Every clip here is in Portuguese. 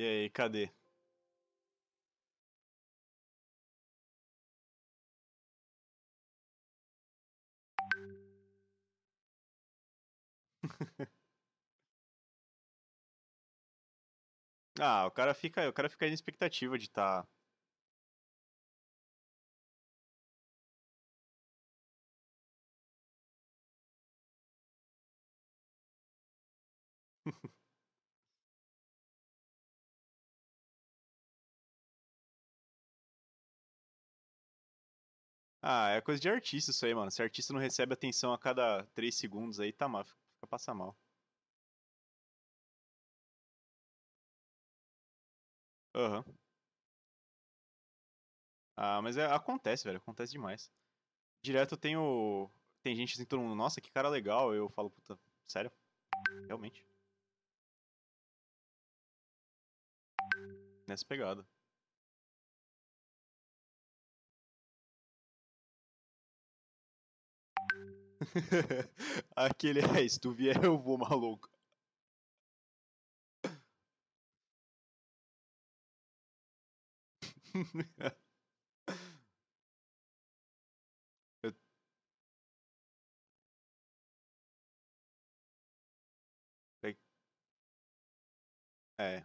E aí, cadê? ah, o cara fica, o cara fica na expectativa de estar. Tá... Ah, é coisa de artista isso aí, mano. Se artista não recebe atenção a cada 3 segundos aí, tá mal, fica passa mal. Aham. Ah, mas é, acontece, velho. Acontece demais. Direto tem o. Tem gente assim, todo mundo, nossa, que cara legal. Eu falo, puta, sério? Realmente. Nessa pegada. Aquele é, se tu vier eu vou, maluco. É.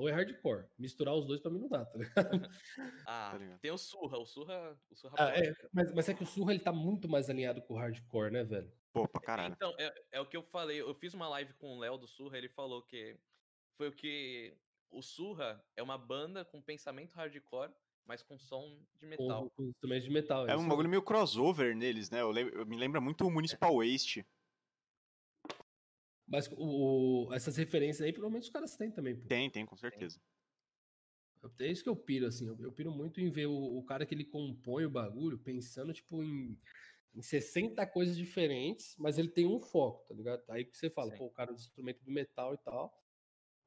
ou é hardcore. Misturar os dois pra mim não dá, tá ligado? ah, tá tem o Surra, o Surra. O surra ah, é, mas, mas é que o Surra ele tá muito mais alinhado com o hardcore, né, velho? Pô, pra caralho. Então, é, é o que eu falei. Eu fiz uma live com o Léo do Surra, ele falou que foi o que. O Surra é uma banda com pensamento hardcore, mas com som de metal. Com, com instrumentos de metal. É, é um bagulho meio crossover neles, né? Eu, lembro, eu me lembra muito o Municipal é. Waste. Mas o, essas referências aí, provavelmente os caras têm também. Pô. Tem, tem, com certeza. É isso que eu piro, assim. Eu, eu piro muito em ver o, o, cara que ele compõe o bagulho pensando, tipo, em, em 60 coisas diferentes, mas ele tem um foco, tá ligado? Aí que você fala, Sim. pô, o cara do instrumento do metal e tal.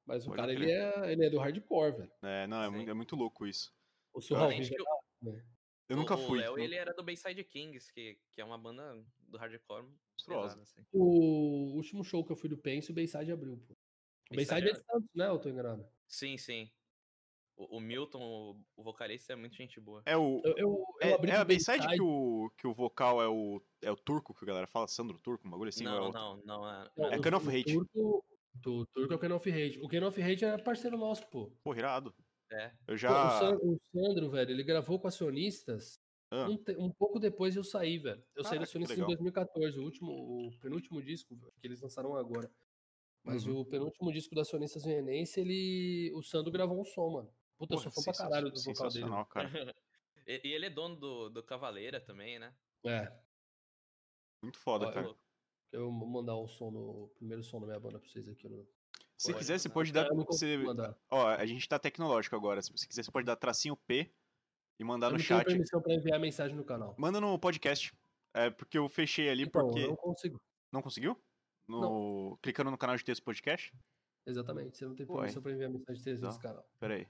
Mas Pode o cara, ele é, ele é do hardcore, velho. É, não, é muito, é muito louco isso. O Surral eu... né? Eu nunca fui. O Léo, ele era do Bayside Kings, que, que é uma banda do hardcore monstruosa. Assim. O último show que eu fui do Pense, o Bayside abriu, pô. O Bayside é de Santos, né? Eu tô enganado. Sim, sim. O, o Milton, o, o, vocalista, é muito gente boa. É o. Eu, eu, eu é, é a Bayside que o, que o vocal é o, é o turco que a galera fala? Sandro Turco, um bagulho assim? Não, é não, não, é. Não, é Can of Hate. Turco, do Turco é o Can of Hate. O Can of Hate é parceiro nosso, pô. Pô, irado. É. Eu já. Pô, o, Sandro, o Sandro, velho, ele gravou com acionistas ah. Um, um, pouco depois eu saí, velho. Eu ah, saí da Sony em 2014, o último, o penúltimo disco que eles lançaram agora. Mas uhum. o penúltimo disco da Sonistas Vienense, ele. O Sandro gravou um som, mano. Puta, Porra, eu sou fã pra caralho do vocal dele. Cara. e ele é dono do, do Cavaleira também, né? É. Muito foda, Ó, cara. Eu vou mandar o som no. primeiro som da minha banda pra vocês aqui no. Se pode, quiser, você pode dar. Você... Ó, a gente tá tecnológico agora. Se você quiser, você pode dar tracinho P e mandar eu no chat. permissão para enviar mensagem no canal. Manda no podcast. É porque eu fechei ali então, porque. Não consigo. Não conseguiu? No... Não. Clicando no canal de texto podcast? Exatamente, você não tem permissão para enviar mensagem de texto não. nesse canal. Pera aí.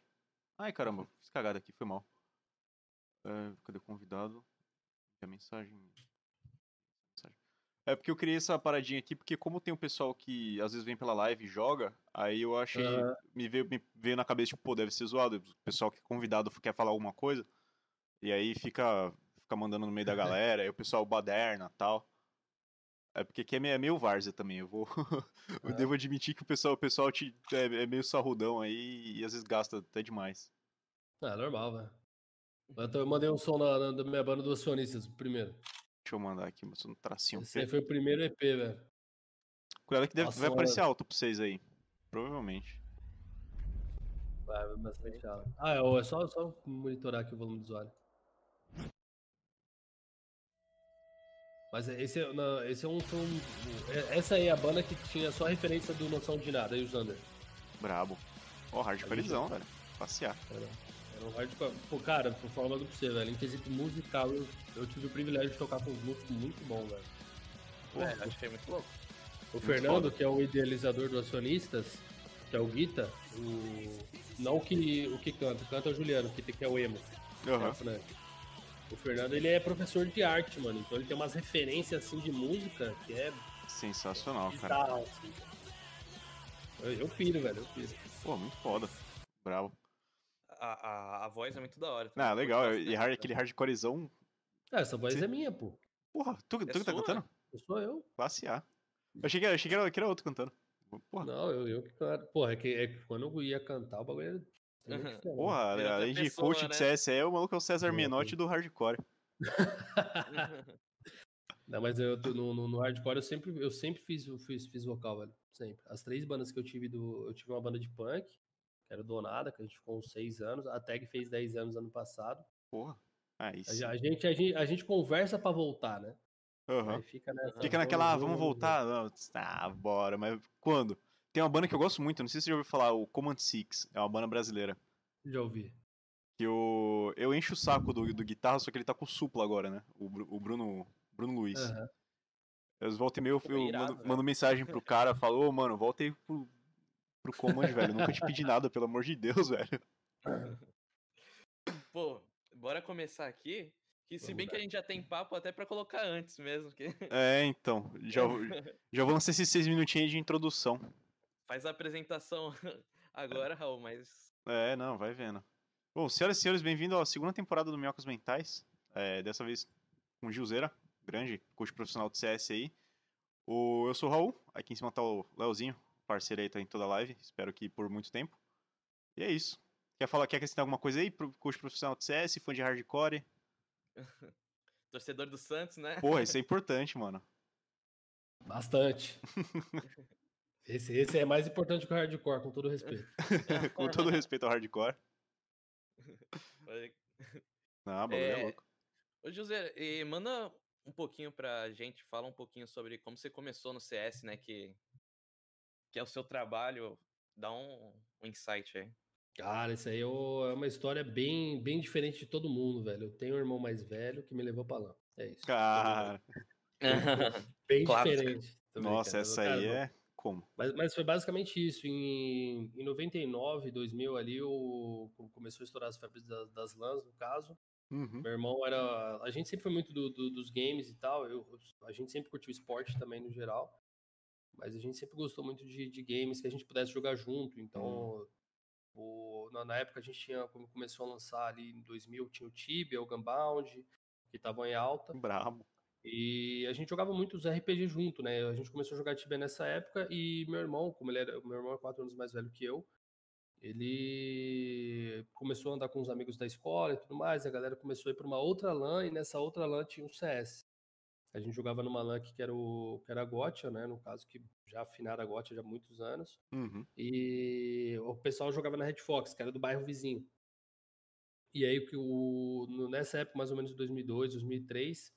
Ai caramba, fiz cagada aqui, foi mal. É, cadê o convidado? Enviar mensagem. É porque eu criei essa paradinha aqui, porque como tem um pessoal que às vezes vem pela live e joga, aí eu achei. Uhum. Me, veio, me veio na cabeça, tipo, pô, deve ser zoado. O pessoal que é convidado quer falar alguma coisa. E aí fica, fica mandando no meio da galera, aí o pessoal baderna tal. É porque aqui é meio, é meio várzea também. Eu vou. eu é. devo admitir que o pessoal, o pessoal te, é, é, meio sarrudão aí e às vezes gasta até demais. Ah, normal, velho. Eu mandei um som na, na, da minha banda dos acionistas, primeiro. Deixa eu mandar aqui, mas um tracinho. Esse aí foi o primeiro EP, velho. Cuidado que deve, vai aparecer alto pra vocês aí. Provavelmente. Vai, vai bastante alto. Ah, é, é só, só monitorar aqui o volume do usuário. Mas esse, é, não, esse é um, um, é, Essa aí é a banda que tinha só referência do Noção de Nada, aí o Zander. Brabo. Ó, oh, hardcorezão, velho. Passear. É. Era um hardcore. Pô, cara, vou falar uma pra você, velho. Em quesito musical, eu, eu tive o privilégio de tocar com uns músicos muito bons, velho. Pô, é, acho que é muito louco. O muito Fernando, foda. que é o idealizador do Acionistas, que é o Guita, o... não que, o que canta, canta o Juliano, que, que é o emo. Uhum. É, o Fernando, ele é professor de arte, mano. Então ele tem umas referências, assim, de música que é Sensacional, cara. Assim. Eu, eu piro, velho, eu piro. Pô, muito foda. Bravo. A, a, a voz é muito da hora. Ah, legal. E hard, aquele hardcorezão. Ah, essa voz Sim. é minha, pô. Porra, tu, tu é que tá cantando? Eu sou eu. Classe A. Eu achei que, achei que, era, que era outro cantando. Porra. Não, eu, eu que canto. Porra, é que, é que quando eu ia cantar, o bagulho era. Porra, além de coach né? de CS, é o maluco é o César Menotti do hardcore. Não, mas eu no, no, no, hardcore eu sempre, eu sempre fiz, fiz, fiz vocal, velho. Sempre. As três bandas que eu tive do. Eu tive uma banda de punk, que era o Donada, que a gente ficou uns seis anos. A Tag fez dez anos ano passado. Porra. Aí a, a, gente, a, gente, a gente conversa pra voltar, né? Uhum. fica, nessa, fica naquela, ah, vamos voltar? Não, ah, bora, mas quando? Tem uma banda que eu gosto muito, não sei se você já ouviu falar, o Command Six, é uma banda brasileira. Já ouvi. Que eu, eu encho o saco do, do guitarra, só que ele tá com o supla agora, né? O, o Bruno Bruno Luiz. Uhum. E meio, eu, eu irado, mando, mando, mensagem pro cara, falou, oh, mano, volta aí pro, pro Command, velho. Nunca te pedi nada, pelo amor de Deus, velho. Pô, bora começar aqui. Que se bem que a gente já tem papo até para colocar antes mesmo. Que... É, então. Já, já vou lançar esses seis minutinhos de introdução. Faz a apresentação agora, Raul, mas. É, não, vai vendo. Bom, senhoras e senhores, bem-vindo à segunda temporada do Minhocas Mentais. É, dessa vez com Gilzeira grande coach profissional de CS aí. O, eu sou o Raul, aqui em cima tá o Leozinho, parceiro aí, tá em toda a live, espero que por muito tempo. E é isso. Quer falar, quer acrescentar alguma coisa aí pro coach profissional de CS, fã de hardcore? Torcedor do Santos, né? Porra, isso é importante, mano. Bastante. esse, esse é mais importante que o hardcore, com todo respeito. com todo respeito ao hardcore. Não, bagulho é, é louco. Ô, José, manda um pouquinho pra gente, fala um pouquinho sobre como você começou no CS, né? Que, que é o seu trabalho. Dá um, um insight aí. Cara, isso aí é uma história bem, bem diferente de todo mundo, velho. Eu tenho um irmão mais velho que me levou pra lá. É isso. Cara. bem claro. diferente. Também, Nossa, cara. essa aí é como? Mas, mas, foi basicamente isso. Em, em 99, 2000 ali, o, começou a estourar as febres das, das LANs, no caso. Uhum. Meu irmão era. A gente sempre foi muito do, do, dos games e tal. Eu, a gente sempre curtiu esporte também no geral. Mas a gente sempre gostou muito de, de games que a gente pudesse jogar junto. Então, uhum. o, na, na, época a gente tinha, quando começou a lançar ali em 2000, tinha o Tibia, o Gunbound, que estavam em alta. Brabo. E a gente jogava muito os RPG junto, né? A gente começou a jogar Tibia nessa época e meu irmão, como ele era, meu irmão é quatro anos mais velho que eu, ele começou a andar com os amigos da escola e tudo mais, a galera começou a ir para uma outra LAN e nessa outra LAN tinha um CS. A gente jogava numa LAN que era, o, que era a Gotcha, né? No caso, que já afinada a Gotcha já há muitos anos. Uhum. E o pessoal jogava na Red Fox, que era do bairro vizinho. E aí, o, nessa época, mais ou menos 2002, 2003,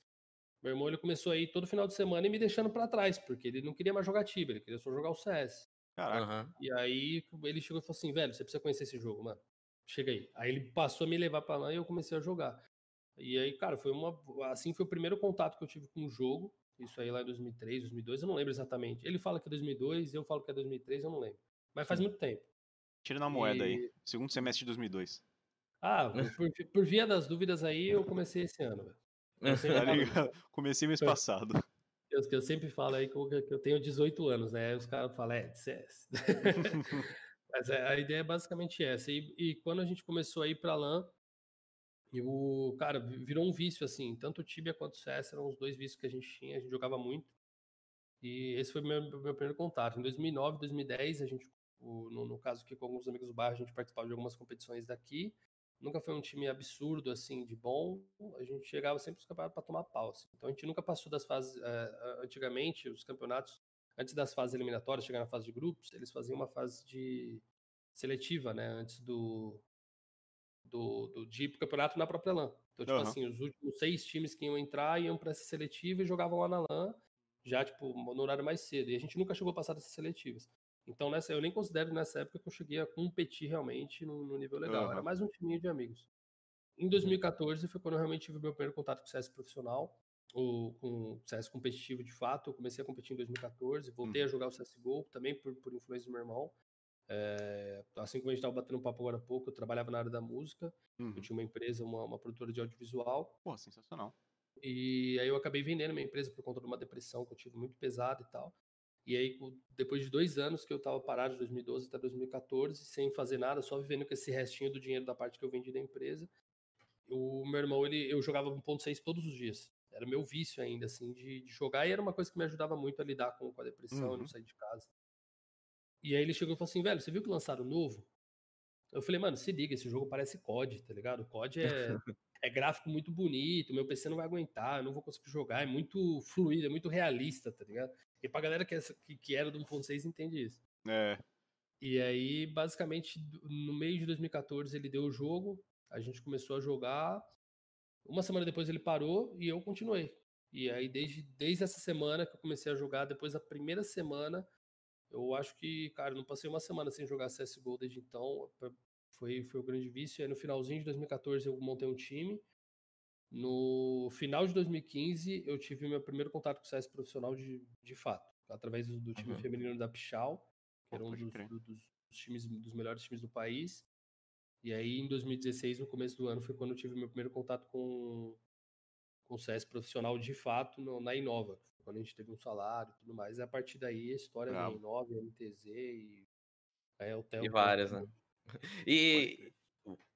meu irmão ele começou a ir todo final de semana e me deixando para trás, porque ele não queria mais jogar Tibia, ele queria só jogar o CS. Caraca. Uhum. E aí ele chegou e falou assim, velho, você precisa conhecer esse jogo, mano. Chega aí. Aí ele passou a me levar para lá e eu comecei a jogar. E aí, cara, foi uma. Assim foi o primeiro contato que eu tive com o jogo. Isso aí lá em 2003, 2002, eu não lembro exatamente. Ele fala que é 2002, eu falo que é 2003, eu não lembro. Mas faz muito tempo. Tira na moeda e... aí. Segundo semestre de 2002. Ah, por, por, via das dúvidas aí, eu comecei esse ano, velho. Tá comecei mês passado que eu sempre falo aí que eu tenho 18 anos, né? Os caras falam, é, de CS. Mas é, a ideia é basicamente essa. E, e, quando a gente começou a ir pra LAN, o cara, virou um vício, assim. Tanto o Tibia quanto o CS eram os dois vícios que a gente tinha, a gente jogava muito. E esse foi o meu, meu primeiro contato. Em 2009, 2010, a gente, o, no, no, caso aqui com alguns amigos do bairro, a gente participava de algumas competições daqui. Nunca foi um time absurdo, assim, de bom. A gente chegava sempre os campeonatos para tomar pau. Assim. Então a gente nunca passou das fases. Uh, antigamente, os campeonatos, antes das fases eliminatórias, chegar na fase de grupos, eles faziam uma fase de seletiva, né? Antes do, do, do de ir pro campeonato na própria LAN. Então, tipo uhum. assim, os últimos seis times que iam entrar iam para essa seletiva e jogavam lá na LAN, já, tipo, no horário mais cedo. E a gente nunca chegou a passar dessas seletivas. Então, nessa, eu nem considero nessa época que eu cheguei a competir realmente no, no nível legal. Uhum. Era mais um time de amigos. Em 2014 foi quando eu realmente tive o meu primeiro contato com o CS profissional, ou com CS competitivo de fato. Eu comecei a competir em 2014, voltei uhum. a jogar o CSGO também por, por influência do meu irmão. É, assim como a gente estava batendo um papo agora há pouco, eu trabalhava na área da música. Uhum. Eu tinha uma empresa, uma, uma produtora de audiovisual. Pô, sensacional. E aí eu acabei vendendo minha empresa por conta de uma depressão que eu tive muito pesada e tal. E aí, depois de dois anos que eu estava parado, de 2012 até 2014, sem fazer nada, só vivendo com esse restinho do dinheiro da parte que eu vendi da empresa, o meu irmão, ele, eu jogava 1.6 todos os dias. Era meu vício ainda, assim, de, de, jogar. E era uma coisa que me ajudava muito a lidar com, com a depressão, uhum. eu não sair de casa. E aí ele chegou e falou assim, velho, você viu que lançaram novo? Eu falei, mano, se liga, esse jogo parece COD, tá ligado? COD é, é gráfico muito bonito, meu PC não vai aguentar, eu não vou conseguir jogar, é muito fluido, é muito realista, tá ligado? E pra galera que, é, que, era do 1.6 entende isso. É. E aí, basicamente, no meio de 2014 ele deu o jogo, a gente começou a jogar. Uma semana depois ele parou e eu continuei. E aí, desde, desde essa semana que eu comecei a jogar, depois da primeira semana, eu acho que, cara, não passei uma semana sem jogar CSGO desde então. Foi, foi o grande vício. E aí, no finalzinho de 2014, eu montei um time. No final de 2015, eu tive meu primeiro contato com o CS profissional de, de fato, através do, do time uhum. feminino da Pichal, que era um dos, do, dos, times, dos melhores times do país. E aí, em 2016, no começo do ano, foi quando eu tive meu primeiro contato com, com o CS profissional de fato no, na Inova, quando a gente teve um salário e tudo mais. E a partir daí, a história da Inova, MTZ e é, Hotel. E várias, né? E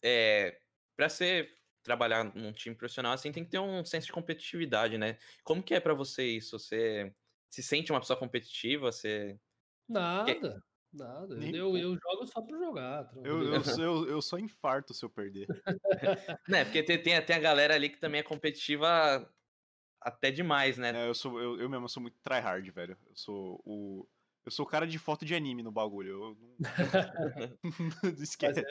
é, para ser trabalhar num time profissional assim tem que ter um senso de competitividade, né? Como que é para você isso? Você se sente uma pessoa competitiva? Você Nada. Nada. Eu, eu jogo só pra jogar. Eu, eu, eu, eu só infarto se eu perder. né, porque tem, tem, tem a galera ali que também é competitiva até demais, né? É, eu, sou, eu, eu mesmo sou muito tryhard, velho. Eu sou o. Eu sou o cara de foto de anime no bagulho. Eu não. Esquece.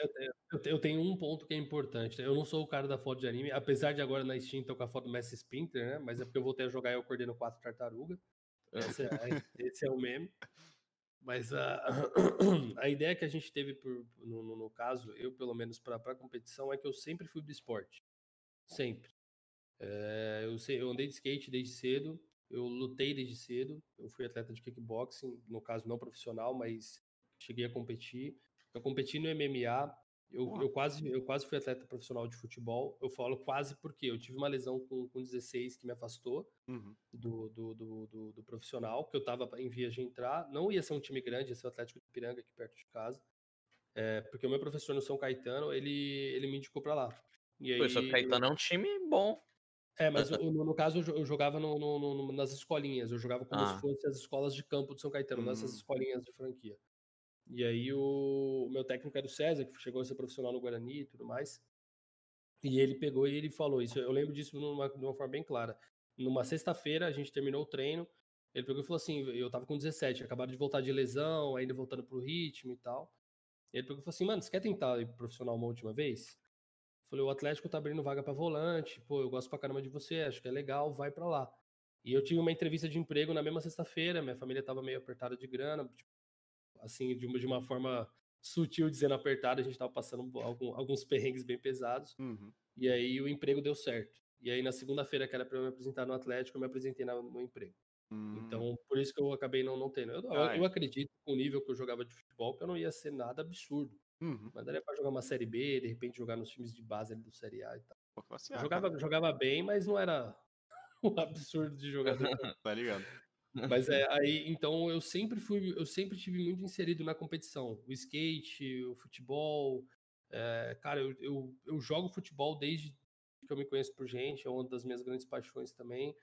Eu, eu, tenho um ponto que é importante. Eu não sou o cara da foto de anime, apesar de agora na Steam tô com a foto do Messi Splinter, né? Mas é porque eu voltei a jogar e eu coordeno quatro tartarugas. Esse é, esse é o meme. Mas a, a ideia que a gente teve por, no, no, no caso, eu pelo menos para a competição, é que eu sempre fui do esporte. Sempre. É, eu, sei, eu andei de skate desde cedo, eu lutei desde cedo, eu fui atleta de kickboxing, no caso não profissional, mas cheguei a competir. Eu competi no MMA, eu, eu, quase, eu quase fui atleta profissional de futebol. Eu falo quase porque eu tive uma lesão com, com 16 que me afastou uhum. do, do, do, do, do profissional, que eu estava em vias de entrar. Não ia ser um time grande, ia ser o Atlético de Piranga, aqui perto de casa. É, porque o meu professor no São Caetano, ele, ele me indicou para lá. E aí, o São Caetano eu... é um time bom. É, mas no, no, caso eu jogava no, no, nas escolinhas, eu jogava como ah. se fossem as escolas de campo de São Caetano, hum. nessas escolinhas de franquia. E aí o, o meu técnico era o César, que chegou a ser profissional no Guarani e tudo mais. E ele pegou e ele falou isso. Eu lembro disso numa, de uma forma bem clara. Numa sexta-feira, a gente terminou o treino. Ele pegou e falou assim: eu tava com 17, acabaram de voltar de lesão, ainda voltando pro ritmo e tal. Ele pegou e falou assim: mano, você quer tentar ir profissional uma última vez? Eu falei: o Atlético tá abrindo vaga para volante, pô, eu gosto pra caramba de você, acho que é legal, vai para lá. E eu tive uma entrevista de emprego na mesma sexta-feira, minha família tava meio apertada de grana, tipo, assim, de uma, de uma forma sutil, dizendo apertada, a gente estava passando algum, alguns perrengues bem pesados. Uhum. E aí o emprego deu certo. E aí na segunda-feira, que era para eu me apresentar no Atlético, eu me apresentei no, no emprego. Uhum. Então, por isso que eu acabei não, não tendo. Eu, eu, eu, acredito com o nível que eu jogava de futebol que eu não ia ser nada absurdo. Uhum. Mas daria para jogar uma Série B, de repente jogar nos times de base do Série A e tal. Pô, jogava, jogava bem, mas não era um absurdo de jogador. tá ligado? Mas é aí, então eu sempre fui, eu sempre tive muito inserido na competição, o skate, o futebol. É, cara, eu, eu, eu, jogo futebol desde que eu me conheço por gente, é uma das minhas grandes paixões também.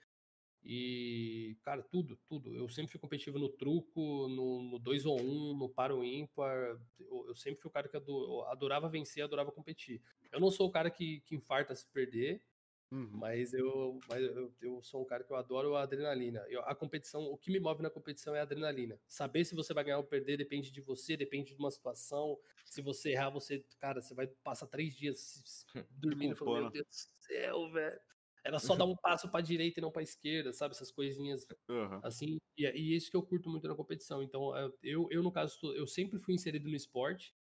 E, cara, tudo, tudo. Eu sempre fui competitivo no truco, no 2 ou 1, um, no par ou ímpar. Eu, eu, sempre fui o cara que adorava vencer, adorava competir. Eu não sou o cara que, que infarta se perder, Uhum. Mas, eu, mas eu, eu sou um cara que eu adoro a adrenalina. Eu, a competição, o que me move na competição é a adrenalina. Saber se você vai ganhar ou perder depende de você, depende de uma situação. Se você errar, você, cara, você vai passar três dias dormindo e falando, meu Deus do céu, velho. Era só dar um passo para direita e não para esquerda, sabe? Essas coisinhas uhum. assim. E, e isso que eu curto muito na competição. Então, é, eu, eu no caso, eu sempre fui inserido no esporte.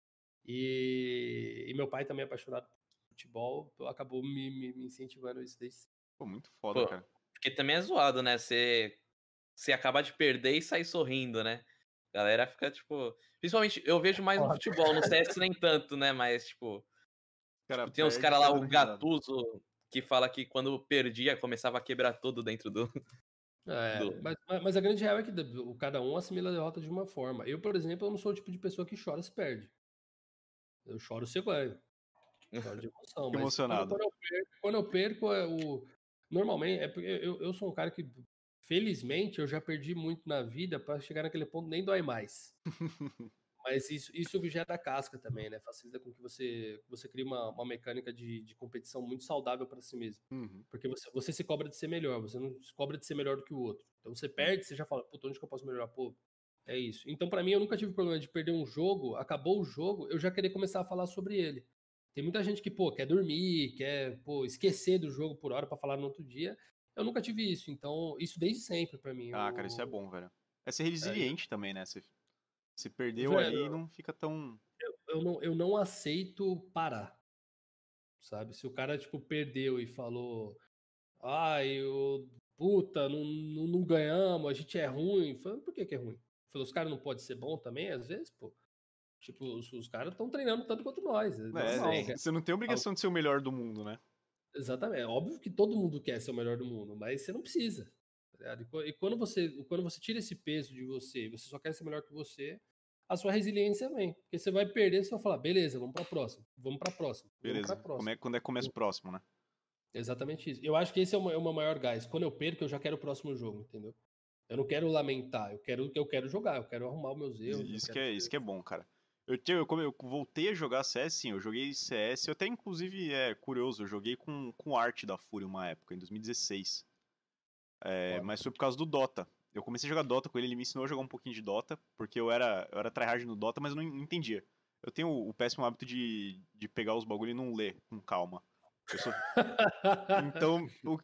E, e meu pai também é apaixonado futebol, acabou me, me, me incentivando isso desde Pô, muito foda, Pô, cara. Porque também é zoado, né? Você, você acaba de perder e sai sorrindo, né? A galera fica, tipo. Principalmente, eu vejo mais no futebol, no CS nem tanto, né? Mas, tipo. Cara, tipo tem uns caras lá, o Gatuso. Que fala que quando perdia começava a quebrar tudo dentro do. É, do... Mas, mas, a grande real é que cada um assimila a derrota de uma forma. Eu, por exemplo, eu não sou o tipo de pessoa que chora se perde. Eu choro se ganho. Choro de emoção. Emocionado. Quando, quando, eu perco, quando eu perco é o... normalmente é porque eu, eu sou um cara que felizmente eu já perdi muito na vida para chegar naquele ponto nem dói mais. Mas isso, isso é da casca também, né? Facilita com que você, você crie uma, uma mecânica de, de competição muito saudável para si mesmo. Uhum. Porque você, você se cobra de ser melhor, você não se cobra de ser melhor do que o outro. Então você perde, você já fala, puta, onde que eu posso melhorar? Pô, é isso. Então, para mim, eu nunca tive problema de perder um jogo, acabou o jogo, eu já querer começar a falar sobre ele. Tem muita gente que, pô, quer dormir, quer, pô, esquecer do jogo por hora para falar no outro dia. Eu nunca tive isso, então, isso desde sempre para mim. Ah, eu... cara, isso é bom, velho. É ser resiliente é, também, né? Você se perdeu Velho, ali, não fica tão. Eu, eu, não, eu não aceito parar. Sabe? Se o cara, tipo, perdeu e falou. Ai, eu. Puta, não, não, não ganhamos, a gente é ruim. Falei, por que, que é ruim? Falei, os caras não podem ser bom também, às vezes, pô. Tipo, os, os caras estão treinando tanto quanto nós. É, é normal, você não tem obrigação de ser o melhor do mundo, né? Exatamente. É óbvio que todo mundo quer ser o melhor do mundo, mas você não precisa. Tá e quando você, quando você tira esse peso de você, você só quer ser melhor que você, a sua resiliência vem. Porque você vai perder, você vai falar, beleza, vamos para próxima, vamos para próxima. Beleza. Próxima. Como é, quando é começo próximo, né? Exatamente isso. Eu acho que esse é o, é meu maior gás. Quando eu perco, eu já quero o próximo jogo, entendeu? Eu não quero lamentar, eu quero eu quero jogar, eu quero arrumar os meus erros. Isso que é, isso que é bom, cara. Eu, eu, eu, voltei a jogar CS, sim, eu joguei CS, eu até inclusive é curioso, eu joguei com, com arte da Fúria uma época, em 2016. É, mas foi por causa do Dota. Eu comecei a jogar Dota com ele, ele me ensinou a jogar um pouquinho de Dota, porque eu era, eu era tryhard no Dota, mas eu não entendia. Eu tenho o, o péssimo hábito de, de pegar os bagulho e não ler com calma. Sou... então, o,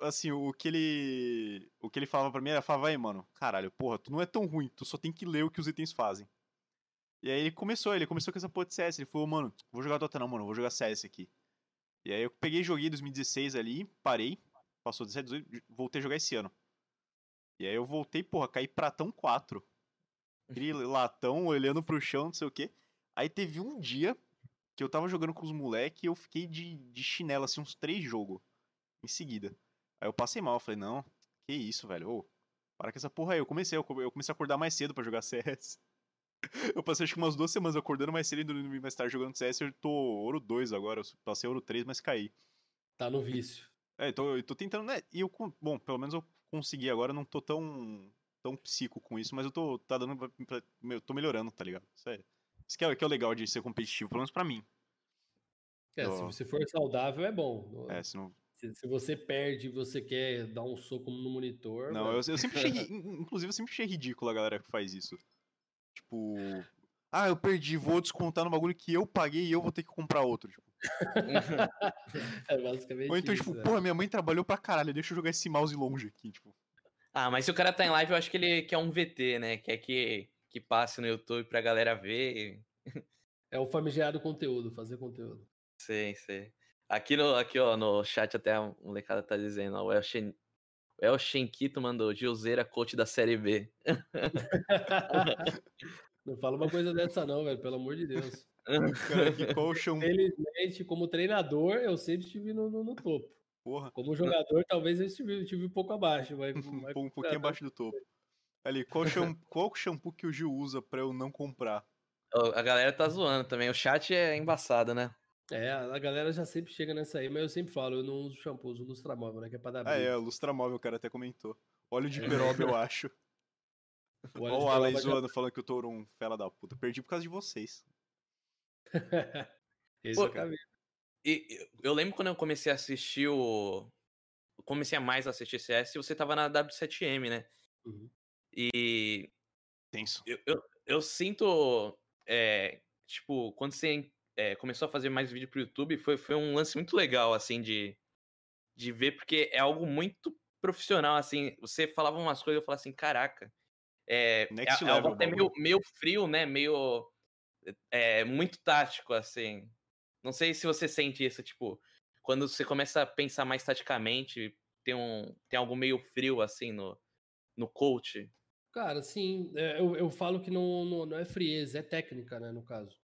assim, o que ele. O que ele falava pra mim era, falava, aí, mano, caralho, porra, tu não é tão ruim, tu só tem que ler o que os itens fazem. E aí ele começou, ele começou com essa porra de CS, ele falou, mano, vou jogar Dota não, mano, vou jogar CS aqui. E aí eu peguei joguei 2016 ali, parei, Passou 17, 18, voltei a jogar esse ano. E aí eu voltei, porra, caí pratão 4. Aquele latão olhando pro chão, não sei o quê. Aí teve um dia que eu tava jogando com os moleques e eu fiquei de, de chinelo, assim, uns três jogos em seguida. Aí eu passei mal, eu falei, não, que isso, velho, ô, para com essa porra aí. Eu comecei, eu comecei a acordar mais cedo para jogar CS. Eu passei acho que umas duas semanas acordando mais cedo e dormindo mais tarde jogando CS. Eu tô ouro 2 agora, eu passei ouro 3, mas caí. Tá no vício. É, tô, eu tô tentando, né? E eu, bom, pelo menos eu consegui agora, não tô tão, tão psico com isso, mas eu tô, tá dando, pra, pra, eu tô melhorando, tá ligado? Isso, é, isso que, é, que é o legal de ser competitivo, pelo menos pra mim. É, se você for saudável é bom. É, se não... Se, se você perde e você quer dar um soco no monitor... Não, eu, eu, sempre achei, inclusive eu sempre achei ridículo a galera que faz isso. Tipo, ah, eu perdi, vou descontar no bagulho que eu paguei e eu vou ter que comprar outro. Tipo. é basicamente Ou então, isso, tipo, né? porra, minha mãe trabalhou pra caralho, deixa eu jogar esse mouse longe aqui, tipo. Ah, mas se o cara tá em live, eu acho que ele quer um VT, né? Quer que, que passe no YouTube pra galera ver. É o famigerado conteúdo, fazer conteúdo. Sim, sim. Aqui, no, aqui ó, no chat até a molecada tá dizendo, ó, o El, Shen, o El Shenkito mandou Gilzeira coach da Série B. Não fala uma coisa dessa não, velho, pelo amor de Deus. Cara, que colchão. Felizmente, como treinador, eu sempre estive no, no, no topo. Porra. Como jogador, talvez eu estive, estive um pouco abaixo. Mas, mas um pouquinho abaixo do topo. Ali, qual, shampoo, qual shampoo que o Gil usa pra eu não comprar? A galera tá zoando também. O chat é embaçado, né? É, a galera já sempre chega nessa aí, mas eu sempre falo, eu não uso shampoo, uso lustramóvel, né? Que é pra dar Ah, é, lustramóvel, o cara até comentou. Óleo de peroba, eu acho. Olha o Alan zoando, já... falando que eu tô um fela da puta. Perdi por causa de vocês. Exatamente. e, eu lembro quando eu comecei a assistir o. Comecei a mais assistir CS, você tava na W7M, né? Uhum. E. Tenso. Eu, eu, eu sinto. É, tipo, quando você é, começou a fazer mais vídeo pro YouTube, foi, foi um lance muito legal, assim, de, de ver, porque é algo muito profissional, assim. Você falava umas coisas, eu falava assim, caraca. É, Next é, é algo até meio, meio frio, né? Meio é, muito tático, assim. Não sei se você sente isso, tipo, quando você começa a pensar mais taticamente, tem, um, tem algo meio frio, assim, no, no coach. Cara, sim, é, eu, eu falo que não, não, não é frieza, é técnica, né, no caso.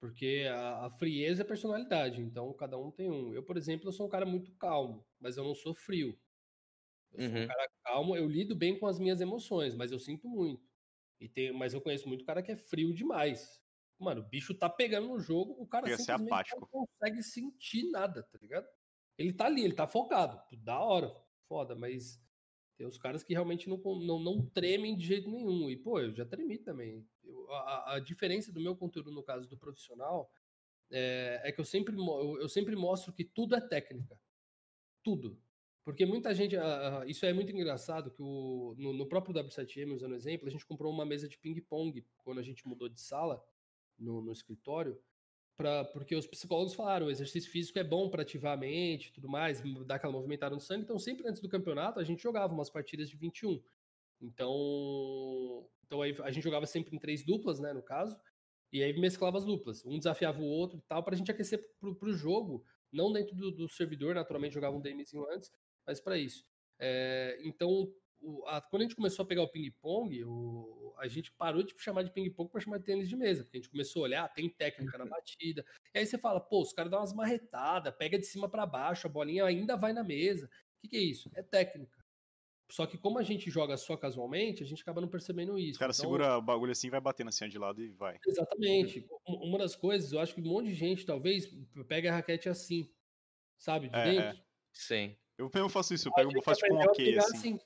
Porque a, a, frieza é personalidade, então cada um tem um. Eu, por exemplo, eu sou um cara muito calmo, mas eu não sou frio. Eu uhum. sou um uhum. cara calmo, eu lido bem com as minhas emoções, mas eu sinto muito. E tem, mas eu conheço muito cara que é frio demais. Mano, o bicho tá pegando no jogo, o cara simplesmente não consegue sentir nada, tá ligado? Ele tá ali, ele tá focado. Da hora, foda, mas tem os caras que realmente não, não, não tremem de jeito nenhum. E, pô, eu já tremi também. Eu, a, a, diferença do meu conteúdo, no caso do profissional, é, é que eu sempre, eu, eu, sempre mostro que tudo é técnica. Tudo. Porque muita gente. Uh, isso é muito engraçado, que o, no, no próprio W7M, usando exemplo, a gente comprou uma mesa de ping-pong quando a gente mudou de sala no, no escritório. Pra, porque os psicólogos falaram, o exercício físico é bom para ativar a mente tudo mais, dar aquela movimentada no sangue. Então, sempre antes do campeonato, a gente jogava umas partidas de 21. Então, então aí a gente jogava sempre em três duplas, né, no caso, e aí mesclava as duplas. Um desafiava o outro e tal, para a gente aquecer pro, pro jogo, não dentro do, do servidor, naturalmente jogava um DMzinho antes, mas para isso. É, então, o, a, quando a gente começou a pegar o ping-pong, a gente parou de chamar de ping-pong para chamar de tênis de mesa, porque a gente começou a olhar, tem técnica na uhum. batida. E aí você fala, pô, os caras dão umas marretadas, pega de cima para baixo, a bolinha ainda vai na mesa. O que, que é isso? É técnica. Só que como a gente joga só casualmente, a gente acaba não percebendo isso. O cara então, segura o bagulho assim, vai batendo assim de lado e vai. Exatamente. Uma das coisas, eu acho que um monte de gente talvez pega a raquete assim, sabe, de é, dentro. É. Sim. Eu mesmo faço isso, eu pego, faço tipo um ok assim. assim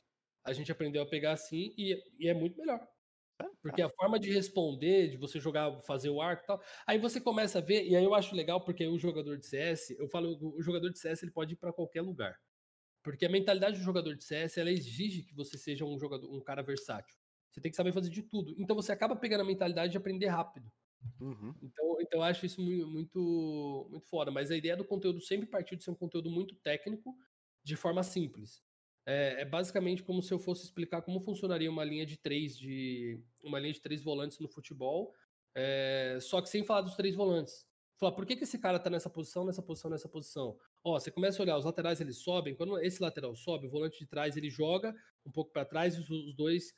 a gente aprendeu a pegar assim e, e é muito melhor. É, porque a forma de responder, de você jogar, fazer o arco e tal, aí você começa a ver, e aí eu acho legal porque o jogador de CS, eu falo, o jogador de CS ele pode ir para qualquer lugar. Porque a mentalidade do jogador de CS, ela exige que você seja um jogador, um cara versátil. Você tem que saber fazer de tudo. Então você acaba pegando a mentalidade de aprender rápido. Uhum. Então, então eu acho isso muito, muito, muito foda. Mas a ideia do conteúdo sempre partiu de ser um conteúdo muito técnico, de forma simples. É, é, basicamente como se eu fosse explicar como funcionaria uma linha de três de uma linha de três volantes no futebol, é, só que sem falar dos três volantes. Falar, por que, que esse cara tá nessa posição, nessa posição, nessa posição? Ó, você começa a olhar, os laterais eles sobem, quando esse lateral sobe, o volante de trás ele joga um pouco para trás e os, os dois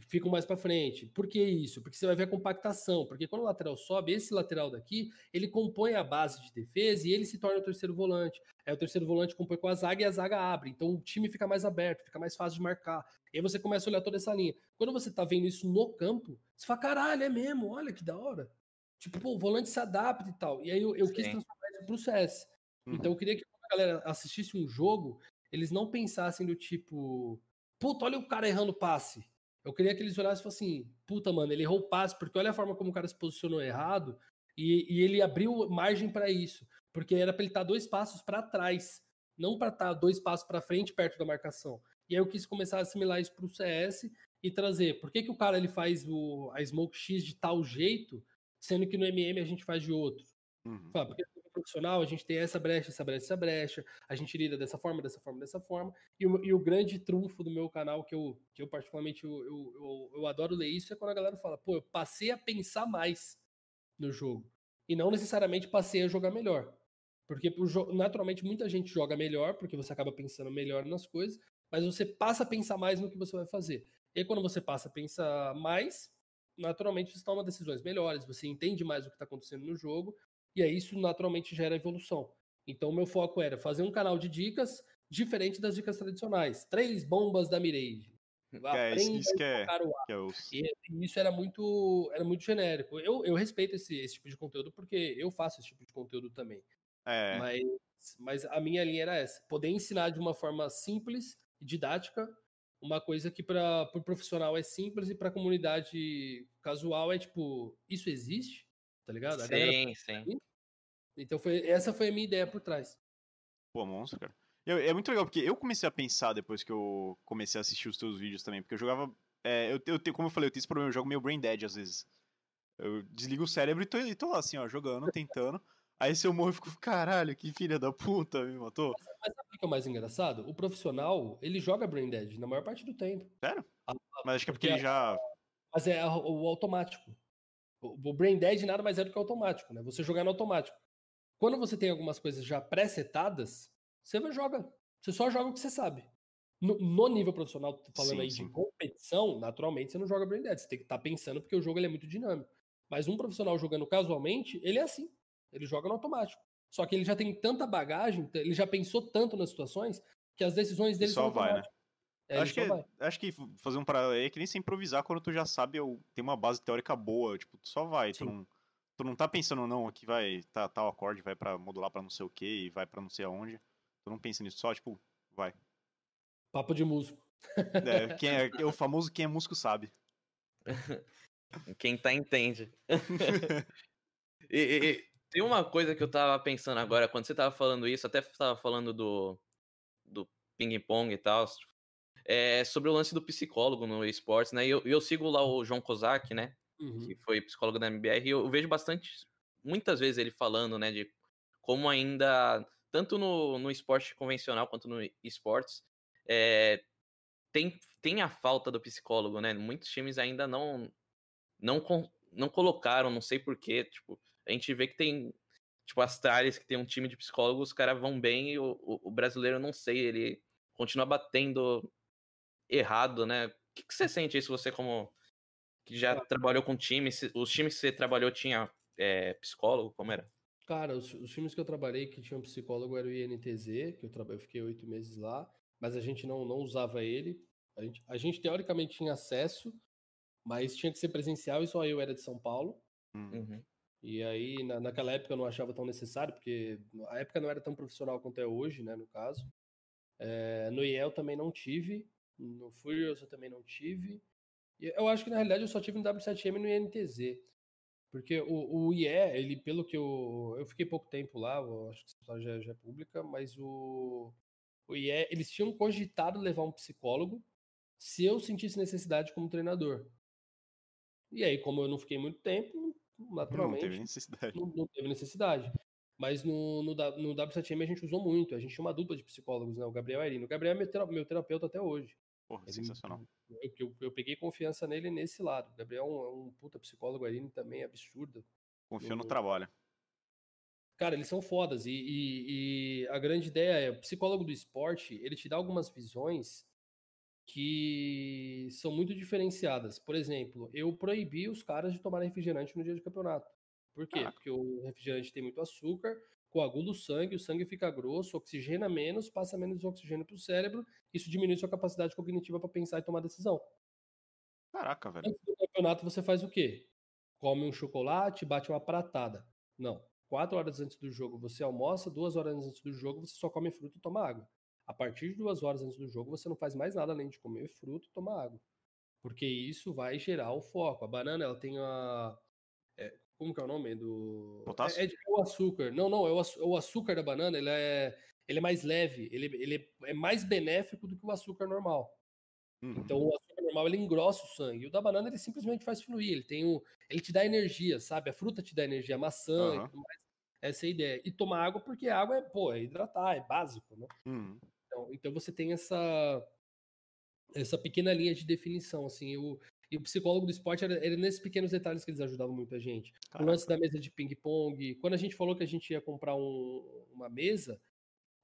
ficam mais para frente. Por que isso? Porque você vai ver a compactação. Porque quando o lateral sobe, esse lateral daqui, ele compõe a base de defesa e ele se torna o terceiro volante. Aí o terceiro volante compõe com a zaga e a zaga abre. Então o time fica mais aberto, fica mais fácil de marcar. E aí você começa a olhar toda essa linha. Quando você tá vendo isso no campo, você fala, caralho, é mesmo, olha que da hora. Tipo, pô, o volante se adapta e tal. E aí eu, eu quis transformar isso pro CS. Uhum. Então eu queria que quando a galera assistisse um jogo, eles não pensassem do tipo, puta, olha o cara errando passe. Eu queria que eles olhassem e assim, puta, mano, ele errou o passe, porque olha a forma como o cara se posicionou errado, e, e ele abriu margem para isso, porque era para ele estar tá dois passos para trás, não para estar tá dois passos para frente, perto da marcação. E aí eu quis começar a assimilar isso para o CS e trazer, por que, que o cara ele faz o, a Smoke X de tal jeito, sendo que no MM a gente faz de outro? Uhum. Porque profissional, a gente tem essa brecha, essa brecha, essa brecha, a gente lida dessa forma, dessa forma, dessa forma. E o, e o grande trunfo do meu canal, que eu, que eu particularmente eu, eu, eu, eu adoro ler isso, é quando a galera fala, pô, eu passei a pensar mais no jogo. E não necessariamente passei a jogar melhor. Porque naturalmente muita gente joga melhor, porque você acaba pensando melhor nas coisas, mas você passa a pensar mais no que você vai fazer. E quando você passa a pensar mais, naturalmente você toma decisões melhores, você entende mais o que está acontecendo no jogo, e aí isso naturalmente gera evolução. Então o meu foco era fazer um canal de dicas diferente das dicas tradicionais. Três bombas da Mirage. É, isso, que é, que é os... e, isso era muito, era muito genérico. Eu, eu respeito esse, esse tipo de conteúdo porque eu faço esse tipo de conteúdo também. É. Mas, mas a minha linha era essa: poder ensinar de uma forma simples e didática uma coisa que para o pro profissional é simples e para a comunidade casual é tipo, isso existe? Tá ligado? A sim, sim. Então foi, essa foi a minha ideia por trás. Pô, monstro, cara. Eu, é muito legal, porque eu comecei a pensar depois que eu comecei a assistir os teus vídeos também, porque eu jogava. É, eu, eu, como eu falei, eu tenho esse problema, eu jogo meio brain dead às vezes. Eu desligo o cérebro e tô, e tô lá assim, ó, jogando, tentando. Aí se eu morro, eu fico, caralho, que filha da puta, me matou. Mas, mas sabe o que é o mais engraçado? O profissional, ele joga brain dead na maior parte do tempo. Sério? A, a, mas acho que é porque, porque ele já. Mas é o automático. O brain dead nada mais é do que automático, né? Você jogar no automático. Quando você tem algumas coisas já pré-setadas, você joga. Você só joga o que você sabe. No, no nível profissional, falando sim, aí sim. de competição, naturalmente você não joga brain dead. Você tem que estar tá pensando porque o jogo ele é muito dinâmico. Mas um profissional jogando casualmente, ele é assim. Ele joga no automático. Só que ele já tem tanta bagagem, ele já pensou tanto nas situações, que as decisões dele só são vai, né? É, acho, que, vai. acho que fazer um paralelo aí é que nem se improvisar quando tu já sabe, ou tem uma base teórica boa, tipo, tu só vai, tu não, tu não tá pensando, não, aqui vai, tá, tal acorde, vai para modular para não sei o que, e vai para não sei aonde, tu não pensa nisso, só, tipo, vai. Papo de músico. É, quem é, é o famoso quem é músico sabe. Quem tá entende. e, e, tem uma coisa que eu tava pensando agora, quando você tava falando isso, até tava falando do, do ping-pong e tal, é sobre o lance do psicólogo no esportes, né? E eu, eu sigo lá o João Kozak, né? Uhum. Que foi psicólogo da MBR, e eu vejo bastante, muitas vezes ele falando, né, de como ainda, tanto no, no esporte convencional quanto no esportes, é, tem, tem a falta do psicólogo, né? Muitos times ainda não, não, não colocaram, não sei porquê, tipo, a gente vê que tem, tipo, as Astralis que tem um time de psicólogos, os caras vão bem e o, o, o, brasileiro, não sei, ele continua batendo errado, né? O que, que você sente isso, você como que já trabalhou com times, os times que você trabalhou tinha é, psicólogo, como era? Cara, os, os, times que eu trabalhei que tinham psicólogo era o INTZ, que eu, trabalhei, eu fiquei oito meses lá, mas a gente não, não usava ele. A gente, a gente teoricamente tinha acesso, mas tinha que ser presencial e só eu era de São Paulo. Hum. Uhum. E aí, na, naquela época, eu não achava tão necessário, porque a época não era tão profissional quanto é hoje, né, no caso. É, no IEL também não tive, no Furious eu também não tive. Eu acho que, na realidade, eu só tive no W7M e no INTZ. Porque o, o IE, ele, pelo que eu... Eu fiquei pouco tempo lá, acho que isso já, já é pública, mas o, o IE, eles tinham cogitado levar um psicólogo se eu sentisse necessidade como treinador. E aí, como eu não fiquei muito tempo, naturalmente. Não teve necessidade. Não, não teve necessidade. Mas no, no, no W7M a gente usou muito. A gente tinha uma dupla de psicólogos, né? O Gabriel Airino. O Gabriel é meu, terapeuta até hoje. Porra, Ele, sensacional. Eu, eu, eu, peguei confiança nele nesse lado. O Gabriel é um, é um puta psicólogo, Airino também é absurdo. Confio no, no trabalho. Cara, eles são fodas. E, e, e, a grande ideia é, o psicólogo do esporte, ele te dá algumas visões que são muito diferenciadas. Por exemplo, eu proibi os caras de tomar refrigerante no dia de campeonato. Por quê? Ah. Porque o refrigerante tem muito açúcar, coagula o sangue, o sangue fica grosso, oxigena menos, passa menos oxigênio para o cérebro, isso diminui sua capacidade cognitiva para pensar e tomar decisão. Caraca, velho. Antes do campeonato você faz o quê? Come um chocolate, bate uma pratada. Não. Quatro horas antes do jogo você almoça, duas horas antes do jogo você só come fruta e toma água. A partir de duas horas antes do jogo, você não faz mais nada além de comer fruta e tomar água. Porque isso vai gerar o foco. A banana, ela tem a. É, como que é o nome do. Potássio? É, é, o açúcar. Não, não, é o, o açúcar da banana, ele é, ele é mais leve, ele, ele é mais benéfico do que o açúcar normal. Uhum. Então o açúcar normal ele engrossa o sangue. E o da banana ele simplesmente faz fluir. Ele tem o, ele te dá energia, sabe? A fruta te dá energia, a maçã uhum. e tudo mais. Essa é a ideia. E tomar água porque a água é, pô, é hidratar, é básico, né? Uhum. Então, então você tem essa essa pequena linha de definição, assim, o, e o psicólogo do esporte era, era nesses pequenos detalhes que eles ajudavam muito a gente. Caraca. O lance da mesa de ping-pong, quando a gente falou que a gente ia comprar um, uma mesa,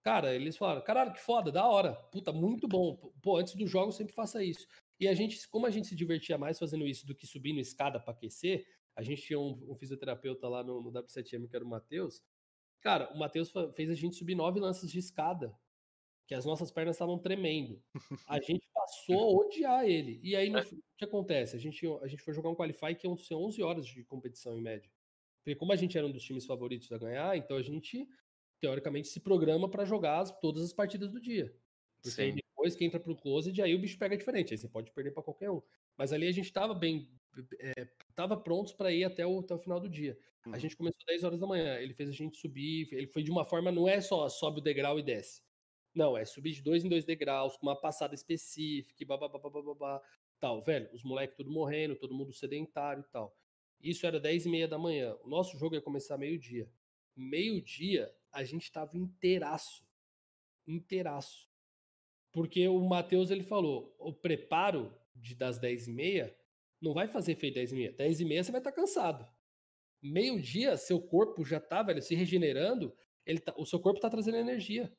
cara, eles falaram, caralho, que foda, da hora, puta, muito bom, pô, antes do jogo sempre faça isso. E a gente, como a gente se divertia mais fazendo isso do que subindo escada para aquecer, a gente tinha um, um fisioterapeuta lá no, no W7M, que era o Matheus, cara, o Matheus fez a gente subir nove lances de escada que as nossas pernas estavam tremendo. A gente passou a odiar ele. E aí, no, é. o que acontece? A gente, a gente foi jogar um Qualify que iam ser 11 horas de competição em média. Porque como a gente era um dos times favoritos a ganhar, então a gente, teoricamente, se programa para jogar as, todas as partidas do dia. Porque aí depois que entra pro close, aí o bicho pega diferente. Aí você pode perder para qualquer um. Mas ali a gente estava bem... É, tava prontos para ir até o, até o final do dia. Uhum. A gente começou às 10 horas da manhã. Ele fez a gente subir. Ele foi de uma forma... Não é só sobe o degrau e desce não, é subir de dois em dois degraus, com uma passada específica, babá, tal, velho. Os moleques tudo morrendo, todo mundo sedentário e tal. Isso era 10 e meia da manhã. O nosso jogo ia começar meio-dia. Meio-dia, a gente tava inteiraço. Inteiraço. Porque o Matheus, ele falou, o preparo de, das 10 e meia não vai fazer feito 10 e meia. 10 e meia você vai estar tá cansado. Meio-dia, seu corpo já tá, velho, se regenerando, ele tá, o seu corpo tá trazendo energia.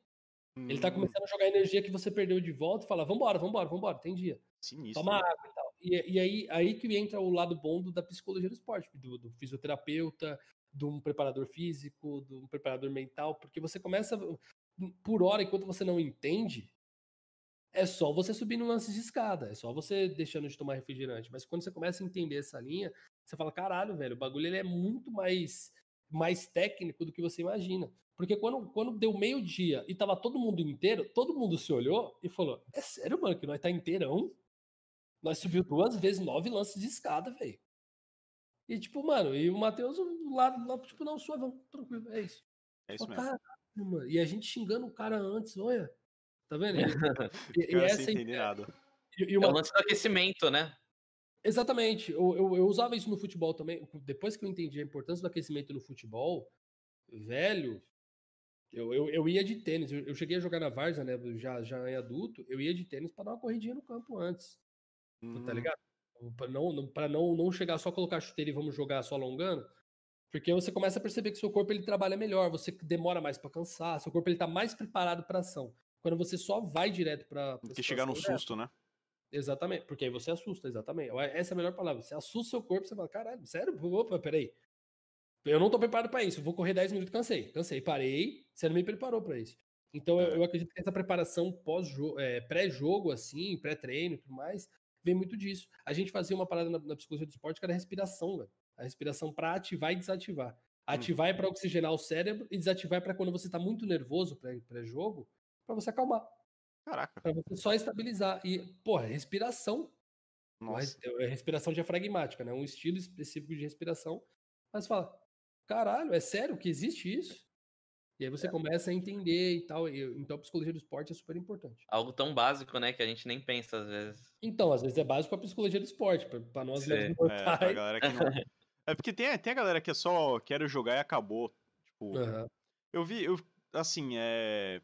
Ele tá hum. começando a jogar a energia que você perdeu de volta e fala: vambora, vambora, vambora, tem dia. Sinistro. Toma água e tal. e, e, aí, aí que entra o lado bom do, da psicologia do esporte, do, do fisioterapeuta, de um preparador físico, de um preparador mental, porque você começa por hora, enquanto você não entende, é só você subir no lance de escada, é só você deixando de tomar refrigerante. Mas quando você começa a entender essa linha, você fala, caralho, velho, o bagulho ele é muito mais, mais técnico do que você imagina. Porque quando, quando deu meio-dia e tava todo mundo inteiro, todo mundo se olhou e falou: É sério, mano, que nós tá inteirão? Nós subiu duas vezes nove lances de escada, velho. E tipo, mano, e o Matheus lá, lá, tipo, não, suave, tranquilo, é isso. É isso mesmo. Caralho, mano. E a gente xingando o cara antes, olha. Tá vendo? E, e essa. E, e uma... É o lance do aquecimento, né? Exatamente. Eu, eu, eu, usava isso no futebol também. Depois que eu entendi a importância do aquecimento no futebol, velho, eu, eu, eu ia de tênis. Eu, eu cheguei a jogar na Varsa, né? Já, já em adulto, eu ia de tênis para dar uma corridinha no campo antes. Tá hum. Tá ligado? Para não, pra não, não chegar só colocar chuteira e vamos jogar só alongando. Porque você começa a perceber que seu corpo ele trabalha melhor, você demora mais para cansar, seu corpo ele tá mais preparado para ação. Quando você só vai direto para que chegar no susto, né? Exatamente, porque aí você assusta, exatamente. Essa é a melhor palavra. Você assusta seu corpo, você fala, caralho, sério? Opa, peraí. Eu não tô preparado para isso. vou correr 10 minutos, cansei. Cansei, parei. Você não me preparou para isso. Então eu, é. eu, acredito que essa preparação pós-jogo, é, pré-jogo, assim, pré-treino e tudo mais, vem muito disso. A gente fazia uma parada na, na psicologia do esporte que era a respiração, velho. A respiração para ativar e desativar. Ativar hum. é para oxigenar o cérebro e desativar é para quando você tá muito nervoso pré-jogo, para você acalmar. Caraca. Pra você só estabilizar. E, porra, respiração. Mas é respiração diafragmática, né? Um estilo específico de respiração. Mas fala, caralho, é sério que existe isso? E aí você é. começa a entender e tal. E, então a psicologia do esporte é super importante. Algo tão básico, né, que a gente nem pensa às vezes. Então, às vezes é básico a psicologia do esporte, para nós mesmos mortais. É, galera que não... é porque tem, tem a galera que é só quero jogar e acabou. Tipo, uhum. eu vi, eu, assim, é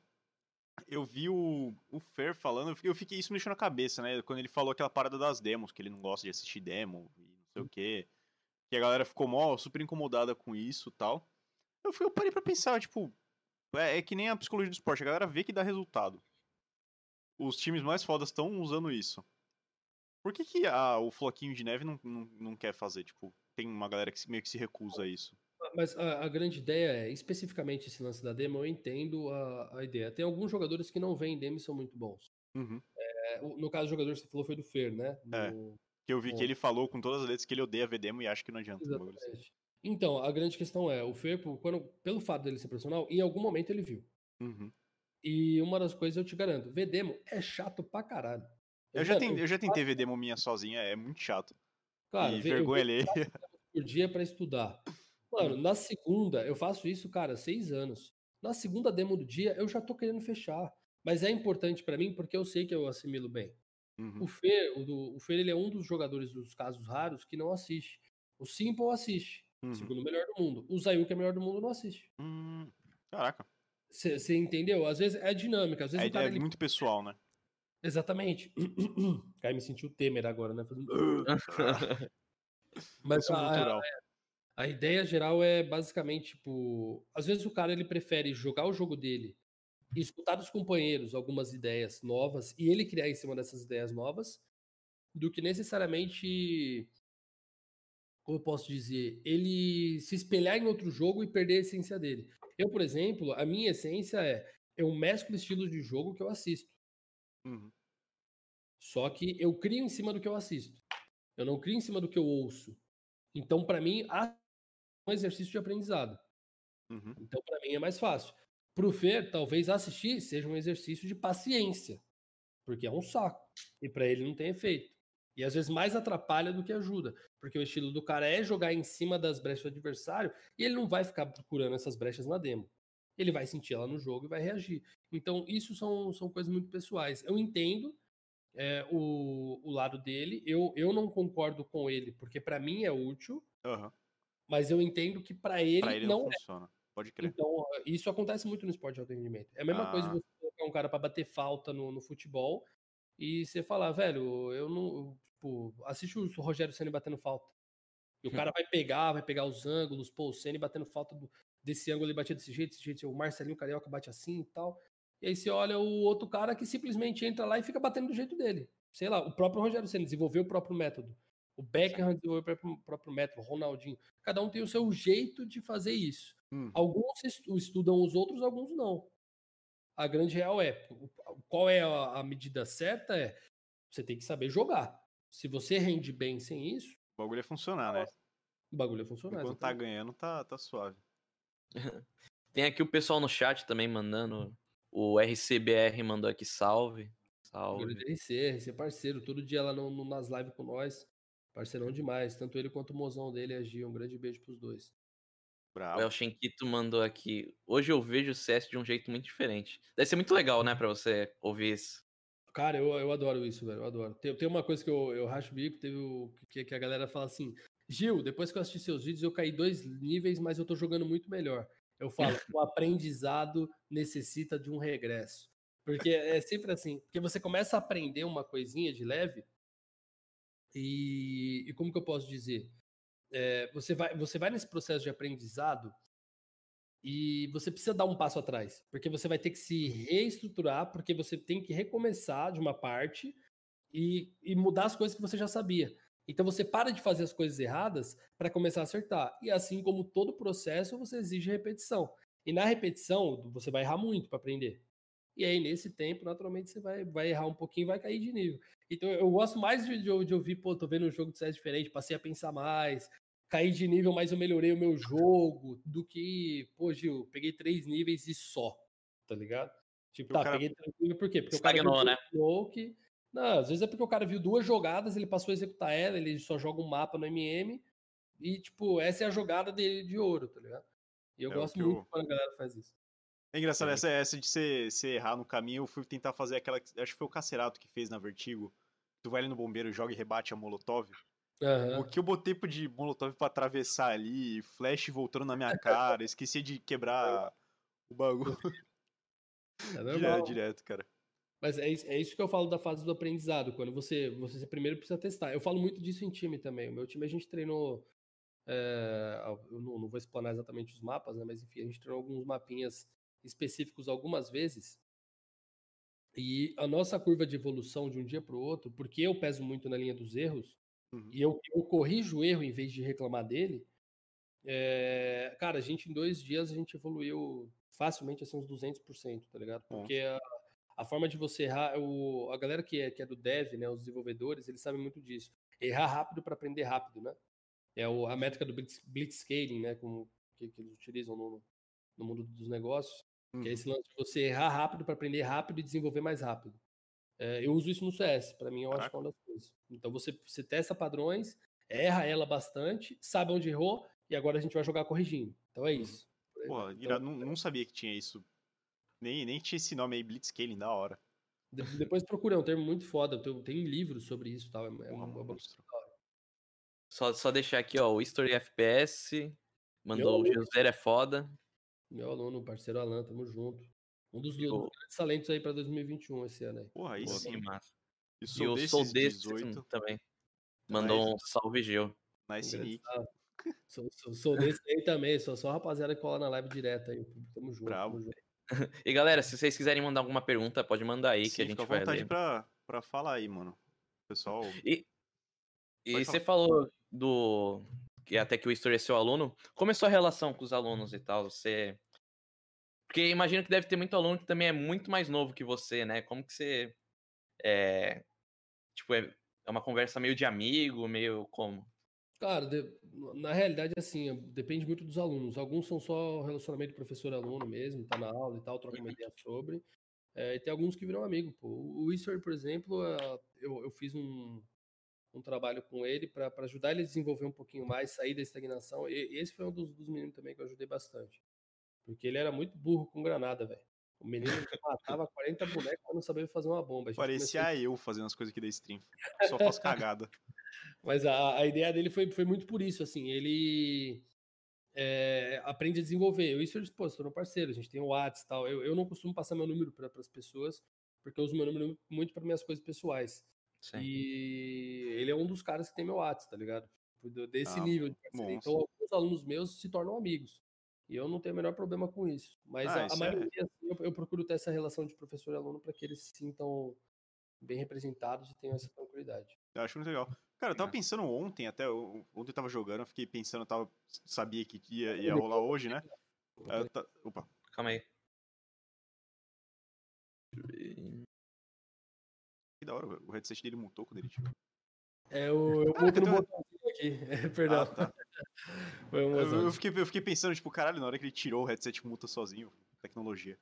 eu vi o, o Fer falando, eu fiquei isso me deixou na cabeça, né? Quando ele falou aquela parada das demos, que ele não gosta de assistir demo e não sei o quê. Que a galera ficou mó, super incomodada com isso tal. Eu, fui, eu parei pra pensar, tipo, é, é, que nem a psicologia do esporte, a galera vê que dá resultado. Os times mais fodas estão usando isso. Por que, que a, o Floquinho de Neve não, não, não quer fazer? Tipo, tem uma galera que meio que se recusa a isso. Mas a, a, grande ideia é, especificamente esse lance da demo, eu entendo a, a ideia. Tem alguns jogadores que não vêm demo e são muito bons. Uhum. É, no caso, o jogador que você falou foi do Fer, né? É, que eu vi que ele falou com todas as letras que ele odeia ver demo e acha que não adianta. Assim. Exatamente. Então, a grande questão é, o Fer, quando, pelo fato dele ser profissional, em algum momento ele viu. Uhum. E uma das coisas eu te garanto, ver demo é chato pra caralho. Eu, eu já, tentei, eu já tentei ver demo minha sozinha, é muito chato. Claro, e vergonha alheia. Por dia para estudar. Mano, na segunda, eu faço isso, cara, seis anos. Na segunda demo do dia, eu já tô querendo fechar. Mas é importante para mim porque eu sei que eu assimilo bem. Uhum. O Fer, o, do, o Fer, ele é um dos jogadores dos casos raros que não assiste. O Simple assiste, uhum. segundo melhor do mundo. O Zayu, que é melhor do mundo, não assiste. Hum, caraca. Você entendeu? Às vezes é dinâmica, às vezes é, cara, é ele... muito pessoal, né? Exatamente. Cara, me sentiu Temer agora, né? Fazendo... Mas a, a ideia geral é basicamente, tipo, às vezes o cara ele prefere jogar o jogo dele e escutar dos companheiros algumas ideias novas e ele criar em cima dessas ideias novas, do que necessariamente, como eu posso dizer, ele se espelhar em outro jogo e perder a essência dele. Eu, por exemplo, a minha essência é eu mesclo estilos de jogo que eu assisto. Uhum. Só que eu crio em cima do que eu assisto. Eu não crio em cima do que eu ouço. Então, para mim, a um exercício de aprendizado. Uhum. Então, para mim é mais fácil. Para o Fer, talvez assistir seja um exercício de paciência, porque é um saco e para ele não tem efeito. E às vezes mais atrapalha do que ajuda, porque o estilo do cara é jogar em cima das brechas do adversário e ele não vai ficar procurando essas brechas na demo. Ele vai sentir ela no jogo e vai reagir. Então, isso são, são coisas muito pessoais. Eu entendo é, o, o lado dele, eu, eu não concordo com ele, porque para mim é útil. Uhum. Mas eu entendo que para ele, pra ele não, não é. funciona. Pode crer. Então, isso acontece muito no esporte de alto rendimento. É a mesma ah. coisa você colocar um cara para bater falta no, no, futebol e você falar, velho, eu não. Tipo, assiste o Rogério Senna batendo falta. E o cara vai pegar, vai pegar os ângulos, pô, o Senna batendo falta do, desse ângulo ele batia desse jeito, desse jeito, o Marcelinho Carioca bate assim e tal. E aí você olha o outro cara que simplesmente entra lá e fica batendo do jeito dele. sei lá, o próprio Rogério Senna desenvolveu o próprio método. O Beckham desenvolveu o próprio, método, o Ronaldinho. Cada um tem o seu jeito de fazer isso. Hum. Alguns estudam os outros, alguns não. A grande real é, qual é a, a medida certa? É, você tem que saber jogar. Se você rende bem sem isso... O bagulho é funcionar, né? O bagulho é funcionar. Quando tá ganhando, tá, tá suave. tem aqui o pessoal no chat também mandando... O RCBR mandou aqui salve. Salve. RC, RC parceiro, todo dia lá no, no, nas lives com nós. Parceirão demais. Tanto ele quanto o mozão dele agiam. Um grande beijo pros dois. Bravo. O El Shenquito mandou aqui. Hoje eu vejo o CS de um jeito muito diferente. Deve ser muito legal, né, pra você ouvir isso. Cara, eu, eu adoro isso, velho. Eu adoro. Tem, tem uma coisa que eu, eu racho o bico, teve o, que, que a galera fala assim: Gil, depois que eu assisti seus vídeos, eu caí dois níveis, mas eu tô jogando muito melhor. Eu falo, o aprendizado necessita de um regresso. Porque é sempre assim, porque você começa a aprender uma coisinha de leve, e, e como que eu posso dizer? É, você, vai, você vai nesse processo de aprendizado e você precisa dar um passo atrás, porque você vai ter que se reestruturar, porque você tem que recomeçar de uma parte e, e mudar as coisas que você já sabia. Então você para de fazer as coisas erradas para começar a acertar. E assim como todo processo, você exige repetição. E na repetição, você vai errar muito para aprender. E aí, nesse tempo, naturalmente, você vai, vai errar um pouquinho vai cair de nível. Então, eu gosto mais de, de, de ouvir, pô, tô vendo um jogo de CS diferente, passei a pensar mais, caí de nível, mas eu melhorei o meu jogo, do que, pô, Gil, peguei três níveis e só, tá ligado? Tipo, tá, cara... peguei três níveis por quê? Porque Estagnou, o cara né? que... Não, às vezes é porque o cara viu duas jogadas, ele passou a executar ela, ele só joga um mapa no MM, e, tipo, essa é a jogada dele de ouro, tá ligado? E eu é gosto muito eu... quando a galera faz isso. É engraçado, essa, essa de você, você errar no caminho, eu fui tentar fazer aquela. Acho que foi o Cacerato que fez na Vertigo. Tu vai ali no bombeiro, joga e rebate a Molotov. Uhum. O que eu botei de Molotov pra atravessar ali, flash voltando na minha cara, esqueci de quebrar o bagulho. É direto, direto, cara. Mas é isso, é isso que eu falo da fase do aprendizado, quando você, você primeiro precisa testar. Eu falo muito disso em time também. O meu time a gente treinou. É, eu não, não, vou explanar exatamente os mapas, né? Mas enfim, a gente treinou alguns mapinhas específicos algumas vezes. E a nossa curva de evolução de um dia para o outro, porque eu peso muito na linha dos erros, uhum. e eu, eu corrijo o erro em vez de reclamar dele, é, cara, a gente em dois dias a gente evoluiu facilmente assim uns 200%, tá ligado? Porque a, a, forma de você errar, o, a galera que é, que é do dev, né, os desenvolvedores, eles sabem muito disso. Errar rápido para aprender rápido, né? É o, a métrica do blitz, blitzscaling, né, como que, que eles utilizam no, no mundo dos negócios. Uhum. Que é esse lance de você errar rápido para aprender rápido e desenvolver mais rápido. É, eu uso isso no CS, para mim eu Caraca. acho que é uma das coisas. Então você, você testa padrões, erra ela bastante, sabe onde errou e agora a gente vai jogar corrigindo. Então é uhum. isso. Uhum. Pô, então, não, não, sabia que tinha isso. Nem, nem tinha esse nome aí, Blitzscaling, da hora. depois procura, é um termo muito foda. Tem, tem livros sobre isso tal. É, é uma, uma, uma só, só deixar aqui, ó, o History FPS mandou o José é foda. Meu aluno, parceiro Alan, tamo junto. Um dos, eu... grandes talentos aí pra 2021 esse ano aí. Porra, aí sim, massa. E, sou eu sou desse 18 também. Mandou um salve, Gil. Nice Nick. Sou, sou, sou, desse aí também, sou só rapaziada que cola na live direto aí. Tamo junto. Bravo. Tamo junto. e galera, se vocês quiserem mandar alguma pergunta, pode mandar aí Sim, que a gente vai vontade ler. Pra, pra falar aí, mano. Pessoal. E, e você falou do. Que até que o History é seu aluno. Como é a sua relação com os alunos e tal? Você porque imagino que deve ter muito aluno que também é muito mais novo que você, né? Como que você. É, tipo, é, é uma conversa meio de amigo, meio como? Cara, de, na realidade, assim, depende muito dos alunos. Alguns são só relacionamento professor-aluno mesmo, tá na aula e tal, troca uma ideia sobre. É, e tem alguns que viram amigo, pô. O Easter, por exemplo, eu, eu fiz um, um trabalho com ele para ajudar ele a desenvolver um pouquinho mais, sair da estagnação. E esse foi um dos, dos meninos também que eu ajudei bastante. Porque ele era muito burro com granada, velho. O menino matava 40 bonecos pra não saber fazer uma bomba. Parecia começou... eu fazendo as coisas aqui da stream. Só faço cagada. Mas a, a ideia dele foi, foi muito por isso, assim. Ele é, aprende a desenvolver. Eu isso eu disse, pô, estou no parceiro, a gente tem o WhatsApp e tal. Eu, eu não costumo passar meu número para as pessoas, porque eu uso meu número muito para minhas coisas pessoais. Sim. E ele é um dos caras que tem meu WhatsApp, tá ligado? Desse ah, nível de. Então, alguns alunos meus se tornam amigos. E eu não tenho o menor problema com isso. Mas ah, a, a, maioria, é... assim, eu, eu, procuro ter essa relação de professor e aluno para que eles se sintam bem representados e tenham essa tranquilidade. Eu acho muito legal. Cara, eu tava pensando ontem, até ontem eu tava jogando, eu fiquei pensando, eu tava, sabia que ia, ia rolar hoje, né? Tá, opa. Calma aí. Que da hora, o headset dele montou quando ele tirou. É, o, eu ah, no botãozinho aqui. Perdão. Ah, tá. Eu, eu, fiquei, eu fiquei pensando, tipo, caralho, na hora que ele tirou o headset muta sozinho. Tecnologia.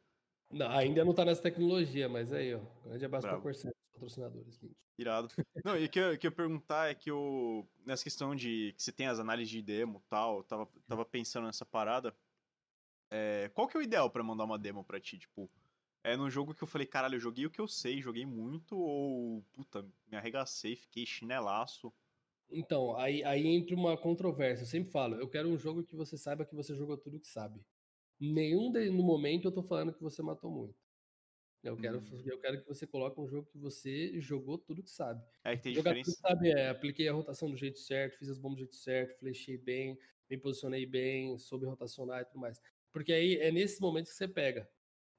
Não, ainda não tá nessa tecnologia, mas aí, ó. Grande abraço Bravo. pra Corsair, patrocinadores. Irado. Não, e o que, eu, que eu perguntar é que eu. Nessa questão de que você tem as análises de demo e tal, eu tava, tava pensando nessa parada. É, qual que é o ideal para mandar uma demo pra ti? Tipo, é num jogo que eu falei, caralho, eu joguei o que eu sei, joguei muito, ou, puta, me arregacei, fiquei chinelaço. Então, aí, aí entra uma controvérsia. Eu sempre falo, eu quero um jogo que você saiba que você jogou tudo que sabe. Nenhum de, no momento eu tô falando que você matou muito. Eu quero, hum. eu quero que você coloque um jogo que você jogou tudo que sabe. É que tem Jogar diferença. Tudo, sabe, é, apliquei a rotação do jeito certo, fiz as bombas do jeito certo, flechei bem, me posicionei bem, soube rotacionar e tudo mais. Porque aí é nesse momento que você pega.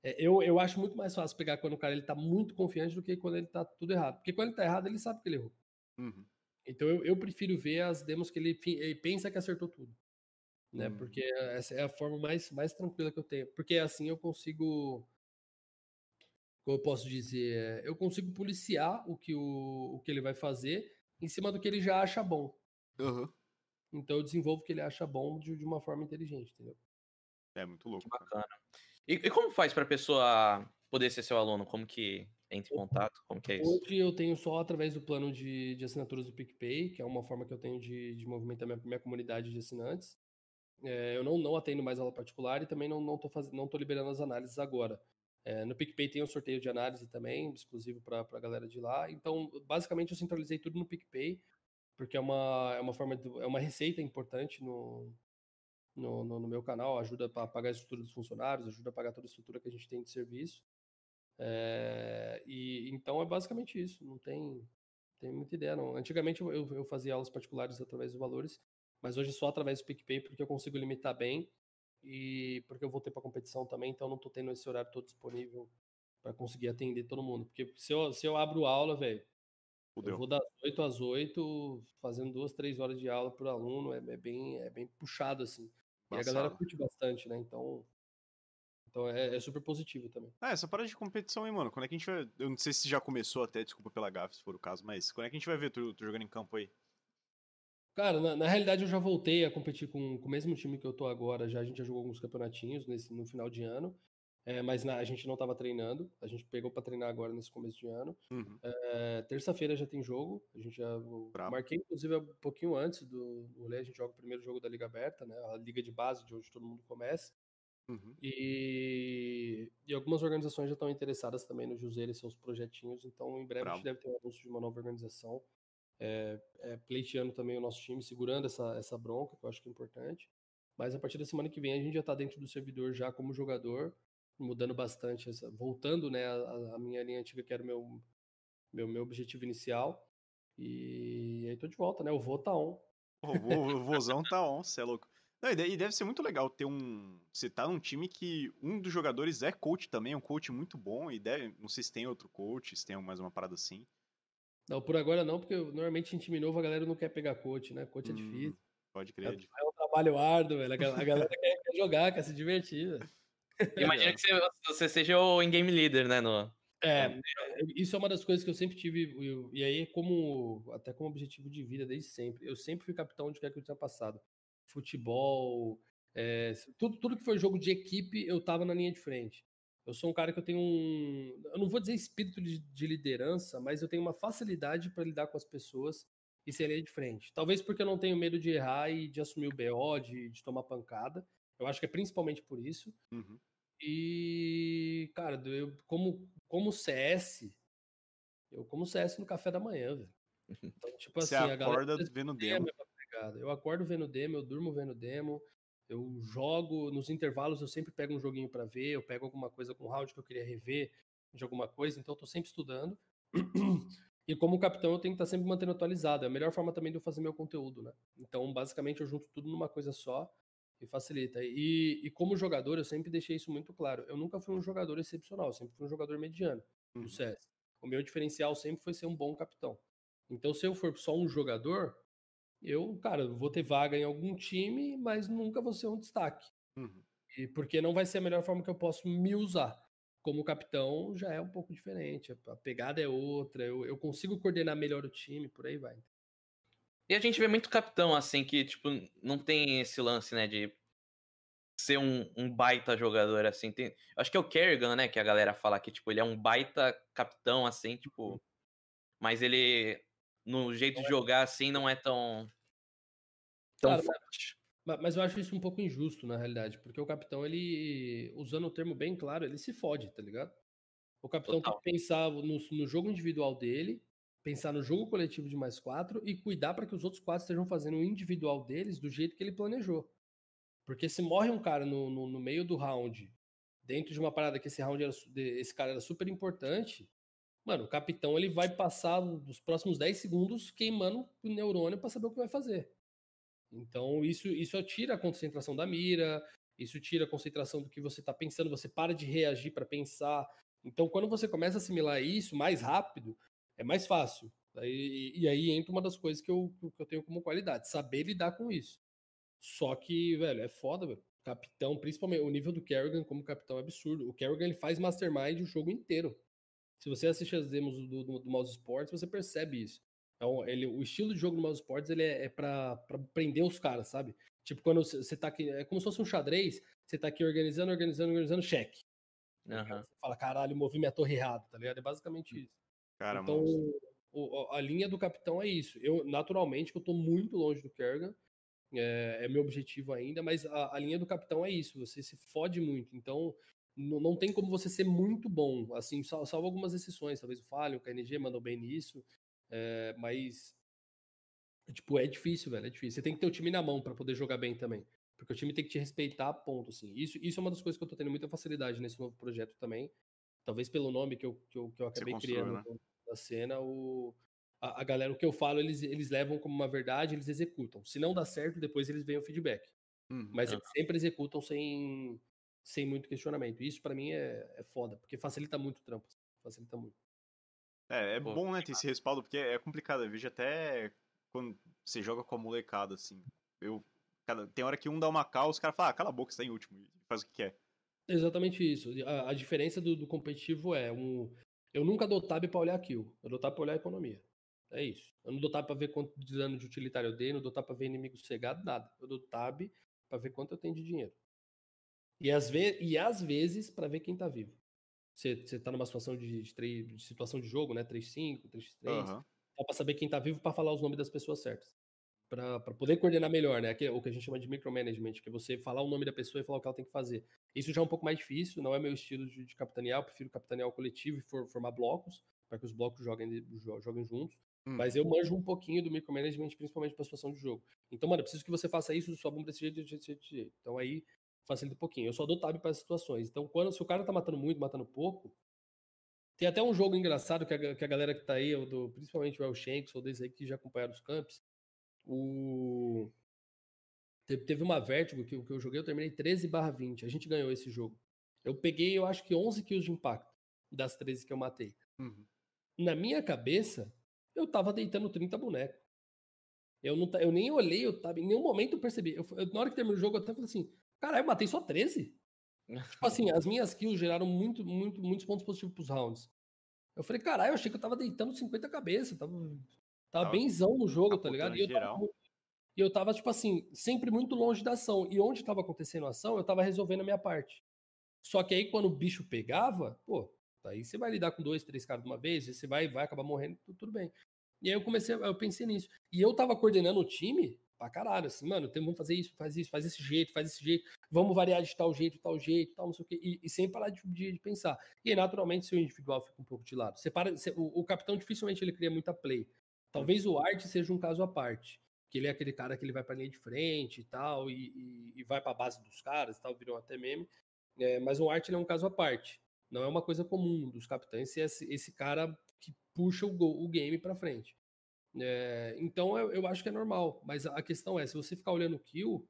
É, eu, eu acho muito mais fácil pegar quando o cara ele tá muito confiante do que quando ele tá tudo errado. Porque quando ele tá errado, ele sabe que ele errou. Uhum. Então eu, eu, prefiro ver as demos que ele, ele pensa que acertou tudo. Né? Uhum. Porque essa é a forma mais, mais tranquila que eu tenho. Porque assim eu consigo. Como eu posso dizer? Eu consigo policiar o que, o, o que ele vai fazer em cima do que ele já acha bom. Uhum. Então eu desenvolvo o que ele acha bom de, de uma forma inteligente, entendeu? É muito louco. Que bacana. E, e como faz para a pessoa poder ser seu aluno? Como que entra em contato? Como que é isso? Hoje eu tenho só através do plano de, de assinaturas do PicPay, que é uma forma que eu tenho de, de movimentar minha, minha comunidade de assinantes. É, eu não, não atendo mais aula particular e também não, não, tô fazendo, não tô liberando as análises agora. É, no PicPay tem um sorteio de análise também, exclusivo para a galera de lá. Então, basicamente, eu centralizei tudo no PicPay, porque é uma, é uma forma de, é uma receita importante no, no, no, no meu canal, ajuda a pagar a estrutura dos funcionários, ajuda a pagar toda a estrutura que a gente tem de serviço. É, e então é basicamente isso, não tem, tem muita ideia não. Antigamente eu, eu fazia aulas particulares através dos valores, mas hoje só através do PicPay porque eu consigo limitar bem e porque eu voltei para competição também, então não estou tendo esse horário todo disponível para conseguir atender todo mundo. Porque se eu, se eu abro aula, velho, eu vou das 8 às 8, fazendo duas, três horas de aula por aluno, é, é bem, é bem puxado assim. E a galera curte bastante, né? Então, então é, é, super positivo também. Ah, essa parada de competição aí, mano. Quando é que a gente vai. Eu não sei se já começou até, desculpa pela gafe, se for o caso, mas quando é que a gente vai ver tu, tu jogando em campo aí? Cara, na, na, realidade eu já voltei a competir com, com o mesmo time que eu tô agora. Já a gente já jogou alguns campeonatinhos nesse, no final de ano. É, mas na, a gente não estava treinando. A gente pegou para treinar agora nesse começo de ano. Uhum. É, Terça-feira já tem jogo. A gente já Bravo. marquei inclusive um pouquinho antes do rolê. A gente joga o primeiro jogo da Liga Aberta, né? A liga de base de onde todo mundo começa. Uhum. E, e algumas organizações já estão interessadas também no Juseiro e seus projetinhos. Então, em breve Bravo. a gente deve ter um anúncio de uma nova organização. É, é, pleiteando também o nosso time, segurando essa, essa bronca, que eu acho que é importante. Mas a partir da semana que vem a gente já está dentro do servidor já como jogador mudando bastante, essa, voltando né, a, a, minha linha antiga, que era o meu, meu, meu objetivo inicial. E aí tô de volta, né? O vô tá on. O, o, o vozão tá on, você é louco. Não, e deve ser muito legal ter um. Você tá num time que um dos jogadores é coach também, é um coach muito bom, e deve. Não sei se tem outro coach, se tem mais uma parada assim. Não, por agora não, porque normalmente em time novo a galera não quer pegar coach, né? Coach é hum, é difícil. Pode crer. É, é um trabalho árduo, velho. A galera quer, quer jogar, quer se divertir. Velho. Imagina que você, você seja o in-game leader, né, no... É, isso é uma das coisas que eu sempre tive, e aí como, até como objetivo de vida desde sempre. Eu sempre fui capitão de quer que eu tinha passado. Futebol, é, tudo, tudo que foi jogo de equipe, eu tava na linha de frente. Eu sou um cara que eu tenho um, eu não vou dizer espírito de, de liderança, mas eu tenho uma facilidade para lidar com as pessoas e ser linha de frente. Talvez porque eu não tenho medo de errar e de assumir o BO, de, de tomar pancada. Eu acho que é principalmente por isso. Uhum. E, cara, eu como, como CS, eu como CS no café da manhã, velho. Então, tipo Você assim, acorda vendo demo. Eu acordo vendo demo, eu durmo vendo demo, eu jogo, nos intervalos eu sempre pego um joguinho para ver, eu pego alguma coisa com round que eu queria rever de alguma coisa, então eu tô sempre estudando. E como capitão eu tenho que estar tá sempre mantendo atualizado. É a melhor forma também de eu fazer meu conteúdo, né? Então, basicamente, eu junto tudo numa coisa só e facilita. E, e como jogador, eu sempre deixei isso muito claro. Eu nunca fui um jogador excepcional, sempre fui um jogador mediano no uhum. CS. O meu diferencial sempre foi ser um bom capitão. Então, se eu for só um jogador, eu, cara, vou ter vaga em algum time, mas nunca vou ser um destaque. Uhum. E porque não vai ser a melhor forma que eu posso me usar. Como capitão já é um pouco diferente, a pegada é outra, eu, eu consigo coordenar melhor o time, por aí vai. E a gente vê muito capitão assim que, tipo, não tem esse lance, né, de ser um, um baita jogador, assim. Tem, acho que é o Kerrigan, né, que a galera fala que, tipo, ele é um baita capitão, assim, tipo. Uhum. Mas ele, no jeito de jogar, assim, não é tão. tão Cara, forte. Mas eu acho isso um pouco injusto, na realidade, porque o capitão, ele, usando o termo bem claro, ele se fode, tá ligado? O capitão Total. tem que pensar no, no, jogo individual dele, pensar no jogo coletivo de mais quatro e cuidar para que os outros quatro estejam fazendo o individual deles do jeito que ele planejou. Porque se morre um cara no, no, no meio do round, dentro de uma parada que esse round era, esse cara era super importante, mano, o capitão ele vai passar os próximos 10 segundos queimando o neurônio para saber o que vai fazer. Então, isso, isso tira a concentração da mira, isso tira a concentração do que você está pensando, você para de reagir para pensar. Então, quando você começa a assimilar isso mais rápido, é mais fácil. E, e aí entra uma das coisas que eu, que eu tenho como qualidade, saber lidar com isso. Só que, velho, é foda, velho. Capitão, principalmente o nível do Kerrigan como capitão é absurdo. O Kerrigan ele faz mastermind o jogo inteiro. Se você assiste as demos do, do, do Mouse Sports, você percebe isso. Então, ele, o estilo de jogo do Mouse Sports ele é, é pra, pra prender os caras, sabe? Tipo, quando você tá aqui, é como se fosse um xadrez, você tá aqui organizando, organizando, organizando, cheque. Uhum. Você fala, caralho, movi minha torre errado, tá ligado? É basicamente isso. Cara, então, o, a linha do capitão é isso. Eu, naturalmente, eu tô muito longe do Kerrigan, é, é meu objetivo ainda, mas a, a, linha do capitão é isso, você se fode muito. Então, não, tem como você ser muito bom, assim, salvo, salvo algumas exceções, talvez o Falho, o KNG mandou bem nisso, é, mas, tipo, é difícil, velho, é difícil. Você tem que ter o time na mão para poder jogar bem também. Porque o time tem que te respeitar, ponto, assim. Isso, isso é uma das coisas que eu tô tendo muita facilidade nesse novo projeto também. Talvez pelo nome que eu, que eu, que eu acabei criando né? da cena, o, a, a, galera, o que eu falo, eles, eles levam como uma verdade, eles executam. Se não dá certo, depois eles veem o feedback. Uhum, Mas é. eles sempre executam sem, sem muito questionamento. Isso para mim é, é foda, porque facilita muito o trampo. Facilita muito. É, é Pô, bom, né, ter esse respaldo, porque é complicado. Eu vejo até quando você joga com a molecada, assim. Eu, cada, tem hora que um dá uma cal, os caras falam, ah, cala a boca, você tá em último, e faz o que quer. Exatamente isso. A, a diferença do, do, competitivo é um. Eu nunca dou tab pra olhar kill, eu dou tab pra olhar a economia. É isso. Eu não dou tab pra ver quanto de dano de utilitário eu dei, não dou tab pra ver inimigo cegado, nada. Eu dou tab pra ver quanto eu tenho de dinheiro. E às, ve e às vezes para ver quem tá vivo. Você, você tá numa situação de, de, de, situação de jogo, né? 3-5, 3x3. Uhum. Dá pra saber quem tá vivo para falar os nomes das pessoas certas. para poder coordenar melhor, né? o que a gente chama de micromanagement, que é você falar o nome da pessoa e falar o que ela tem que fazer. Isso já é um pouco mais difícil, não é meu estilo de, de capitanear, eu prefiro capitanear o coletivo e for, formar blocos, para que os blocos joguem, joguem juntos. Hum. Mas eu manjo um pouquinho do micromanagement, principalmente para situação de jogo. Então, mano, eu preciso que você faça isso, sua bomba desse jeito, desse jeito, desse jeito. Então aí facilita um pouquinho. Eu só dou tab para as situações. Então, quando se o cara tá matando muito, matando pouco, tem até um jogo engraçado que a, que a galera que tá aí, do, principalmente o El Shanks, ou desses aí que já acompanharam os camps, o... Teve, uma Vertigo que, que eu joguei, eu terminei 13 barra 20. A gente ganhou esse jogo. Eu peguei, eu acho que 11 kills de impacto das 13 que eu matei. Uhum. Na minha cabeça, eu tava deitando 30 bonecos. Eu, não, eu nem olhei, eu tava, em nenhum momento eu percebi. Eu, eu, na hora que terminou o jogo, eu até falei assim: caralho, eu matei só 13? tipo assim, as minhas kills geraram muito, muito, muitos pontos positivos pros rounds. Eu falei, caralho, eu achei que eu tava deitando 50 cabeças, tava, tava, benzão no jogo, tá ligado? E eu, tava, e eu tava, tipo assim, sempre muito longe da ação. E onde tava acontecendo a ação, eu tava resolvendo a minha parte. Só que aí, quando o bicho pegava, pô, aí você vai lidar com dois, três caras de uma vez, você vai, vai acabar morrendo, tudo bem. E aí eu comecei, eu pensei nisso. E eu tava coordenando o time pra caralho, assim, mano, vamos fazer isso, faz isso, faz esse jeito, faz esse jeito, vamos variar de tal jeito, tal jeito, tal, não sei o quê, e, e sem parar de, de, de, pensar. E aí, naturalmente, seu individual fica um pouco de lado. Você para, você, o, o, capitão dificilmente ele cria muita play. Talvez o arte seja um caso à parte, que ele é aquele cara que ele vai pra linha de frente e tal, e, e, e vai pra base dos caras e tal, viram até meme, é, mas o arte é um caso à parte. Não é uma coisa comum dos capitães ser esse, esse cara que puxa o, o game para frente. É, então eu, eu, acho que é normal, mas a questão é, se você ficar olhando o kill,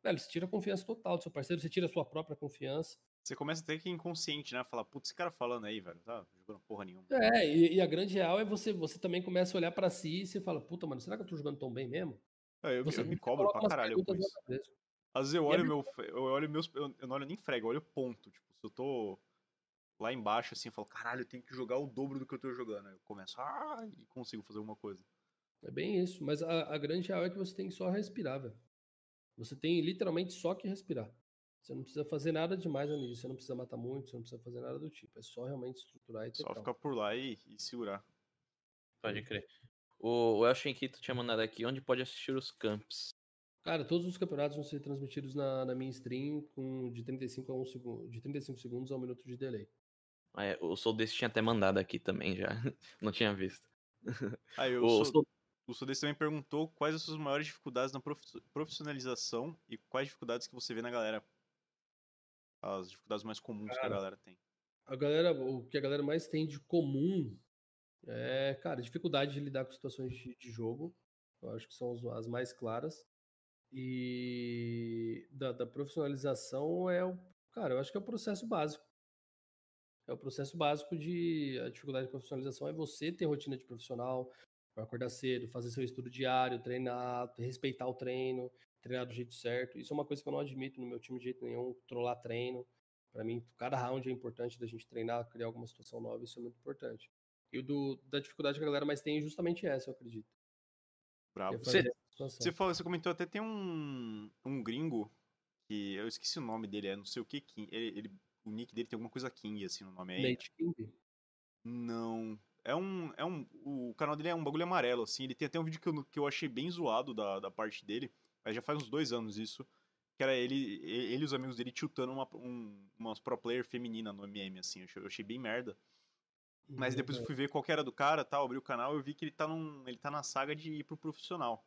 velho, você tira a confiança total do seu parceiro, você tira a sua própria confiança. Você começa até que inconsciente, né? Falar, putz, esse cara falando aí, velho, tá porra nenhuma. É, e, e a grande real é você, você também começa a olhar para si e você fala, puta, mano, será que eu tô jogando tão bem mesmo? É, eu, você eu me cobro pra caralho com isso. Às vezes eu olho, é meu, eu olho meus. Eu, eu não olho nem frega, eu olho ponto. Tipo, se eu tô lá embaixo, assim, eu falo, caralho, eu tenho que jogar o dobro do que eu tô jogando. Aí eu começo, ah, e consigo fazer alguma coisa. É bem isso, mas a, a grande real é que você tem que só respirar, velho. Você tem literalmente só que respirar. Você não precisa fazer nada demais ali, você não precisa matar muito, você não precisa fazer nada do tipo. É só realmente estruturar e ter Só calma. ficar por lá e, e segurar. Pode crer. O, o Elshin Kito tinha mandado aqui onde pode assistir os camps. Cara, todos os campeonatos vão ser transmitidos na, na minha stream com de 35 a 1 segundo, de 35 segundos a um minuto de delay. Ah, é, o Soldesse tinha até mandado aqui também já. Não tinha visto. Ah, eu o, sou... o Soldesse também perguntou quais as suas maiores dificuldades na profissionalização e quais dificuldades que você vê na galera as dificuldades mais comuns cara, que a galera tem? A galera, o que a galera mais tem de comum é, cara, dificuldade de lidar com situações de, de jogo. Eu acho que são as mais claras. E da, da, profissionalização é o, cara, eu acho que é o processo básico. É o processo básico de a dificuldade de profissionalização é você ter rotina de profissional, acordar cedo, fazer seu estudo diário, treinar, respeitar o treino, treinar do jeito certo. Isso é uma coisa que eu não admito no meu time de jeito nenhum, trollar treino. Para mim, cada round é importante da gente treinar, criar alguma situação nova, isso é muito importante. E o do, da dificuldade que a galera mais tem é justamente essa, eu acredito. Bravo. Você, você, falou, você comentou até tem um, um gringo que eu esqueci o nome dele, é não sei o que King. Ele, ele, o nick dele tem alguma coisa King, assim, no nome. É Nate King? Não. É um, é um. O canal dele é um bagulho amarelo, assim. Ele tem até um vídeo que eu, que eu achei bem zoado da, da parte dele. Mas já faz uns dois anos isso. Que era ele, ele e os amigos dele tiltando uma, um, umas pro player feminina no MM, assim. Eu achei, bem merda. Mas depois eu fui ver qual era do cara, tal, abri o canal e eu vi que ele tá, num, ele tá na saga de ir pro profissional.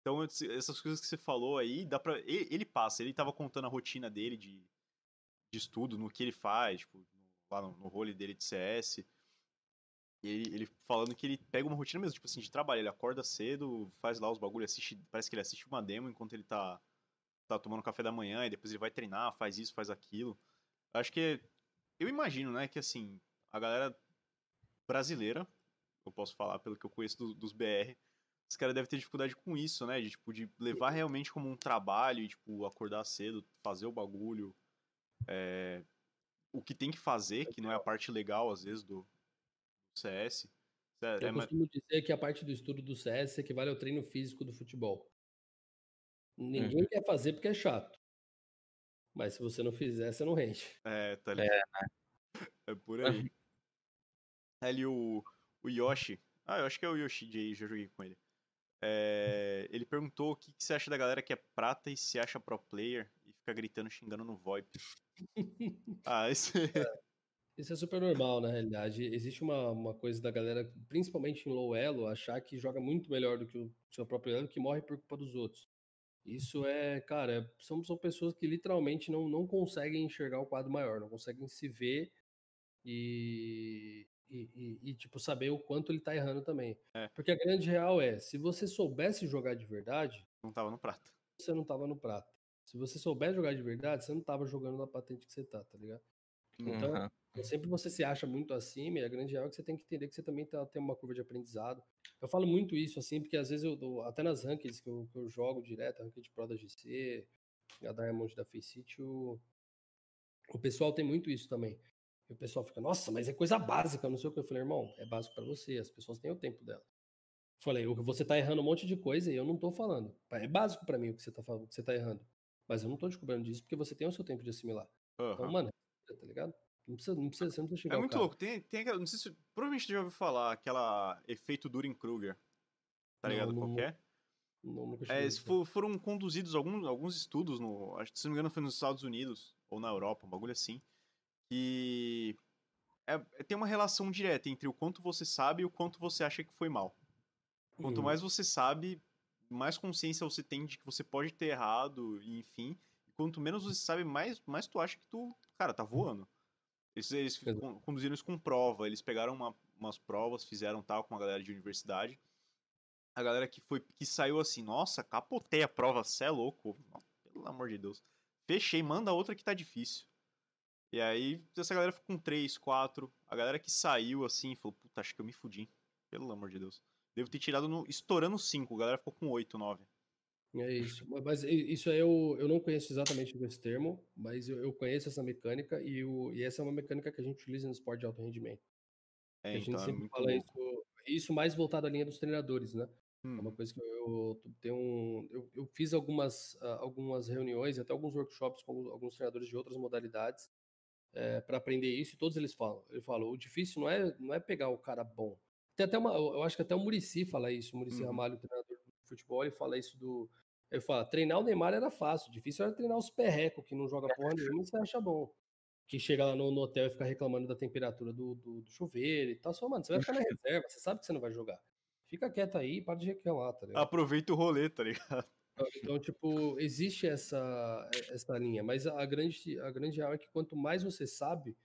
Então, essas coisas que você falou aí, dá pra. Ele, ele passa, ele tava contando a rotina dele de, de estudo, no que ele faz, tipo, lá no, no role dele de CS. Ele, ele, falando que ele pega uma rotina mesmo, tipo assim, de trabalho. Ele acorda cedo, faz lá os bagulho, assiste. Parece que ele assiste uma demo enquanto ele tá, tá tomando café da manhã, e depois ele vai treinar, faz isso, faz aquilo. Acho que. Eu imagino, né, que assim, a galera brasileira, eu posso falar pelo que eu conheço do, dos BR, os caras devem ter dificuldade com isso, né? De, tipo, de levar realmente como um trabalho e, tipo, acordar cedo, fazer o bagulho. É, o que tem que fazer, que não é a parte legal, às vezes, do, CS. É, eu é costumo dizer que a parte do estudo do CS equivale ao treino físico do futebol. Ninguém uhum. quer fazer porque é chato. Mas se você não fizer, você não rende. É, tá ligado. É, é por aí. Ali o, o Yoshi. Ah, eu acho que é o Yoshi J, já joguei com ele. É, ele perguntou o que, que, você acha da galera que é prata e se acha pro player e fica gritando, xingando no VoIP. ah, esse. É. Isso é super normal, na realidade. Existe uma, uma coisa da galera, principalmente em low elo, achar que joga muito melhor do que o seu próprio elo, que morre por culpa dos outros. Isso é, cara, são, são pessoas que literalmente não, não conseguem enxergar o quadro maior, não conseguem se ver e, e, e, e tipo, saber o quanto ele tá errando também. É. Porque a grande real é, se você soubesse jogar de verdade... Não tava no prata. Você não tava no prata. Se você souber jogar de verdade, você não tava jogando na patente que você tá, tá ligado? Então, uhum. Sempre você se acha muito acima, e a grande real é que você tem que entender que você também tá, tem uma curva de aprendizado. Eu falo muito isso, assim, porque às vezes eu, até nas rankings que eu, que eu jogo direto, de Pro da GC, a Diamond da Faceit, o, o pessoal tem muito isso também. E o pessoal fica, nossa, mas é coisa básica, não sei o que. Eu falei, irmão, é básico para você, as pessoas têm o tempo dela. Falei, você tá errando um monte de coisa e eu não tô falando. É básico para mim o que você tá falando, o que você tá errando. Mas eu não tô descobrindo disso porque você tem o seu tempo de assimilar. Uhum. Então, mano, tá ligado? Não precisa, não precisa, você não precisa chegar É muito louco. Tem, tem aquela, não sei se, provavelmente você já ouviu falar, aquela efeito Durin-Kruger. Tá ligado não, qual é? Não, nunca é, for, foram conduzidos alguns, alguns estudos, no, acho que se não me engano foi nos Estados Unidos ou na Europa, um bagulho assim, que é, tem uma relação direta entre o quanto você sabe e o quanto você acha que foi mal. Quanto hum. mais você sabe, mais consciência você tem de que você pode ter errado, enfim. E quanto menos você sabe, mais, mais tu acha que tu, cara, tá voando. Eles, eles conduziram isso com prova, eles pegaram uma, umas provas, fizeram tal com a galera de universidade. A galera que foi que saiu assim, nossa, capotei a prova, cê é louco. Pelo amor de Deus. Fechei, manda outra que tá difícil. E aí, essa galera ficou com 3, 4. A galera que saiu assim falou: Puta, acho que eu me fudi. Pelo amor de Deus. Devo ter tirado no, estourando 5. A galera ficou com 8, 9. É isso. Mas isso aí eu, eu não conheço exatamente esse termo, mas eu, eu conheço essa mecânica e, o, e essa é uma mecânica que a gente utiliza no esporte de alto rendimento. É, a gente então, é sempre é fala isso, isso mais voltado à linha dos treinadores, né? Hum. É uma hum. coisa que eu, eu tenho um, eu, eu, fiz algumas, algumas reuniões, até alguns workshops com alguns treinadores de outras modalidades é, para aprender isso e todos eles falam. Ele falou, o difícil não é, não é pegar o cara bom. Tem até uma, eu acho que até o Murici fala isso, o Murici hum. Ramalho, futebol, ele fala isso do eu falo, treinar o Neymar era fácil, difícil era treinar os perrecos que não joga porra nenhuma e você acha bom. Que chega lá no, no hotel e fica reclamando da temperatura do, do, do, chuveiro e tal. Só, mano, você vai ficar na reserva, você sabe que você não vai jogar. Fica quieto aí, para de reclamar, tá ligado? Aproveita o rolê, tá ligado? Então, então, tipo, existe essa, essa linha, mas a grande, a grande real é que quanto mais você sabe,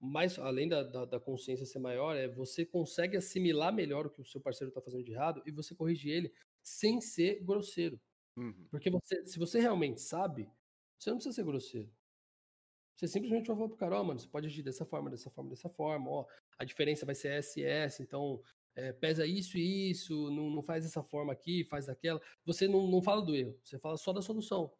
mais, além da, da, da, consciência ser maior, é você consegue assimilar melhor o que o seu parceiro está fazendo de errado e você corrige ele sem ser grosseiro. Uhum. Porque você, se você realmente sabe, você não precisa ser grosseiro. Você simplesmente vai falar pro cara, ó, oh, mano, você pode agir dessa forma, dessa forma, dessa forma, ó, a diferença vai ser SS, então é, pesa isso e isso, não, não faz dessa forma aqui, faz aquela. Você não, não fala do erro, você fala só da solução.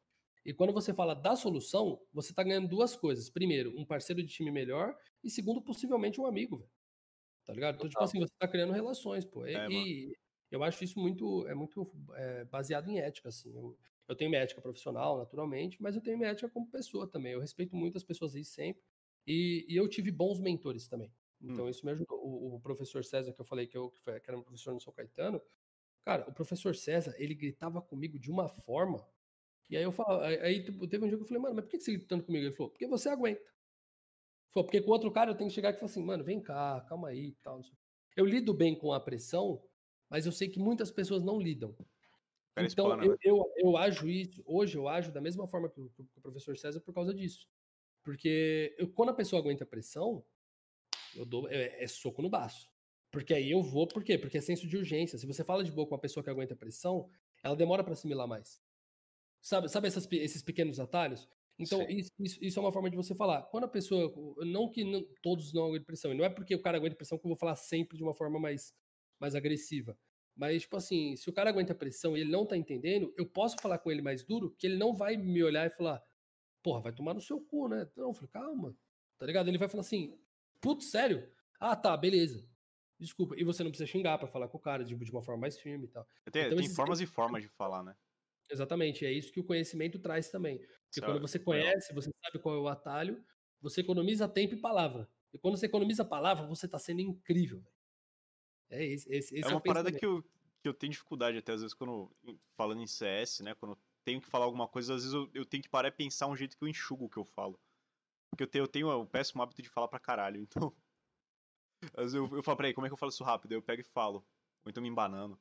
E quando você fala da solução, você está ganhando duas coisas. Primeiro, um parceiro de time melhor, e segundo, possivelmente um amigo, velho. Tá ligado? Então, tipo assim, você está criando relações, pô. E, é, e, eu acho isso muito, é muito é, baseado em ética, assim. Eu, eu tenho minha ética profissional, naturalmente, mas eu tenho minha ética como pessoa também. Eu respeito muito as pessoas aí sempre. E, e eu tive bons mentores também. Então, hum. isso me ajudou. O, o, professor César, que eu falei que, eu, que, foi, que era um professor no São Caetano, cara, o professor César, ele gritava comigo de uma forma que aí eu falo, aí tipo, teve um dia que eu falei, mano, mas por que você gritando comigo? Ele falou, porque você aguenta. Falou, porque com outro cara eu tenho que chegar e falar assim, mano, vem cá, calma aí e tal. Eu lido bem com a pressão, mas eu sei que muitas pessoas não lidam. então, eu, né? eu, eu ajo isso, hoje eu ajo da mesma forma que o, que o professor César por causa disso. Porque eu, quando a pessoa aguenta pressão, eu dou é, é, soco no baço. Porque aí eu vou, por quê? Porque é senso de urgência. Se você fala de boa com uma pessoa que aguenta pressão, ela demora para assimilar mais. Sabe, sabe essas, esses pequenos atalhos? Então, isso, isso, isso, é uma forma de você falar. Quando a pessoa. Não que não, todos não aguentam pressão, e não é porque o cara aguenta pressão que eu vou falar sempre de uma forma mais mais agressiva. Mas, tipo assim, se o cara aguenta pressão e ele não tá entendendo, eu posso falar com ele mais duro, que ele não vai me olhar e falar, porra, vai tomar no seu cu, né? Não, eu falei, calma, tá ligado? Ele vai falar assim, putz, sério? Ah, tá, beleza. Desculpa. E você não precisa xingar para falar com o cara, de, de uma forma mais firme e tal. Tem, então, tem formas e formas de falar, né? Exatamente, é isso que o conhecimento traz também. Porque quando você conhece, você sabe qual é o atalho, você economiza tempo e palavra. E quando você economiza palavra, você tá sendo incrível, velho. É, esse, esse é uma parada que eu, que eu tenho dificuldade até, às vezes, quando falando em CS, né? Quando eu tenho que falar alguma coisa, às vezes eu, eu tenho que parar e pensar um jeito que eu enxugo o que eu falo. Porque eu tenho, eu tenho o péssimo hábito de falar pra caralho, então. Às vezes eu, eu falo, peraí, como é que eu falo isso rápido? Eu pego e falo. Ou então me embanando.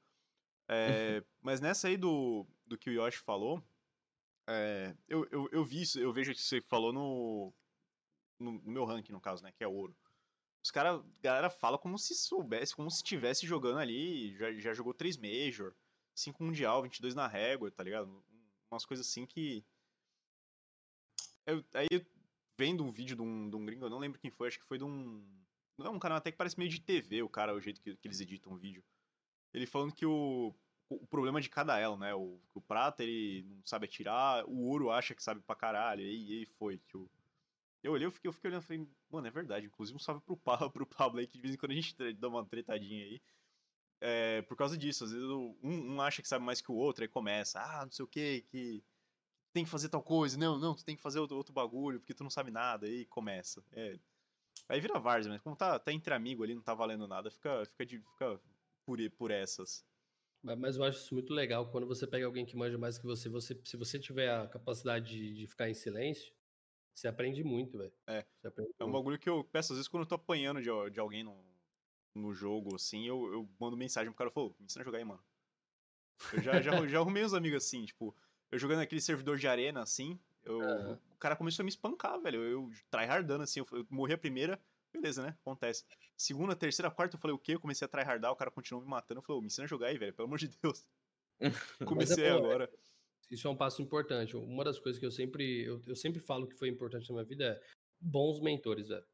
É, mas nessa aí do, do que o Yoshi falou, é, eu, eu, eu vi isso, eu vejo que você falou no, no, no meu ranking, no caso, né? Que é ouro. Os caras, galera fala como se soubesse, como se estivesse jogando ali, já, já jogou 3 Major, 5 Mundial, 22 na régua, tá ligado? Umas coisas assim que. Eu, aí, vendo um vídeo de um, de um gringo, eu não lembro quem foi, acho que foi de um. Não é um canal até que parece meio de TV, o cara, o jeito que, que eles editam o vídeo. Ele falando que o, o problema de cada elo, né? O, o prata ele não sabe atirar, o ouro acha que sabe pra caralho, e aí foi. Que o, eu olhei, eu fiquei, eu fiquei olhando e falei, mano, é verdade. Inclusive, um salve pro Pablo, pro Pablo aí, que de vez em quando a gente dá uma tretadinha aí. É, por causa disso, às vezes um, um, acha que sabe mais que o outro, aí começa, ah, não sei o que, que tem que fazer tal coisa, não, não, tu tem que fazer outro, outro bagulho, porque tu não sabe nada, aí começa. É. Aí vira várzea, mas como tá, tá entre amigo ali, não tá valendo nada, fica, fica, de, fica por, por essas. Mas eu acho isso muito legal, quando você pega alguém que manja mais que você, você se você tiver a capacidade de, de ficar em silêncio, você aprende muito, velho. É. é um bagulho que eu peço, às vezes, quando eu tô apanhando de, de alguém no, no jogo, assim, eu, eu mando mensagem pro cara e falo, me ensina a jogar aí, mano. Eu já, já, já arrumei uns amigos assim, tipo, eu jogando naquele servidor de arena, assim, eu, uhum. o cara começou a me espancar, velho. Eu, eu tryhardando, assim, eu, eu morri a primeira, beleza, né? Acontece. Segunda, terceira, quarta, eu falei o quê? Eu comecei a tryhardar, o cara continuou me matando. Eu falei, me ensina a jogar aí, velho, pelo amor de Deus. Comecei é agora. Isso é um passo importante. Uma das coisas que eu sempre, eu, eu sempre falo que foi importante na minha vida é bons mentores, velho.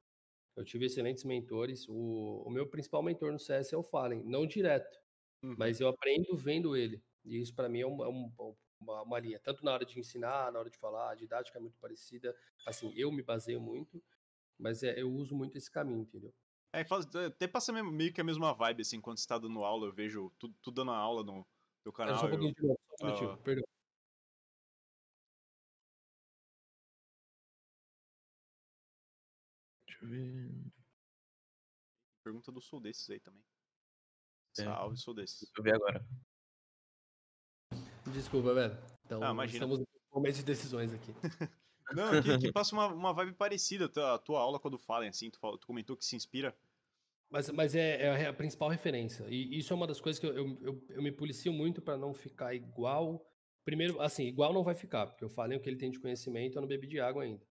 Eu tive excelentes mentores. O, o meu principal mentor no CS é o Fallen, não direto, uhum. mas eu aprendo vendo ele. E isso para mim é, um, é um, uma, uma, linha, tanto na hora de ensinar, na hora de falar, a didática é muito parecida. Assim, eu me baseio muito, mas é, eu uso muito esse caminho, entendeu? É, até passa meio que a mesma vibe, assim, quando você tá dando aula, eu vejo tudo, tudo dando aula no teu canal. Só um pouquinho eu... de novo, só um minutinho, uh... perdão. Deixa eu ver. Pergunta do Sul desses aí também. É. Salve, sou desses. Deixa eu ver agora. Desculpa, velho. Então, ah, estamos no momento de decisões aqui. Não, que, que passa uma, uma vibe parecida a tua aula quando falam, assim, tu, tu comentou que se inspira. Mas, mas é, é, a principal referência. E isso é uma das coisas que eu, eu, eu, eu me policio muito para não ficar igual. Primeiro, assim, igual não vai ficar, porque eu falei o que ele tem de conhecimento, eu não bebi de água ainda.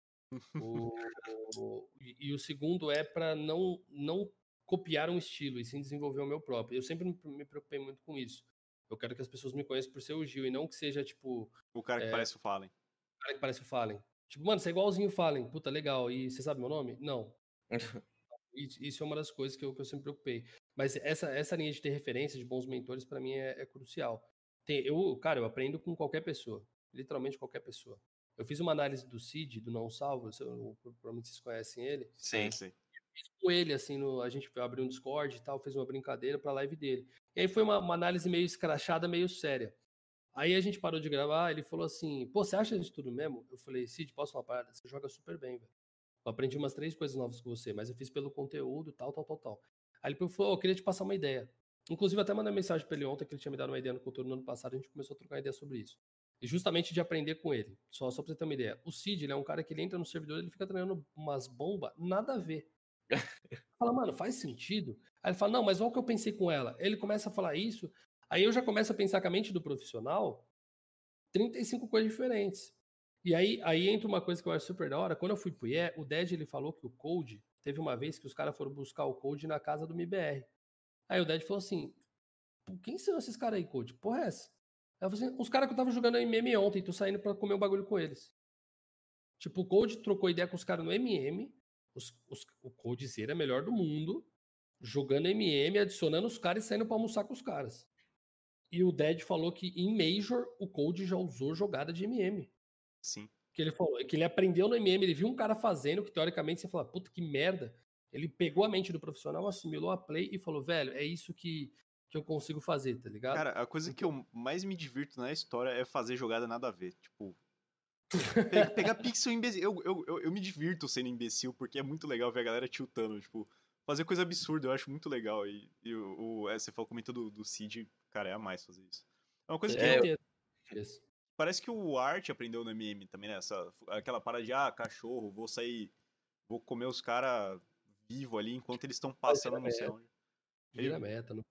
O, o, e, o segundo é para não, não copiar um estilo e sim desenvolver o meu próprio. Eu sempre me, me preocupei muito com isso. Eu quero que as pessoas me conheçam por ser o Gil e não que seja, tipo. O cara que é, parece o Fallen. O cara que parece o Fallen. Tipo, mano, você é igualzinho o Fallen. Puta, legal. E você sabe meu nome? Não. isso é uma das coisas que eu, que eu sempre preocupei. Mas essa, essa linha de ter referência de bons mentores, para mim, é, é crucial. Tem, eu, cara, eu aprendo com qualquer pessoa. Literalmente qualquer pessoa. Eu fiz uma análise do Cid, do Não Salvo, eu, provavelmente vocês conhecem ele. Sim, sim. fiz com ele, assim, no, a gente abriu um Discord e tal, fez uma brincadeira pra live dele. E aí foi uma, uma análise meio escrachada, meio séria. Aí a gente parou de gravar, ele falou assim, pô, você acha de tudo mesmo? Eu falei, Cid, posso falar uma parada? Você joga super bem, velho. Eu aprendi umas três coisas novas com você, mas eu fiz pelo conteúdo, tal, tal, tal, tal. Aí ele falou, oh, eu queria te passar uma ideia. Inclusive, até mandei mensagem pra ele ontem, que ele tinha me dado uma ideia no conteúdo no ano passado, a gente começou a trocar ideia sobre isso. Justamente de aprender com ele. Só, só pra você ter uma ideia. O Cid, ele é um cara que ele entra no servidor, ele fica treinando umas bombas, nada a ver. fala, mano, faz sentido? Aí ele fala, não, mas olha o que eu pensei com ela. Ele começa a falar isso, aí eu já começo a pensar com a mente do profissional 35 coisas diferentes. E aí, aí entra uma coisa que eu acho super da hora. Quando eu fui pro IE, o Ded ele falou que o Code, teve uma vez que os caras foram buscar o Code na casa do MBR. Aí o Ded falou assim: quem são esses caras aí, Code? Porra, é essa? Aí eu falei assim, os caras que eu tava jogando MM ontem, tô saindo pra comer um bagulho com eles. Tipo, o Code trocou ideia com os caras no MM, os, os, o Codezeira melhor do mundo, jogando MM, adicionando os caras e saindo pra almoçar com os caras. E o Dead falou que em Major o Cold já usou jogada de MM. Sim. Que ele falou, que ele aprendeu no MM, ele viu um cara fazendo que teoricamente você fala, puta que merda. Ele pegou a mente do profissional, assimilou a play e falou, velho, é isso que, que eu consigo fazer, tá ligado? Cara, a coisa que eu mais me divirto na história é fazer jogada nada a ver. Tipo, pegar pixel imbecil. Eu, eu, eu, eu, me divirto sendo imbecil, porque é muito legal ver a galera tiltando. Tipo, fazer coisa absurda, eu acho muito legal. E, e o, o é, você falou, comentou do, do Cid, cara, é a mais fazer isso. É uma coisa que. É, eu... Parece que o Art aprendeu no MM também, né? Essa, aquela parada de, ah, cachorro, vou sair, vou comer os caras vivo ali enquanto eles estão passando no céu. Vira meta, não?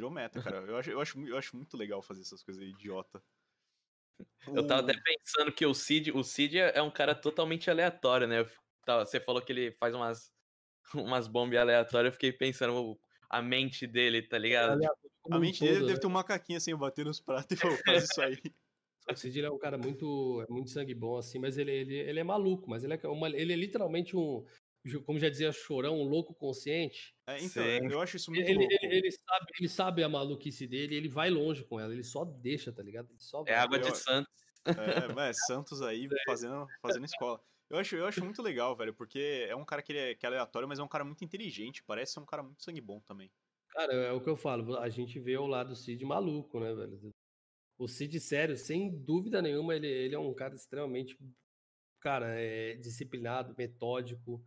Virou meta, cara. Eu acho, eu, acho, eu acho muito legal fazer essas coisas idiota. Eu tava até pensando que o Cid, o Cid é um cara totalmente aleatório, né? Você falou que ele faz umas, umas bombas aleatórias, eu fiquei pensando a mente dele, tá ligado? A mente dele deve né? ter um macaquinho assim, bater nos pratos e falou, faz isso aí. O Cid é um cara muito, é muito sangue bom, assim, mas ele, ele, ele é maluco, mas ele é, uma, ele é literalmente um, como já dizia Chorão, um louco consciente. É, então, Sim. eu acho isso muito ele, louco. Ele, ele, sabe, ele sabe a maluquice dele, ele vai longe com ela, ele só deixa, tá ligado? Ele só é água de Santos. É, é, Santos aí fazendo, fazendo escola. Eu acho, eu acho muito legal, velho, porque é um cara que, é, que é aleatório, mas é um cara muito inteligente, parece ser um cara muito sangue bom também. Cara, é o que eu falo, a gente vê o lado Cid maluco, né, velho? O Cid, sério, sem dúvida nenhuma, ele, ele é um cara extremamente, cara, é disciplinado, metódico,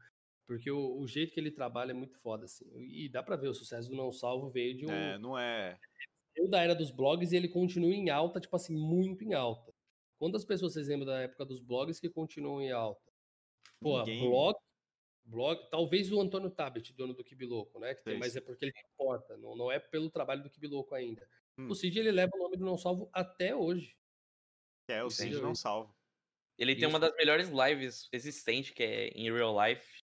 porque o, o, jeito que ele trabalha é muito foda, assim. E dá pra ver, o sucesso do Não Salvo veio de um... É, não é... Veio da era dos blogs e ele continua em alta, tipo assim, muito em alta. Quantas pessoas vocês lembram da época dos blogs que continuam em alta? Pô, Ninguém. blog, blog, talvez o Antônio Tabet, dono do Kibiloco, né? Que tem, mas é porque ele importa, não, não é pelo trabalho do Kibiloco ainda. Hum. O Cid ele leva o nome do Não Salvo até hoje. É, o Cid Não Salvo. Ele Isso. tem uma das melhores lives existentes, que é em real life.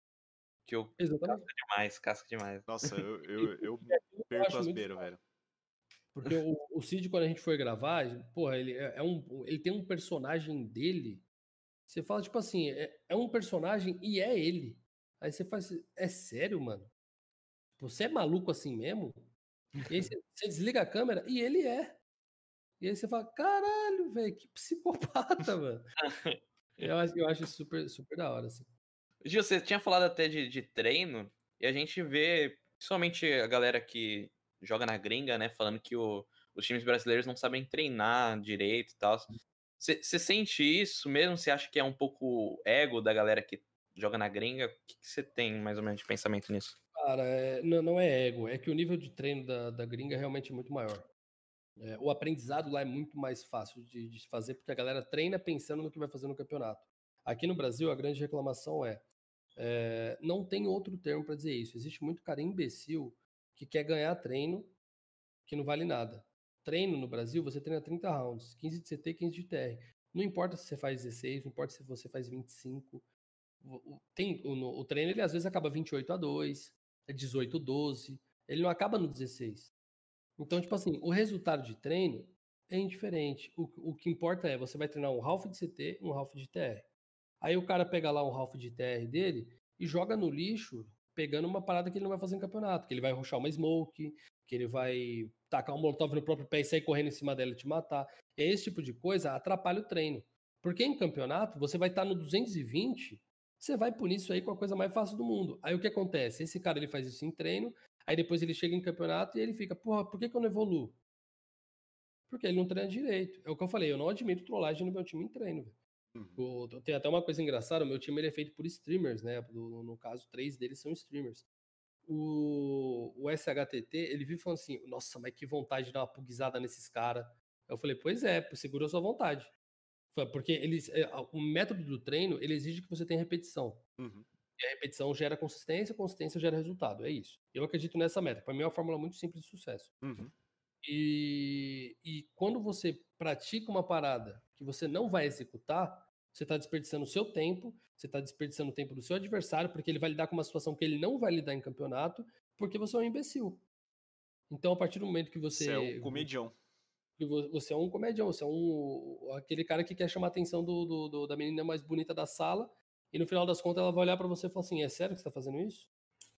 Que eu Exatamente. casca demais, casca demais. Nossa, eu, eu, eu perco as beiras, velho. Porque o, o Cid, quando a gente foi gravar, porra, ele é, é um. Ele tem um personagem dele Você fala, tipo assim, é, é um personagem e é ele. Aí você faz, é sério, mano? Você é maluco assim mesmo? E aí você, você desliga a câmera e ele é. E aí você fala, caralho, velho, que psicopata, mano. eu, acho, eu acho super, super da hora, assim. Gil, você tinha falado até de, de treino, e a gente vê, principalmente a galera que joga na gringa, né, falando que o, os times brasileiros não sabem treinar direito e tal. Você sente isso mesmo? Você acha que é um pouco ego da galera que joga na gringa? O que você tem mais ou menos de pensamento nisso? Cara, é, não, não, é ego, é que o nível de treino da, da gringa é realmente muito maior. É, o aprendizado lá é muito mais fácil de, de, fazer, porque a galera treina pensando no que vai fazer no campeonato. Aqui no Brasil, a grande reclamação é, é não tem outro termo para dizer isso. Existe muito cara imbecil que quer ganhar treino que não vale nada treino no Brasil, você treina 30 rounds, 15 de CT, 15 de TR. Não importa se você faz 16, não importa se você faz 25. Tem, o, o treino, ele às vezes acaba 28 a 2, é 18 a 12, ele não acaba no 16. Então, tipo assim, o resultado de treino é indiferente. O, o que importa é, você vai treinar um half de CT um half de TR. Aí o cara pega lá um half de TR dele e joga no lixo, pegando uma parada que ele não vai fazer em campeonato, que ele vai ruxar uma smoke, que ele vai tacar um molotov no próprio pé e sair correndo em cima dela e te matar. E esse tipo de coisa atrapalha o treino. Porque em campeonato, você vai estar no 220, você vai punir isso aí com a coisa mais fácil do mundo. Aí o que acontece? Esse cara ele faz isso em treino, aí depois ele chega em campeonato e ele fica, porra, por que, que eu não evoluo? Porque ele não treina direito. É o que eu falei, eu não admito trollagem no meu time em treino. Uhum. Tem até uma coisa engraçada, o meu time ele é feito por streamers, né? No, no caso, três deles são streamers o, o SHTT, ele vive falando assim, nossa, mas que vontade de dar uma pugizada nesses caras. Eu falei, pois é, segura a sua vontade. Porque eles, é, o método do treino, ele exige que você tenha repetição. Uhum. E a repetição gera consistência, consistência gera resultado. É isso. Eu acredito nessa meta. Para mim é uma fórmula muito simples de sucesso. Uhum. E, e quando você pratica uma parada que você não vai executar, você está desperdiçando o seu tempo, você está desperdiçando o tempo do seu adversário, porque ele vai lidar com uma situação que ele não vai lidar em campeonato, porque você é um imbecil. Então, a partir do momento que você. Você é um comedião. Você é um comedião, você é um, aquele cara que quer chamar a atenção do, do, do, da menina mais bonita da sala, e no final das contas ela vai olhar para você e falar assim: é sério que você está fazendo isso?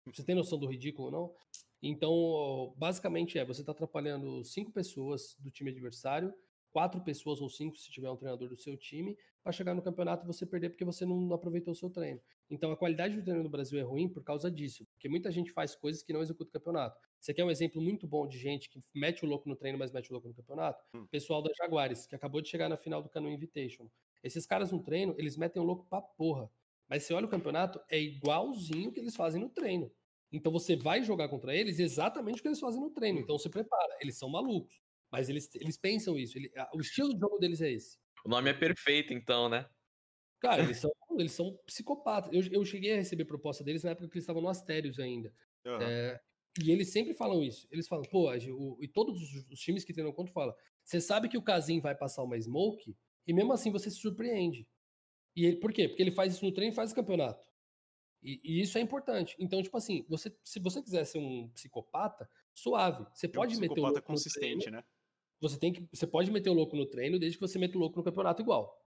Você tem noção do ridículo ou não? Então, basicamente é: você está atrapalhando cinco pessoas do time adversário quatro pessoas ou cinco, se tiver um treinador do seu time, para chegar no campeonato você perder porque você não aproveitou o seu treino. Então a qualidade do treino no Brasil é ruim por causa disso, porque muita gente faz coisas que não executa o campeonato. Você quer um exemplo muito bom de gente que mete o louco no treino, mas mete o louco no campeonato? Hum. Pessoal da Jaguares, que acabou de chegar na final do Cano Invitation. Esses caras no treino, eles metem o louco pra porra. Mas você olha o campeonato, é igualzinho que eles fazem no treino. Então você vai jogar contra eles exatamente o que eles fazem no treino. Hum. Então se prepara, eles são malucos. Mas eles, eles pensam isso. Ele, o estilo de jogo deles é esse. O nome é perfeito, então, né? Cara, eles são, eles são psicopatas. Eu, eu cheguei a receber proposta deles na época que eles estavam no Astérios ainda. Uhum. É, e eles sempre falam isso. Eles falam, pô, o, e todos os, os, times que treinam contra falam: você sabe que o Casim vai passar uma smoke, e mesmo assim você se surpreende. E ele, por quê? Porque ele faz isso no treino e faz o campeonato. E, e, isso é importante. Então, tipo assim, você, se você quiser ser um psicopata, suave. Você é pode um meter o consistente, treino, né? Você tem que. Você pode meter o louco no treino desde que você meta o louco no campeonato igual.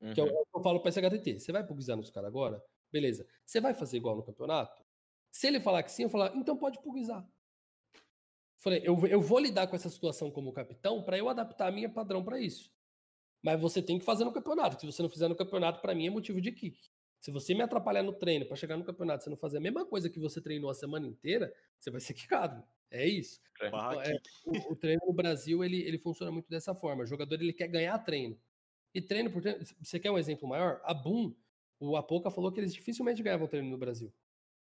Uhum. Que é o uhum. que eu falo para esse HTT. Você vai pugizar nos caras agora? Beleza. Você vai fazer igual no campeonato? Se ele falar que sim, eu falar, então pode pugizar. Falei, eu, eu vou lidar com essa situação como capitão para eu adaptar a minha padrão para isso. Mas você tem que fazer no campeonato. Se você não fizer no campeonato, para mim é motivo de kick. Se você me atrapalhar no treino para chegar no campeonato, você não fazer a mesma coisa que você treinou a semana inteira, você vai ser quicado. É isso. É. Então, é, o, o, treino no Brasil ele, ele funciona muito dessa forma. O jogador ele quer ganhar treino. E treino por treino. Você quer um exemplo maior? A Boom, o Apoca falou que eles dificilmente ganhavam treino no Brasil.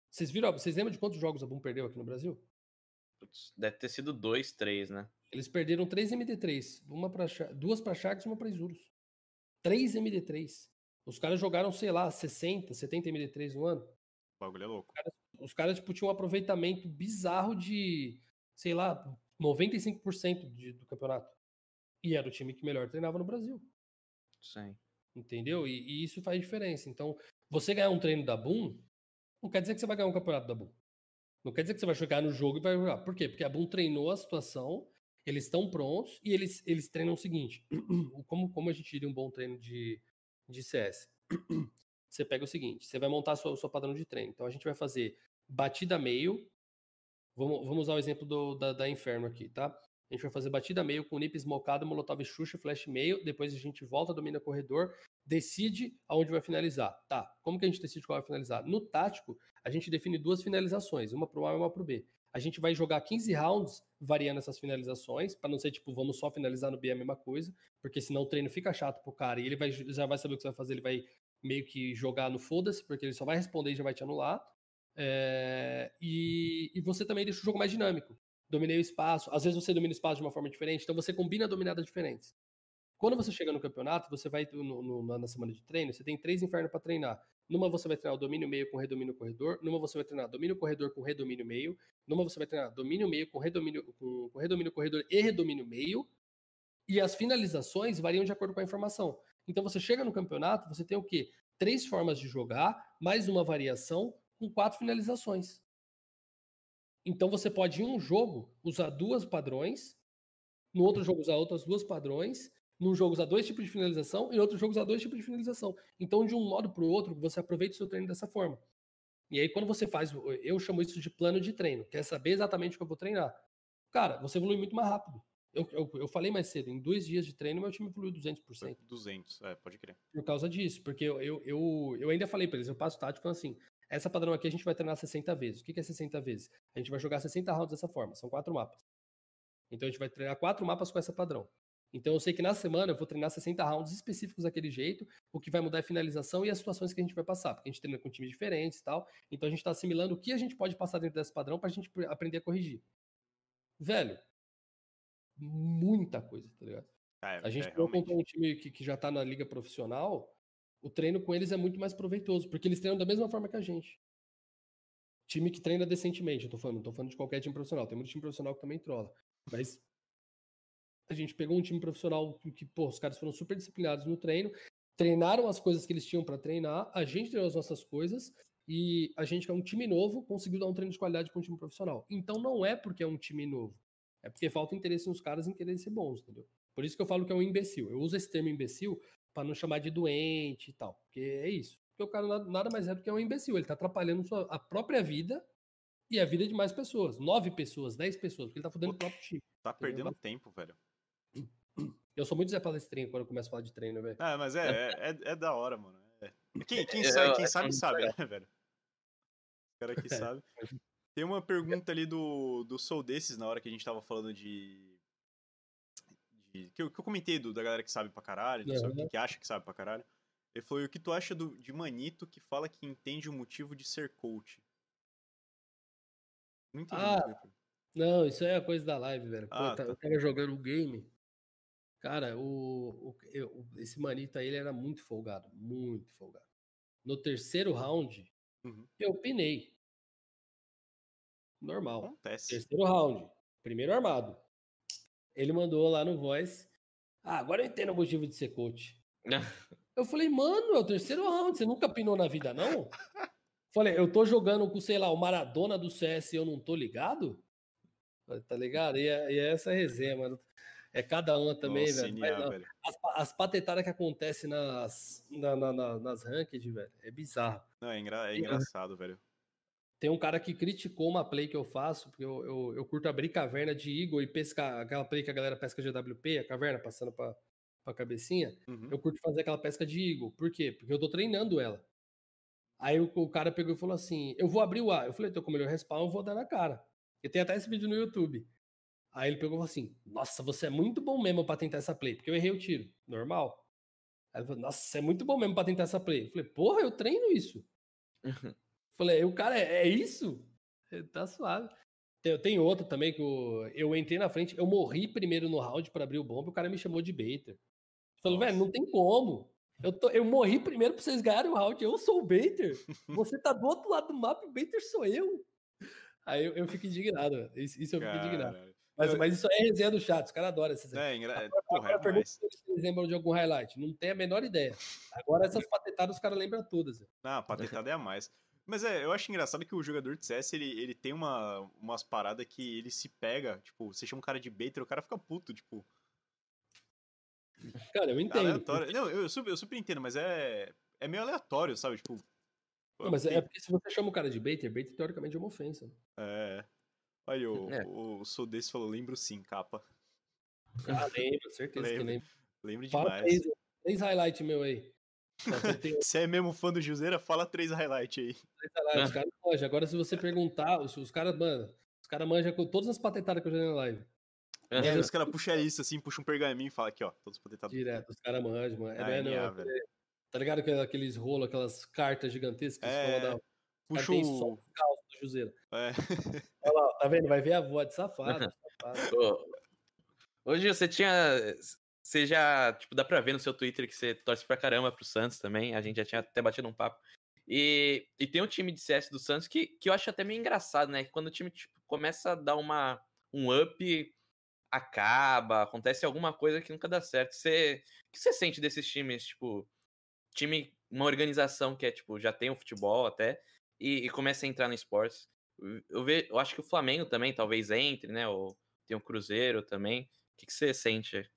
Vocês viram? Vocês lembram de quantos jogos a Boom perdeu aqui no Brasil? Deve ter sido dois, três, né? Eles perderam três MD3, uma para duas para Sharks e uma para Isurus. Três MD3. Os caras jogaram, sei lá, 60, 70 MD3 no ano. O bagulho é louco. Os caras os caras, tipo, tinham um aproveitamento bizarro de, sei lá, 95% de, do campeonato. E era o time que melhor treinava no Brasil. Sim. Entendeu? E, e, isso faz diferença. Então, você ganhar um treino da Boom, não quer dizer que você vai ganhar um campeonato da Boom. Não quer dizer que você vai jogar no jogo e vai jogar. Por quê? Porque a Boom treinou a situação, eles estão prontos e eles, eles treinam o seguinte: como, como a gente iria um bom treino de, de CS? Você pega o seguinte: você vai montar o seu, seu padrão de treino. Então a gente vai fazer batida meio. Vamos, vamos usar o exemplo do, da, da Inferno aqui, tá? A gente vai fazer batida meio com nip smocado, molotov xuxa, flash meio. Depois a gente volta, domina corredor, decide aonde vai finalizar. Tá, como que a gente decide qual vai finalizar? No tático, a gente define duas finalizações, uma pro A e uma pro B. A gente vai jogar 15 rounds variando essas finalizações, para não ser tipo, vamos só finalizar no B a mesma coisa, porque senão o treino fica chato pro cara e ele vai, já vai saber o que você vai fazer, ele vai meio que jogar no foda-se, porque ele só vai responder e já vai te anular. É, e, e, você também deixa o jogo mais dinâmico. Dominei o espaço, às vezes você domina o espaço de uma forma diferente, então você combina dominadas diferentes. Quando você chega no campeonato, você vai no, no, na semana de treino, você tem três infernos para treinar. Numa você vai treinar o domínio meio com redomínio corredor, numa você vai treinar domínio corredor com redomínio meio, numa você vai treinar domínio meio com redomínio, com, com redomínio corredor e redomínio meio, e as finalizações variam de acordo com a informação. Então você chega no campeonato, você tem o quê? Três formas de jogar, mais uma variação com quatro finalizações. Então você pode em um jogo usar duas padrões, no outro jogo usar outras duas padrões, num jogo usar dois tipos de finalização e no outro jogo usar dois tipos de finalização. Então de um modo para o outro você aproveita o seu treino dessa forma. E aí quando você faz, eu chamo isso de plano de treino, quer saber exatamente o que eu vou treinar. Cara, você evolui muito mais rápido. Eu, eu, eu, falei mais cedo, em dois dias de treino, meu time evoluiu 200%. 200, é, pode crer. Por causa disso, porque eu, eu, eu, eu ainda falei para eles, eu passo tático assim, essa padrão aqui a gente vai treinar 60 vezes. O que é 60 vezes? A gente vai jogar 60 rounds dessa forma, são quatro mapas. Então a gente vai treinar quatro mapas com essa padrão. Então eu sei que na semana eu vou treinar 60 rounds específicos daquele jeito, o que vai mudar é a finalização e as situações que a gente vai passar, porque a gente treina com times diferentes e tal. Então a gente está assimilando o que a gente pode passar dentro desse padrão para a gente aprender a corrigir. Velho, muita coisa, tá ligado? É, a gente é, realmente... um time que, que já tá na liga profissional, o treino com eles é muito mais proveitoso, porque eles treinam da mesma forma que a gente. Time que treina decentemente, eu tô falando, não tô falando de qualquer time profissional, tem muito time profissional que também trola. Mas a gente pegou um time profissional que, pô, os caras foram super disciplinados no treino, treinaram as coisas que eles tinham para treinar, a gente treinou as nossas coisas e a gente, que é um time novo, conseguiu dar um treino de qualidade para um time profissional. Então não é porque é um time novo. É porque falta interesse nos caras em querer ser bons, entendeu? Por isso que eu falo que é um imbecil. Eu uso esse termo imbecil para não chamar de doente e tal. Porque é isso. Porque o cara nada mais é do que um imbecil. Ele tá atrapalhando sua, a própria vida e a vida de mais pessoas. Nove pessoas, dez pessoas, porque ele tá fudendo o próprio time. Tá perdendo tempo, velho. Eu sou muito Zé Palestrinho quando eu começo a falar de treino, velho. Ah, mas é, é, é, é da hora, mano. É. Quem, quem, sabe, quem sabe, sabe, né, velho? O cara que sabe. Tem uma pergunta ali do, do Sou Desses na hora que a gente tava falando de. de que, eu, que eu comentei do, da galera que sabe pra caralho, uhum. que, que acha que sabe pra caralho. Ele falou: o que tu acha do, de Manito que fala que entende o motivo de ser coach? Não entendi. Ah, não, isso é a coisa da live, velho. Pô, ah, tá. Eu tava jogando um game. Cara, o, o, eu, esse Manito aí ele era muito folgado. Muito folgado. No terceiro round, uhum. eu pinei normal. Acontece. Terceiro round, primeiro armado. Ele mandou lá no voice. Ah, agora eu entendo o motivo de ser coach. eu falei, mano, é o terceiro round, você nunca pinou na vida, não? falei, eu tô jogando com, sei lá, o Maradona do CS e eu não tô ligado? Tá ligado? E é, e é essa resenha, mano. É cada uma também, Nossa, velho. Mas, velho. As, as patetadas que acontecem nas, na, na, na, nas ranked, velho, é bizarro. Não, é, engra, é engraçado, velho. Tem um cara que criticou uma play que eu faço, porque eu, eu, eu curto abrir caverna de Eagle e pescar, aquela play que a galera pesca GWP, a caverna passando pra, pra cabecinha. Uhum. Eu curto fazer aquela pesca de Eagle. Por quê? Porque eu tô treinando ela. Aí o, o cara pegou e falou assim: Eu vou abrir o A. Eu falei: Então, como ele é respawn, eu vou dar na cara. E tem até esse vídeo no YouTube. Aí ele pegou e falou assim: Nossa, você é muito bom mesmo pra tentar essa play, porque eu errei o tiro. Normal. Aí ele falou: Nossa, você é muito bom mesmo pra tentar essa play. Eu falei: Porra, eu treino isso. Falei, o cara, é, é isso? É, tá suave. Tem, tem outro também que eu, eu entrei na frente, eu morri primeiro no round para abrir o bomba, o cara me chamou de baiter. Falou, velho, não tem como. Eu, tô, eu morri primeiro pra vocês ganharem o round, eu sou o baiter. Você tá do outro lado do mapa, o baiter sou eu. Aí eu, eu fico indignado, isso, isso eu fico Caralho. indignado. Mas, mas isso aí é resenha do chat, os caras adoram essas É, engra... agora, Porra, agora é pergunta se vocês lembram de algum highlight. Não tem a menor ideia. Agora essas patetadas os caras lembram todas. Não, patetada é a mais. Mas é, eu acho engraçado que o jogador de CS, ele, ele tem uma, umas paradas que ele se pega, tipo, você chama um cara de baiter, o cara fica puto, tipo... Cara, eu entendo. Não, eu super, eu super entendo, mas é, é, é meio aleatório, sabe? Tipo. Não, mas é porque se você chama o cara de baiter, baiter teoricamente é uma ofensa. É. Olha, o, é. o, o Sou desse falou, lembro sim, capa. Ah, lembro, certeza lembro. que lembro. Lembro demais. Fala três, três highlights meu aí. Você é mesmo fã do Juseira? Fala três highlights aí. Três highlights, os caras manjam. Agora, se você perguntar, os, os caras, mano, os caras manjam com todas as patetadas que eu já dei na live. É, é, os caras puxam isso, assim, puxam um pergaminho e falam aqui, ó, todos os patetados. Direto, os caras manjam, mano. É, Ai, não, é, não, tá ligado aqueles rolos, aquelas cartas gigantescas? É, da... puxa o... Só o do Juseira. É. Olha lá, tá vendo? Vai ver a voz de safado. safado. Hoje você tinha você já, tipo, dá pra ver no seu Twitter que você torce pra caramba pro Santos também. A gente já tinha até batido um papo. E, e tem um time de CS do Santos que, que eu acho até meio engraçado, né? Que quando o time tipo, começa a dar uma, um up, acaba, acontece alguma coisa que nunca dá certo. Você, o que você sente desses times, tipo, time, uma organização que é, tipo, já tem o futebol até, e, e começa a entrar no esportes? Eu, ve, eu acho que o Flamengo também talvez entre, né? Ou tem o Cruzeiro também. O que, que você sente?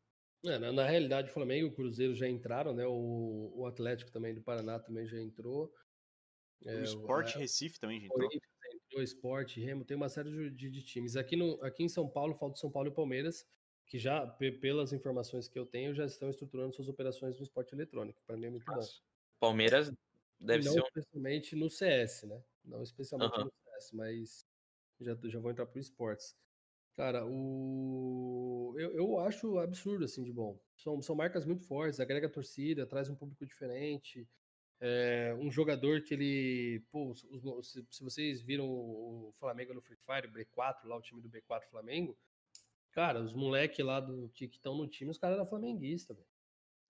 É, na, na, realidade, o Flamengo e o Cruzeiro já entraram, né? O, o Atlético também do Paraná também já entrou. É, o Sport é, Recife também já entrou. O Sport, Remo, tem uma série de, de, de, times. Aqui, no, aqui em São Paulo, falta São Paulo e Palmeiras, que já, pelas informações que eu tenho, já estão estruturando suas operações no esporte eletrônico. Para mim é muito Nossa. bom. Palmeiras deve não ser. Não especialmente no CS, né? Não especialmente no CS, mas já, já vou entrar para o esportes. Cara, o... eu, eu acho absurdo, assim, de bom. São, são marcas muito fortes, agrega a torcida, traz um público diferente. É, um jogador que ele. Pô, os, se, se, vocês viram o Flamengo no Free Fire, o B4, lá o time do B4 Flamengo, cara, os moleques lá do, que estão no time, os caras eram flamenguistas, velho.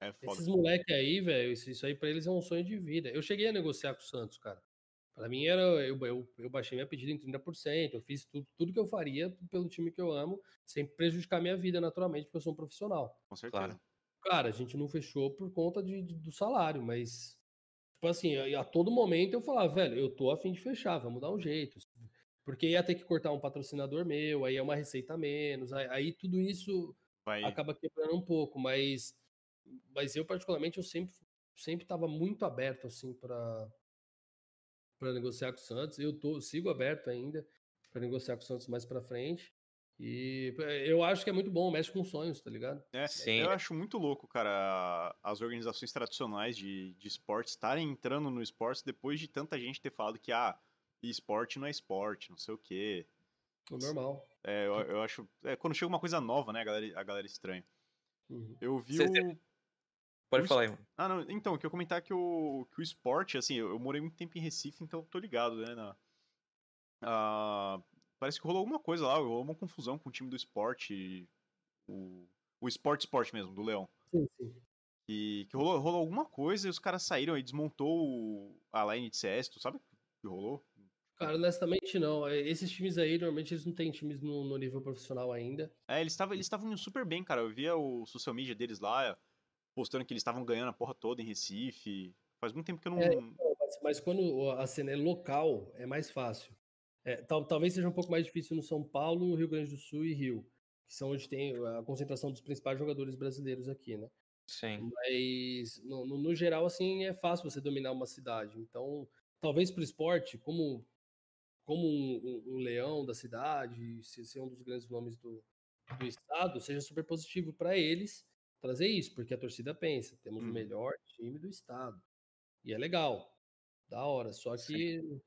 É Esses moleques aí, velho, isso, isso aí pra eles é um sonho de vida. Eu cheguei a negociar com o Santos, cara. Para mim era eu, eu, eu, baixei minha pedida em 30%, eu fiz tudo, tudo que eu faria pelo time que eu amo, sem prejudicar minha vida naturalmente, porque eu sou um profissional. Com certeza. Claro. Cara, a gente não fechou por conta de, de, do salário, mas tipo assim, a, a, todo momento eu falava, velho, eu tô afim de fechar, vamos dar um jeito. Porque ia ter que cortar um patrocinador meu, aí é uma receita a menos, aí, aí tudo isso Vai. acaba quebrando um pouco, mas mas eu particularmente eu sempre sempre estava muito aberto assim para para negociar com o Santos. Eu tô, sigo aberto ainda para negociar com o Santos mais para frente. E eu acho que é muito bom, mexe com sonhos, tá ligado? É, Sim. eu acho muito louco, cara, as organizações tradicionais de, de esportes estarem entrando no esporte depois de tanta gente ter falado que, ah, esporte não é esporte, não sei o quê. O normal. É, eu, eu acho. É, quando chega uma coisa nova, né, a galera, a galera estranha. Uhum. Eu vi o. Pode falar aí, mano. Ah, não, então, eu queria comentar que o, que o esporte, assim, eu, eu morei muito tempo em Recife, então tô ligado, né, na... Ah, parece que rolou alguma coisa lá, rolou uma confusão com o time do esporte, o, o esporte esporte mesmo, do Leão. Sim, sim. E que rolou, rolou alguma coisa e os caras saíram e desmontou a line de CS, tu sabe o que rolou? Cara, honestamente não. É, esses times aí, normalmente eles não têm times no, no nível profissional ainda. É, eles estavam eles estavam super bem, cara. Eu via o social media deles lá, postando que eles estavam ganhando a porra toda em Recife. Faz muito tempo que eu não. É, mas, mas, quando a cena é local, é mais fácil. É, tal, talvez seja um pouco mais difícil no São Paulo, Rio Grande do Sul e Rio, que são onde tem a concentração dos principais jogadores brasileiros aqui, né? Sim. Mas, no, no, no geral, assim, é fácil você dominar uma cidade. Então, talvez para o esporte, como, como um, um, um, leão da cidade, se ser um dos grandes nomes do, do estado, seja super positivo para eles trazer isso, porque a torcida pensa, temos hum. o melhor time do estado. E é legal. Da hora. Só que. Sim.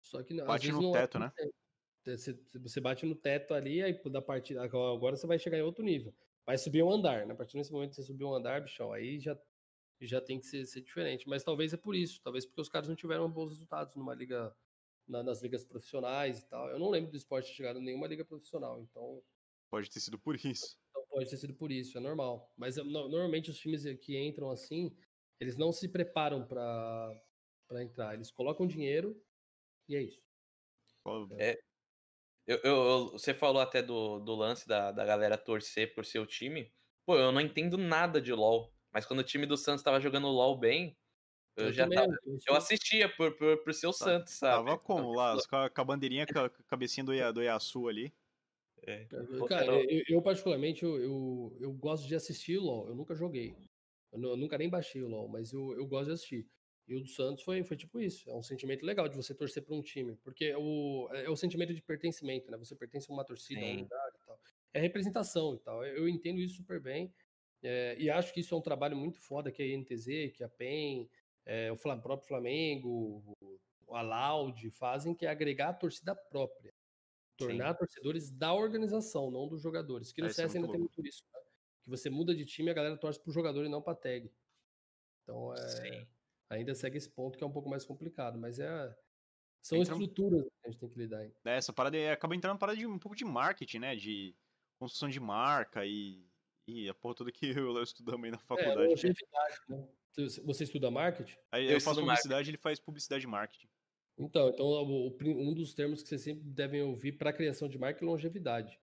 Só que bate no é teto, né? Você, você bate no teto ali, aí da partida. Agora você vai chegar em outro nível. Vai subir um andar. Né? A partir desse momento que você subir um andar, bichão, aí já, já tem que ser, ser, diferente. Mas talvez é por isso. Talvez porque os caras não tiveram bons resultados numa liga. Na, nas ligas profissionais e tal. Eu não lembro do esporte chegar em nenhuma liga profissional. Então. Pode ter sido por isso. Pode ter sido por isso, é normal. Mas normalmente os times que entram assim, eles não se preparam para entrar. Eles colocam dinheiro e é isso. É, eu, eu, você falou até do, do lance da, da galera torcer por seu time. Pô, eu não entendo nada de LoL. Mas quando o time do Santos tava jogando LoL bem, eu, eu já também, tava, eu assistia por, por, por seu tá, Santos, sabe? Tava como lá, com a bandeirinha, com a cabecinha do, do Yasuo ali. É. Cara, eu, eu, particularmente, eu, eu, eu, gosto de assistir o LoL. Eu nunca joguei. Eu, nunca nem baixei o LoL, mas eu, eu gosto de assistir. E o do Santos foi, foi tipo isso. É um sentimento legal de você torcer para um time. Porque o, é, é o sentimento de pertencimento, né? Você pertence a uma torcida, a uma unidade e tal. É representação e tal. Eu entendo isso super bem. É, e acho que isso é um trabalho muito foda que a INTZ, que a PEN, é, o próprio Flamengo, o Alaud fazem, que é agregar a torcida própria. Tornar Sim. torcedores da organização, não dos jogadores. Que no CS ainda tem muito isso. Né? Que você muda de time e a galera torce pro jogador e não pra tag. Então é. Ainda segue esse ponto que é um pouco mais complicado, mas é. São Entra... estruturas que a gente tem que lidar. Hein? É, essa parada acaba entrando na parada de um pouco de marketing, né? De construção de marca e, e a porra toda que eu, eu estudamos aí na é, faculdade. É, né? Você estuda marketing? Aí eu, eu faço publicidade, marketing. ele faz publicidade e marketing. Então, então um dos termos que vocês sempre devem ouvir para a criação de marca é longevidade.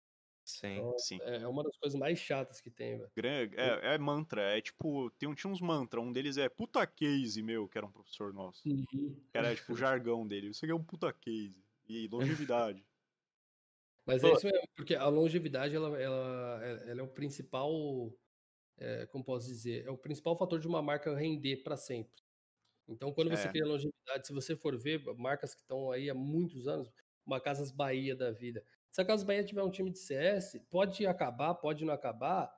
Sim, então, sim. É, é uma das coisas mais chatas que tem, velho. É, é, mantra, é tipo, tem, tinha uns mantra, um deles é puta case, meu, que era um professor nosso. Uhum. Era tipo o jargão dele. Isso aqui é um puta case. E longevidade. Mas é isso mesmo, porque a longevidade, ela, ela, ela é o principal, é, como posso dizer, é o principal fator de uma marca render para sempre. Então, quando você é. cria longevidade, se você for ver marcas que estão aí há muitos anos, uma Casas Bahia da vida. Se a Casas Bahia tiver um time de CS, pode acabar, pode não acabar.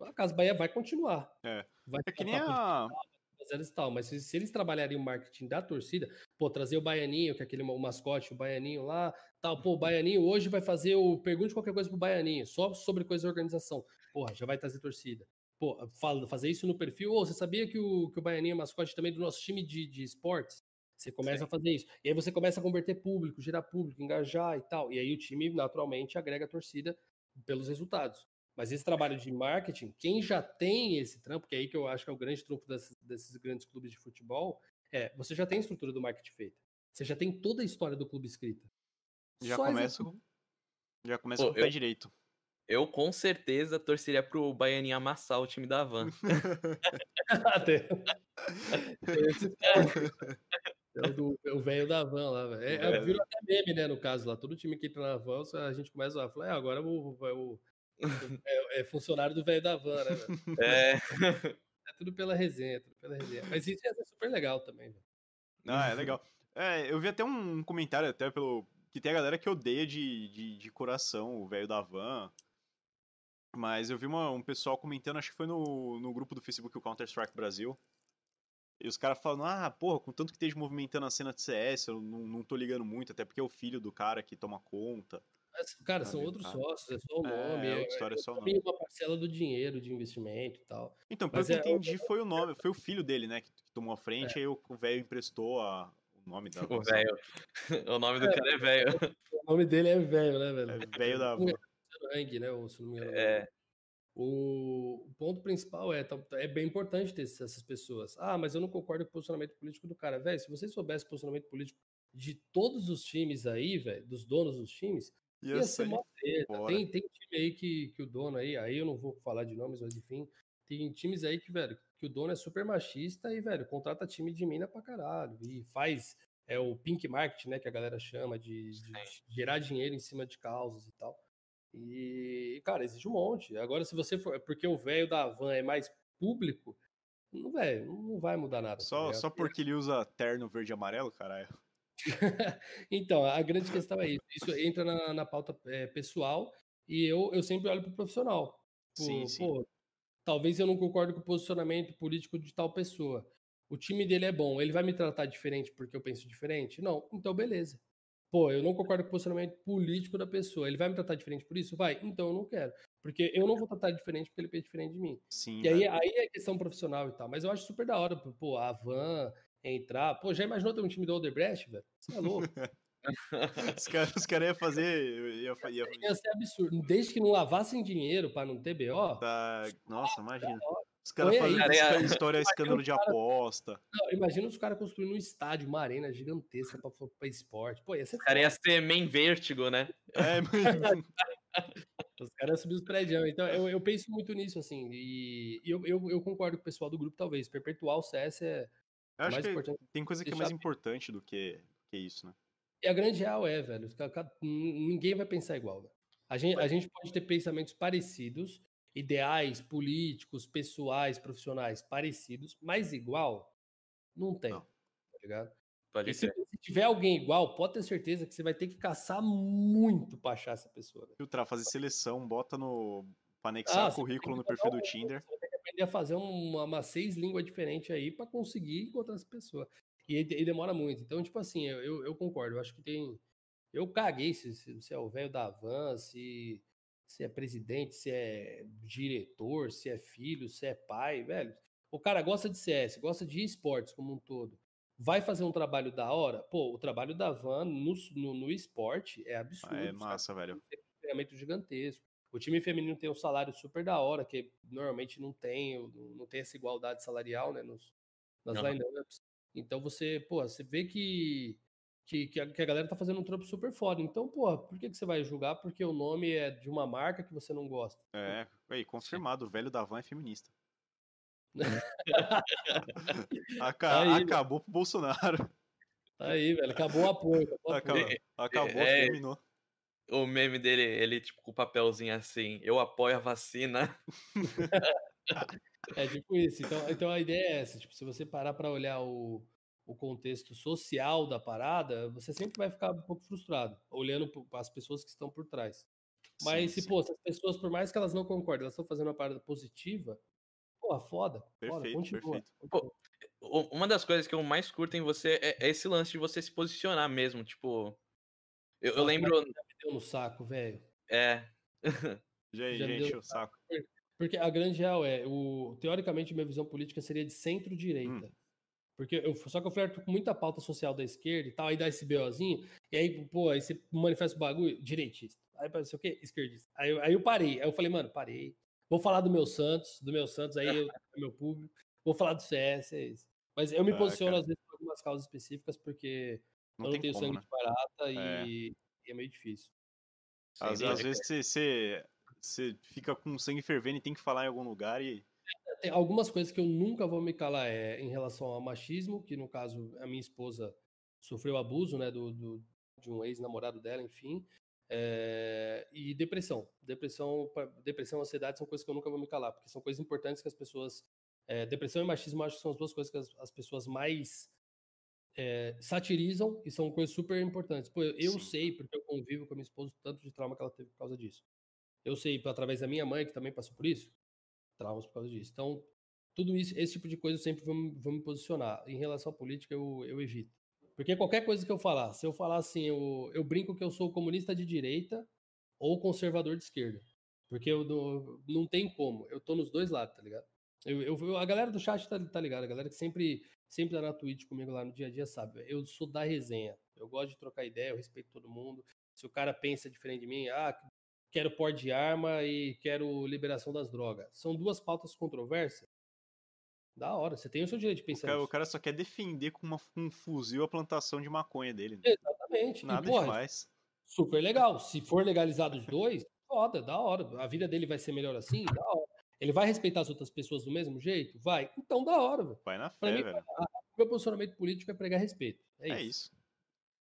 A Casas Bahia vai continuar. É, vai é que nem a... Tal, mas se, se, eles trabalharem o marketing da torcida, pô, trazer o Baianinho, que é aquele o mascote, o Baianinho lá, tal, pô, o Baianinho hoje vai fazer o pergunte qualquer coisa pro Baianinho, só sobre coisa de organização. Porra, já vai trazer torcida pô, fazer isso no perfil, ou oh, você sabia que o, que o Baianinho é mascote também do nosso time de, de esportes? Você começa Sim. a fazer isso. E aí você começa a converter público, gerar público, engajar e tal. E aí o time naturalmente agrega a torcida pelos resultados. Mas esse trabalho de marketing, quem já tem esse trampo, que é aí que eu acho que é o grande trunfo desses, desses grandes clubes de futebol, é você já tem a estrutura do marketing feita. Você já tem toda a história do clube escrita. Já começa, já começa com o pé direito. Eu com certeza torceria pro Baianinho amassar o time da Van. Até. É o velho da van lá, velho. É, é, virou até meme, né, no caso lá. Todo time que entra na van, a gente começa a falar, é, agora o, o, é, é, funcionário do velho da van, né, velho? É. É tudo pela resenha, tudo pela resenha. Mas isso é super legal também, velho. Ah, é legal. É, eu vi até um comentário até pelo... Que tem a galera que odeia de, de, de coração o velho da van. Mas eu vi uma, um pessoal comentando, acho que foi no, no grupo do Facebook, o Counter-Strike Brasil. E os caras falando, ah, porra, com tanto que esteja movimentando a cena de CS, eu não, não tô ligando muito, até porque é o filho do cara que toma conta. Mas, cara, são outros cara. sócios, é só o é, nome. É, é, história, é só o nome. uma parcela do dinheiro de investimento e tal. Então, pelo que eu é, entendi, foi o nome, foi o filho dele, né, que, que tomou a frente, é. aí o velho emprestou a, o nome da. O velho. o nome do cara é velho. O nome dele é velho, né, velho? É velho da avó. Né? Ou, se não me engano. É. O, ponto principal é, é bem importante ter essas pessoas. Ah, mas eu não concordo com o posicionamento político do cara. Velho, se você soubesse o posicionamento político de todos os times aí, velho, dos donos dos times, ia, ia ser uma treta. Tem, tem time aí que, que o dono aí, aí eu não vou falar de nomes, mas enfim, tem times aí que, velho, que o dono é super machista e, velho, contrata time de mina pra caralho. E faz é o pink market, né, que a galera chama de, de gerar dinheiro em cima de causas e tal. E, cara, existe um monte. Agora, se você for. Porque o velho da van é mais público, não, velho, não vai mudar nada. Só, tá só porque ele usa terno verde e amarelo, caralho. então, a grande questão é isso. Isso entra na, na pauta é, pessoal e eu, eu sempre olho pro profissional. Sim, sim. Pô, talvez eu não concorde com o posicionamento político de tal pessoa. O time dele é bom, ele vai me tratar diferente porque eu penso diferente? Não, então beleza. Pô, eu não concordo com o posicionamento político da pessoa. Ele vai me tratar diferente por isso? Vai. Então eu não quero. Porque eu não vou tratar diferente porque ele pensa diferente de mim. Sim. E aí, aí é questão profissional e tal. Mas eu acho super da hora, pô, a Van entrar. Pô, já imaginou ter um time do Odebrecht, velho? Você é louco. os caras cara iam fazer. Ia, ia, ia ser absurdo. Desde que não lavassem dinheiro para não ter BO. Tá... Nossa, imagina. Os caras fazendo cara, história, escândalo de cara, aposta. Não, imagina os caras construindo um estádio, uma arena gigantesca pra, pra esporte. Pô, ia ser. O cara ia ser main vértigo, né? É, Os caras subiram os prédios. Então, eu, eu penso muito nisso, assim. E, e eu, eu, eu, concordo com o pessoal do grupo, talvez. Perpetuar o CS é. Eu acho mais importante. Tem coisa que é mais importante do que, que isso, né? E a grande real é, velho. Ninguém vai pensar igual, velho. A gente, a gente pode ter pensamentos parecidos, ideais políticos, pessoais, profissionais parecidos, mas igual, Não tem. Não. Tá ligado? Pode se, se, tiver alguém igual, pode ter certeza que você vai ter que caçar muito pra achar essa pessoa. Filtrar, fazer seleção, bota no. pra anexar ah, currículo no perfil do Tinder. Você vai ter que aprender a fazer uma, uma seis línguas diferentes aí pra conseguir encontrar essa pessoa. E, e demora muito. Então, tipo assim, eu, eu, eu concordo. Eu acho que tem. Eu caguei se, se, se é o velho da van, se, se é presidente, se é diretor, se é filho, se é pai, velho. O cara gosta de CS, gosta de esportes como um todo vai fazer um trabalho da hora? Pô, o trabalho da Van no, no, no esporte é absurdo. Ah, é massa, sabe? velho. Tem um treinamento gigantesco. O time feminino tem um salário super da hora, que normalmente não tem, não tem essa igualdade salarial, né, nos, nas uhum. lineups. Então você, pô, você vê que, que, que, a, que a galera tá fazendo um trampo super foda. Então, pô, por que, que você vai julgar? Porque o nome é de uma marca que você não gosta. É, aí, confirmado, o velho da Van é feminista. Aca aí, acabou pro Bolsonaro. Aí, velho, acabou o apoio. Acabou, acabou, acabou é, terminou. O meme dele, ele, tipo, com o papelzinho assim, eu apoio a vacina. é tipo isso. Então, então a ideia é essa, tipo, se você parar para olhar o, o contexto social da parada, você sempre vai ficar um pouco frustrado, olhando para as pessoas que estão por trás. Mas sim, se, sim. pô, se as pessoas, por mais que elas não concordem, elas estão fazendo uma parada positiva, Pô, foda. Perfeito, foda, perfeito. Pô, uma das coisas que eu mais curto em você é, é esse lance de você se posicionar mesmo, tipo. Eu, eu lembro. Já me deu no saco, velho. É. já, já encheu o saco. Porque a grande real é, o, teoricamente, minha visão política seria de centro-direita. Hum. Porque eu, só que eu flerto com muita pauta social da esquerda e tal, aí dá esse BOzinho, e aí, pô, aí você manifesta o bagulho, direitista. Aí parece o quê? Esquerdista. Aí, aí eu parei. Aí eu falei, mano, parei. Vou falar do meu Santos, do meu Santos, aí eu, meu público. Vou falar do CS, é isso. Mas eu me ah, posiciono cara. às vezes por algumas causas específicas, porque não eu não tenho como, sangue né? de barata é. E, e, é meio difícil. Às, às vezes você, você fica com sangue fervendo e tem que falar em algum lugar e. Algumas coisas que eu nunca vou me calar é em relação ao machismo, que no caso a minha esposa sofreu abuso, né, do, do de um ex-namorado dela, enfim. É, e depressão. Depressão, depressão e ansiedade são coisas que eu nunca vou me calar, porque são coisas importantes que as pessoas. É, depressão e machismo acho que são as duas coisas que as, as pessoas mais é, satirizam e são coisas super importantes. Pô, eu, eu sei, porque eu convivo com a minha esposa, tanto de trauma que ela teve por causa disso. Eu sei, através da minha mãe, que também passou por isso, traumas por causa disso. Então, tudo isso, esse tipo de coisa eu sempre vou, vou me posicionar. Em relação à política, eu, eu evito. Porque qualquer coisa que eu falar, se eu falar assim, eu, eu brinco que eu sou comunista de direita ou conservador de esquerda. Porque eu não, não tem como. Eu tô nos dois lados, tá ligado? Eu, eu, a galera do chat tá, tá ligado? A galera que sempre, sempre tá na Twitch comigo lá no dia a dia sabe. Eu sou da resenha. Eu gosto de trocar ideia, eu respeito todo mundo. Se o cara pensa diferente de mim, ah, quero pôr de arma e quero liberação das drogas. São duas pautas controversas. Da hora, você tem o seu direito de pensar. O cara, o cara só quer defender com uma, um fuzil a plantação de maconha dele. Né? Exatamente. Nada e, porra, demais. Super legal. Se for legalizado os dois, foda, da hora. A vida dele vai ser melhor assim, da hora. Ele vai respeitar as outras pessoas do mesmo jeito? Vai. Então, da hora, velho. Vai na fé, mim, velho. O meu posicionamento político é pregar respeito. É, é isso. isso.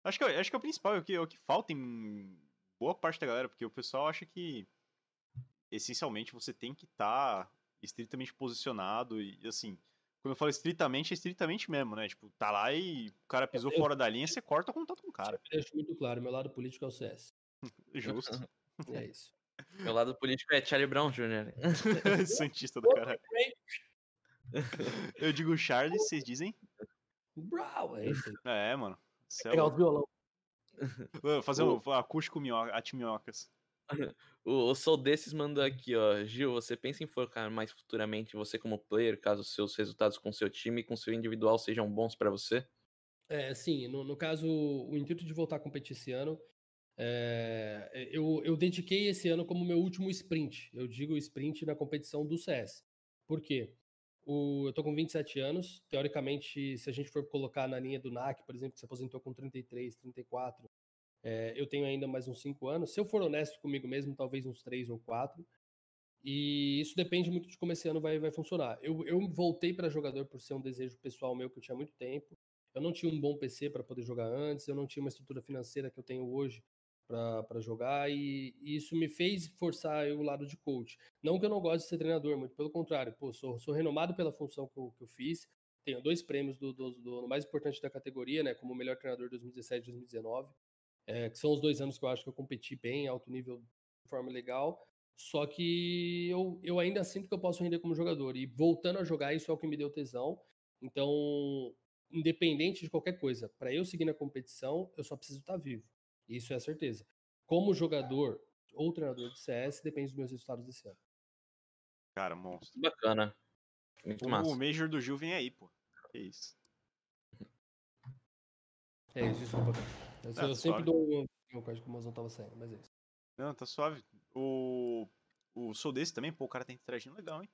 Acho que, acho que é o principal, é o que, é o que falta em boa parte da galera, porque o pessoal acha que essencialmente você tem que estar tá estritamente posicionado e, assim, quando eu falo estritamente, é estritamente mesmo, né? Tipo, tá lá e o cara pisou eu, fora da linha, você corta o contato com o cara. Eu deixo muito claro, meu lado político é o CS. Justo. É isso. Meu lado político é Charlie Brown Jr. Santista do cara. Eu digo Charlie, vocês dizem? Brown, é isso. É, mano. É pegar o violão. Fazer um acústico minhoca, minhocas. O, o Sou Desses mandou aqui, ó. Gil, você pensa em focar mais futuramente você como player, caso seus resultados com seu time e com seu individual sejam bons para você? É, sim. No, no caso, o intuito de voltar a competir esse ano, é, eu, eu dediquei esse ano como meu último sprint. Eu digo sprint na competição do CS. Por quê? O, eu tô com 27 anos. Teoricamente, se a gente for colocar na linha do NAC, por exemplo, que se aposentou com 33, 34, é, eu tenho ainda mais uns cinco anos. Se eu for honesto comigo mesmo, talvez uns três ou quatro. E isso depende muito de como esse ano vai, vai funcionar. Eu, eu voltei para jogador por ser um desejo pessoal meu que eu tinha muito tempo. Eu não tinha um bom PC para poder jogar antes, eu não tinha uma estrutura financeira que eu tenho hoje para jogar, e, e, isso me fez forçar o lado de coach. Não que eu não goste de ser treinador, muito pelo contrário, pô, sou, sou renomado pela função que eu, que eu fiz, tenho dois prêmios do, do, do, mais importante da categoria, né? Como melhor treinador 2017 e 2019. É, que são os dois anos que eu acho que eu competi bem, alto nível, de forma legal. Só que eu, eu ainda sinto que eu posso render como jogador. E voltando a jogar, isso é o que me deu tesão. Então, independente de qualquer coisa, para eu seguir na competição, eu só preciso estar tá vivo. Isso é a certeza. Como jogador ou treinador de CS, depende dos meus resultados desse ano. Cara, monstro. Bacana. Muito o, massa. o Major do Gil vem aí, pô. Que isso. É isso, desculpa. Eu, ah, eu sempre dou um código que o mozão tava saindo, mas é isso. Não, tá suave. O. O Sou desse também, pô, o cara tem interagindo legal, hein?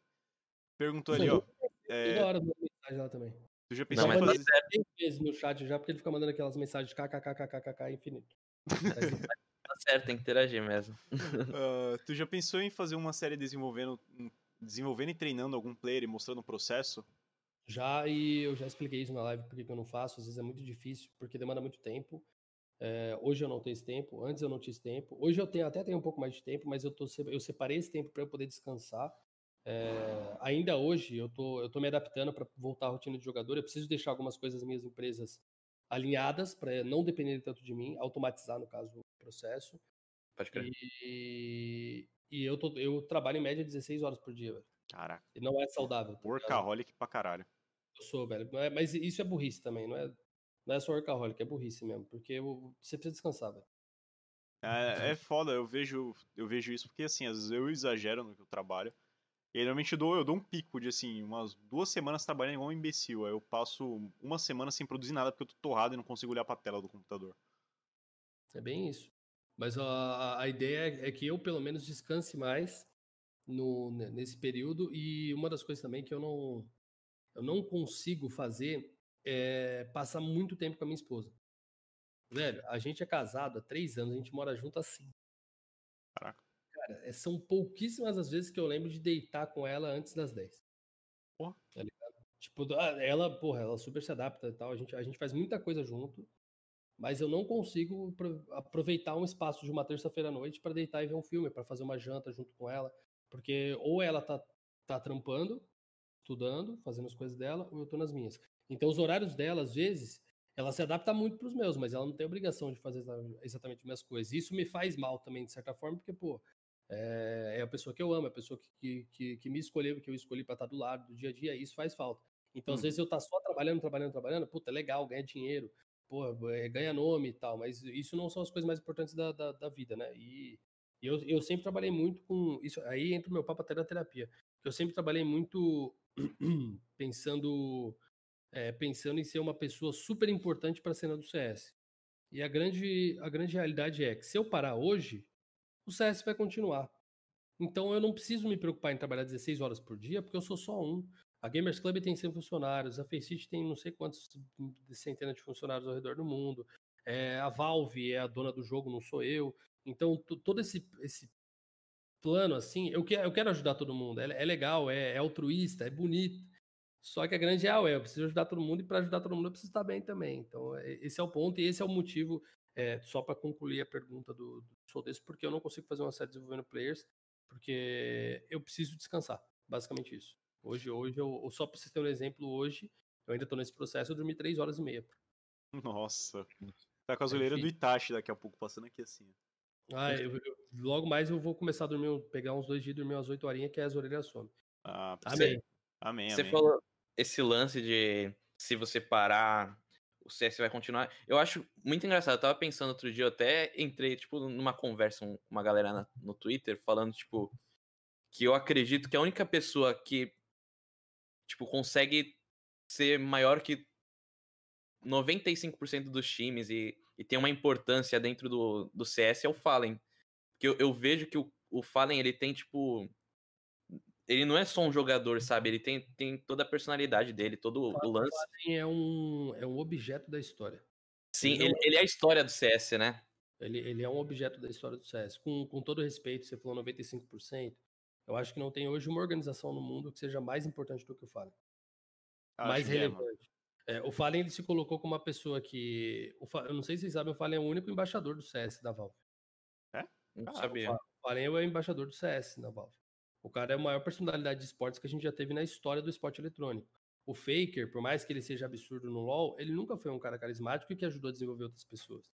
Perguntou ali, ó. É... Toda hora mensagem lá também. Tu já pensou não, em fazer... Tem vezes no chat já, porque ele fica mandando aquelas mensagens kkkkkkk infinito. Tá certo, tem que interagir mesmo. Uh, tu já pensou em fazer uma série desenvolvendo, desenvolvendo e treinando algum player e mostrando o processo? Já, e eu já expliquei isso na live porque eu não faço, às vezes é muito difícil, porque demanda muito tempo. É, hoje eu não tenho esse tempo, antes eu não tinha esse tempo. Hoje eu tenho até tenho um pouco mais de tempo, mas eu, tô, eu separei esse tempo para eu poder descansar. É, ainda hoje eu tô, eu tô me adaptando para voltar à rotina de jogador. Eu preciso deixar algumas coisas das minhas empresas alinhadas para não depender tanto de mim, automatizar, no caso, o processo. Pode crer. E, e eu, tô, eu trabalho em média 16 horas por dia, velho. Caraca. E não é saudável. Tá Workaholic pra caralho. Eu sou, velho. Mas isso é burrice também, não é, não é só workaholic, é burrice mesmo. Porque você precisa descansar, velho. É, é foda, eu vejo, eu vejo isso porque, assim, às vezes eu exagero no que eu trabalho. E aí, normalmente eu dou, eu dou um pico de, assim, umas duas semanas trabalhando igual um imbecil. Aí eu passo uma semana sem produzir nada porque eu tô torrado e não consigo olhar pra tela do computador. É bem isso. Mas a, a ideia é que eu, pelo menos, descanse mais no, nesse período. E uma das coisas também que eu não, eu não consigo fazer é passar muito tempo com a minha esposa. Velho, a gente é casado há três anos, a gente mora junto há cinco. Caraca. Cara, é, são pouquíssimas as vezes que eu lembro de deitar com ela antes das 10. Porra. Tá tipo, ah, ela, porra, ela super se adapta e tal. A gente, a gente faz muita coisa junto, mas eu não consigo aproveitar um espaço de uma terça-feira à noite para deitar e ver um filme, para fazer uma janta junto com ela. Porque ou ela tá, tá trampando, estudando, fazendo as coisas dela, ou eu tô nas minhas. Então os horários dela, às vezes, ela se adapta muito para os meus, mas ela não tem obrigação de fazer exatamente as minhas coisas. Isso me faz mal também, de certa forma, porque, pô, é, é a pessoa que eu amo, é a pessoa que, que, que me escolheu, que eu escolhi para estar do lado do dia a dia, e isso faz falta. Então, às uhum. vezes eu tá só trabalhando, trabalhando, trabalhando, puta, é legal, ganha dinheiro, pô, é, ganha nome e tal, mas isso não são as coisas mais importantes da, da, da vida, né? E e eu, eu sempre trabalhei muito com isso. Aí entra o meu papo até da terapia. Eu sempre trabalhei muito pensando é, pensando em ser uma pessoa super importante para a cena do CS. E a grande, a grande realidade é que se eu parar hoje, o CS vai continuar. Então eu não preciso me preocupar em trabalhar 16 horas por dia, porque eu sou só um. A Gamers Club tem 100 funcionários, a Faceit tem não sei quantos centenas de funcionários ao redor do mundo. É, a Valve é a dona do jogo, não sou eu. Então, todo esse, esse plano, assim, eu quero, eu quero ajudar todo mundo. É, é legal, é, é, altruísta, é bonito. Só que a grande real é, eu preciso ajudar todo mundo e para ajudar todo mundo eu preciso estar bem também. Então, é, esse é o ponto e esse é o motivo, é, só para concluir a pergunta do, do Sou Desse, porque eu não consigo fazer uma série desenvolvendo players, porque eu preciso descansar. Basicamente isso. Hoje, hoje eu, só para vocês terem um exemplo, hoje eu ainda estou nesse processo, eu dormi três horas e meia. Nossa. Tá com a zoeira é, do Itachi daqui a pouco, passando aqui assim. Ah, eu, eu, logo mais eu vou começar a dormir, pegar uns dois dias e dormir umas oito horinhas, que é as orelhas some. Ah, amém. Amém, Você falou esse lance de se você parar, o CS vai continuar. Eu acho muito engraçado. Eu tava pensando outro dia, eu até entrei, tipo, numa conversa com uma galera na, no Twitter, falando, tipo, que eu acredito que a única pessoa que, tipo, consegue ser maior que 95% dos times e, e tem uma importância dentro do, do CS é o Fallen. Porque eu, eu vejo que o, o Fallen, ele tem, tipo... Ele não é só um jogador, sabe? Ele tem, tem toda a personalidade dele, todo o, o lance. O Fallen é um, é um objeto da história. Sim, ele, ele, ele, é a história do CS, né? Ele, ele é um objeto da história do CS. Com, com todo respeito, você falou 95%, eu acho que não tem hoje uma organização no mundo que seja mais importante do que o Fallen. Acho mais é, relevante. É, o Fallen ele se colocou como uma pessoa que. Fa... Eu não sei se vocês sabem, o Fallen é o único embaixador do CS da Valve. É? Não ah, sabia. O Fallen é o embaixador do CS da Valve. O cara é a maior personalidade de esportes que a gente já teve na história do esporte eletrônico. o Faker, por mais que ele seja absurdo no LoL, ele nunca foi um cara carismático e que ajudou a desenvolver outras pessoas.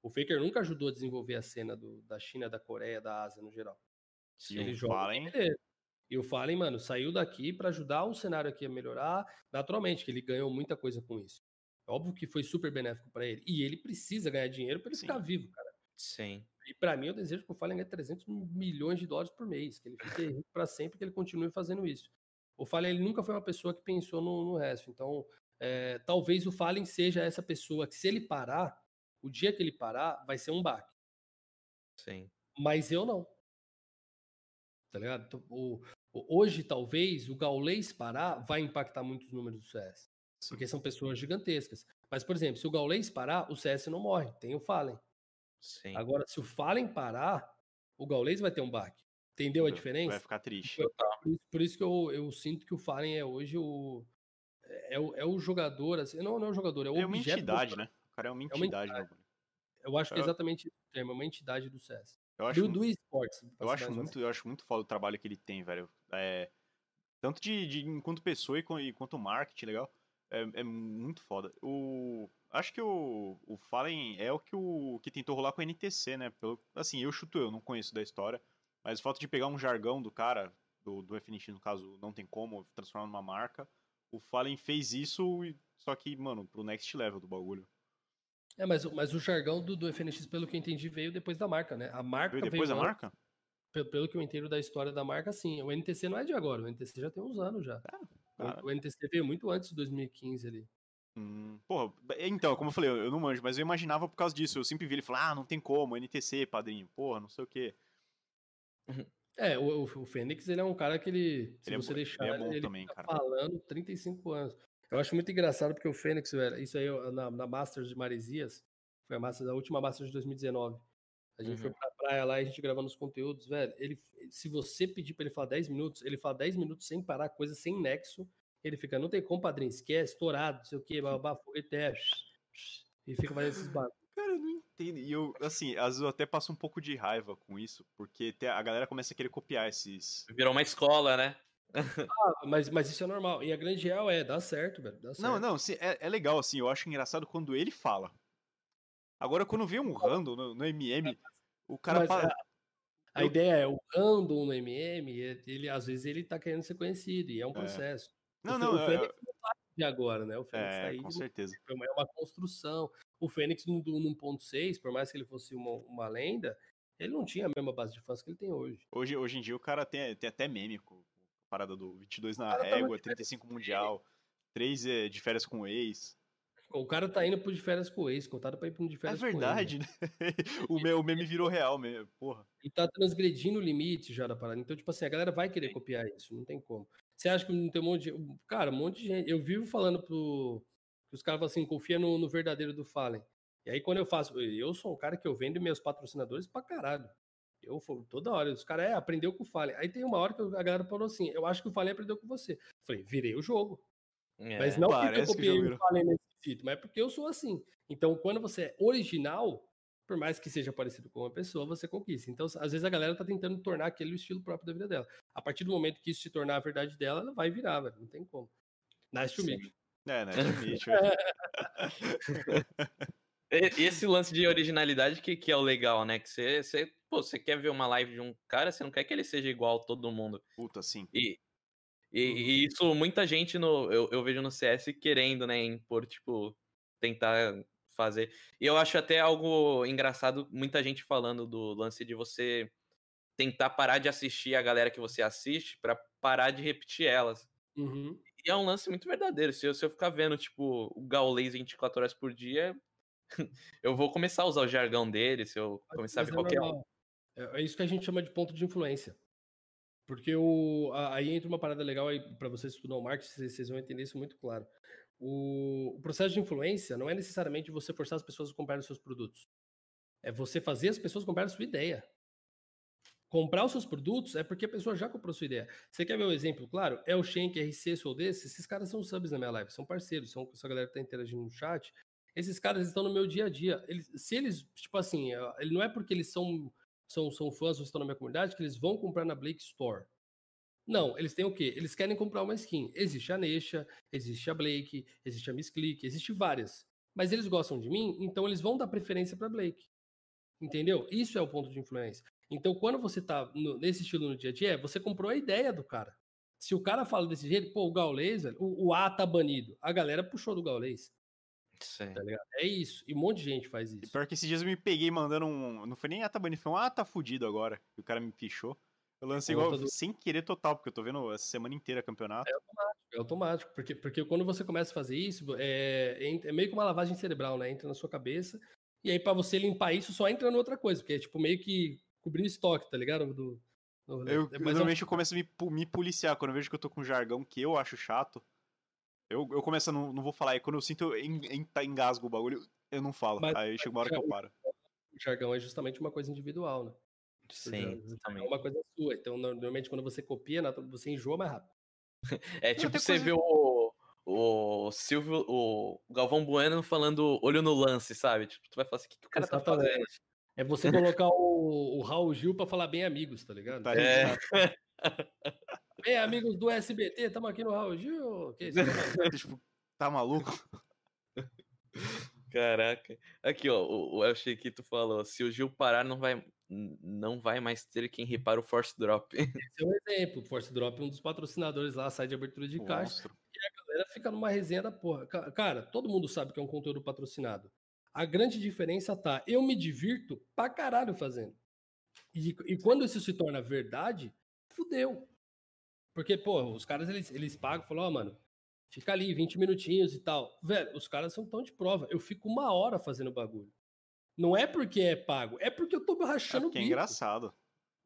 O Faker nunca ajudou a desenvolver a cena do, da China, da Coreia, da Ásia no geral. Sim, ele joga Fallen. E o Fallen, mano, saiu daqui para ajudar o cenário aqui a melhorar, naturalmente, que ele ganhou muita coisa com isso. É óbvio que foi super benéfico para ele. E ele precisa ganhar dinheiro para ele Sim. ficar vivo, cara. Sim. E para mim, eu desejo que o Fallen ganhe 300 milhões de dólares por mês, que ele fique rico para sempre, que ele continue fazendo isso. O Fallen ele nunca foi uma pessoa que pensou no, no resto. Então, é, talvez o Fallen seja essa pessoa que, se ele parar, o dia que ele parar, vai ser um baque. Sim. Mas eu não. Tá ligado? Então, o, o, hoje, talvez, o Gaulês parar vai impactar muito os números do CS. Sim. Porque são pessoas gigantescas. Mas, por exemplo, se o Gaulês parar, o CS não morre. Tem o Fallen. Sim. Agora, se o Fallen parar, o Gaules vai ter um baque. Entendeu a diferença? Vai ficar triste. Por isso, por isso que eu, eu, sinto que o Fallen é hoje o. É, o, é o jogador, assim, não, não é o jogador, é o É uma entidade, né? O cara é uma entidade, é uma entidade. Eu acho que é exatamente o termo, é uma entidade do CS. Eu acho, do, do esportes. Eu acho, muito, eu acho muito foda o trabalho que ele tem, velho. É, tanto de, de enquanto pessoa e enquanto marketing, legal. É, é muito foda. O, acho que o, o Fallen é o que, o que tentou rolar com o NTC, né? Pelo, assim, eu chuto eu, não conheço da história. Mas o fato de pegar um jargão do cara, do, do FNX no caso, não tem como, transformar numa marca. O Fallen fez isso, só que, mano, pro next level do bagulho. É, mas, mas o jargão do, do FNX, pelo que eu entendi, veio depois da marca, né? A marca veio depois veio da marca? Pelo, pelo que eu entendo da história da marca, sim. O NTC não é de agora, o NTC já tem uns anos já. É, o, o NTC veio muito antes de 2015 ali. Hum, porra, então, como eu falei, eu, não manjo, mas eu imaginava por causa disso. Eu sempre vi ele falar, ah, não tem como, NTC, padrinho, porra, não sei o quê. É, o, o, Fênix, ele é um cara que ele, se ele é você é, deixar, ele, é bom ele também, cara. falando 35 anos. Eu acho muito engraçado porque o Fênix, velho, isso aí na, na Masters de Maresias, foi a, Masters, a última Masters de 2019. A gente uhum. foi pra praia lá e a gente gravando os conteúdos, velho. Ele, se você pedir pra ele falar 10 minutos, ele fala 10 minutos sem parar, coisa sem nexo. Ele fica, não tem como, padrinho, esquece, estourado, não sei o quê, babá, foguete, é, e fica fazendo esses bagulhos. Cara, eu não entendo. E eu, assim, às vezes eu até passo um pouco de raiva com isso, porque a galera começa a querer copiar esses. Virou uma escola, né? ah, mas, mas isso é normal. E a grande real é, dá certo, velho. Dá certo. Não, não, sim, é, é legal, assim, eu acho engraçado quando ele fala. Agora, quando vem um random no, no MM, o cara mas, fala. A, a eu... ideia é, o random no MM, ele, às vezes ele tá querendo ser conhecido, e é um processo. Não, não, o Fênix não tá de agora, né? O Fênix é, tá aí. Com certeza. É uma construção. O Fênix no, no 1.6, por mais que ele fosse uma, uma lenda, ele não tinha a mesma base de fãs que ele tem hoje. Hoje, hoje em dia o cara tem, tem até meme com a parada do 22 na régua, 35 mundial, 3 é, de férias com o ex. O cara tá indo pro de férias com o ex, contado pra ir pro de férias com o ex. É verdade, né? o, meu, o meme virou real mesmo, porra. E tá transgredindo o limite já da parada. Então, tipo assim, a galera vai querer copiar isso, não tem como. Você acha que não tem um monte de. Cara, um monte de gente. Eu vivo falando pro. Os caras falam assim, confia no, no verdadeiro do Fallen. E aí, quando eu faço. Eu sou um cara que eu vendo meus patrocinadores pra caralho. Eu toda hora, os caras, é, aprendeu com o Fallen. Aí tem uma hora que a galera falou assim: eu acho que o Fallen aprendeu com você. Eu falei, virei o jogo. É, mas não porque eu copiei o Fallen nesse sítio, mas é porque eu sou assim. Então, quando você é original, por mais que seja parecido com uma pessoa, você conquista. Então, às vezes a galera tá tentando tornar aquele o estilo próprio da vida dela. A partir do momento que isso se tornar a verdade dela, ela vai virar, velho. Não tem como. Nice to meet you. É, nice to meet you. Esse lance de originalidade que, que é o legal, né? Que você, você, pô, você quer ver uma live de um cara, você não quer que ele seja igual a todo mundo. Puta, sim. E, e, uhum. e isso muita gente no, eu, eu vejo no CS querendo, né, impor, tipo, tentar fazer. E eu acho até algo engraçado, muita gente falando do lance de você tentar parar de assistir a galera que você assiste para parar de repetir elas. Uhum. E é um lance muito verdadeiro. Se eu, se eu ficar vendo, tipo, o Gaules 24 horas por dia, eu vou começar a usar o jargão dele, se eu começar Mas a ver é qualquer. É, é isso que a gente chama de ponto de influência. Porque o, aí entra uma parada legal aí para vocês estudar o marketing, vocês vão entender isso muito claro. O, o, processo de influência não é necessariamente você forçar as pessoas a comprar os seus produtos. É você fazer as pessoas comprarem a sua ideia. Comprar os seus produtos é porque a pessoa já comprou sua ideia. Você quer ver um exemplo claro? É o Shenk, RC, Sou desse. Esses caras são subs na minha live, são parceiros, são essa galera que tá interagindo no chat. Esses caras estão no meu dia a dia. Eles, se eles, tipo assim, ele não é porque eles são, são, são fãs ou estão na minha comunidade que eles vão comprar na Blake Store. Não, eles têm o quê? Eles querem comprar uma skin. Existe a Neisha, existe a Blake, existe a Miss Click, existe várias. Mas eles gostam de mim, então eles vão dar preferência para Blake. Entendeu? Isso é o ponto de influência. Então, quando você tá no, nesse estilo no dia a dia, você comprou a ideia do cara. Se o cara fala desse jeito, pô, o Gaulês, o, o A tá banido. A galera puxou do Gaulês. Tá é isso. E um monte de gente faz isso. E pior que esses dias eu me peguei mandando um. Não foi nem A tá banido, foi um A tá fudido agora. E o cara me pichou. Eu lancei igual do... sem querer total, porque eu tô vendo essa semana inteira campeonato. É automático, é automático. Porque, porque quando você começa a fazer isso, é, é meio que uma lavagem cerebral, né? Entra na sua cabeça. E aí, para você limpar isso, só entra em outra coisa, porque é tipo meio que cobrindo estoque, tá ligado? Do, do eu, é normalmente eu começo a me, me policiar quando eu vejo que eu tô com um jargão que eu acho chato. Eu, eu começo a não, não vou falar, e quando eu sinto em, em, tá, engasgo o bagulho, eu não falo. Mas, aí chega uma hora que eu paro. O jargão é justamente uma coisa individual, né? Sim, É uma coisa sua. Então, normalmente, quando você copia, você enjoa mais rápido. É tipo você coisa... vê o, o Silvio, o Galvão Bueno falando olho no lance, sabe? Tipo, tu vai falar assim, o que, que o cara tá Exatamente. tá fazendo? É você colocar o, o Raul Gil pra falar bem amigos, tá ligado? Tá é. Bem amigos do SBT, tamo aqui no Raul Gil. Que isso, tipo, tá maluco? Caraca. Aqui, ó, o, o El Chiquito falou: se o Gil parar, não vai, não vai mais ter quem repara o Force Drop. Esse é um exemplo. O Force Drop é um dos patrocinadores lá, sai de abertura de caixa. E a galera fica numa resenha da porra. Cara, todo mundo sabe que é um conteúdo patrocinado. A grande diferença tá, eu me divirto pra caralho fazendo. E, e quando isso se torna verdade, fudeu. Porque, pô, os caras eles, eles pagam, falam, ó, oh, mano, fica ali 20 minutinhos e tal. Velho, os caras são tão de prova. Eu fico uma hora fazendo bagulho. Não é porque é pago, é porque eu tô rachando é o é engraçado.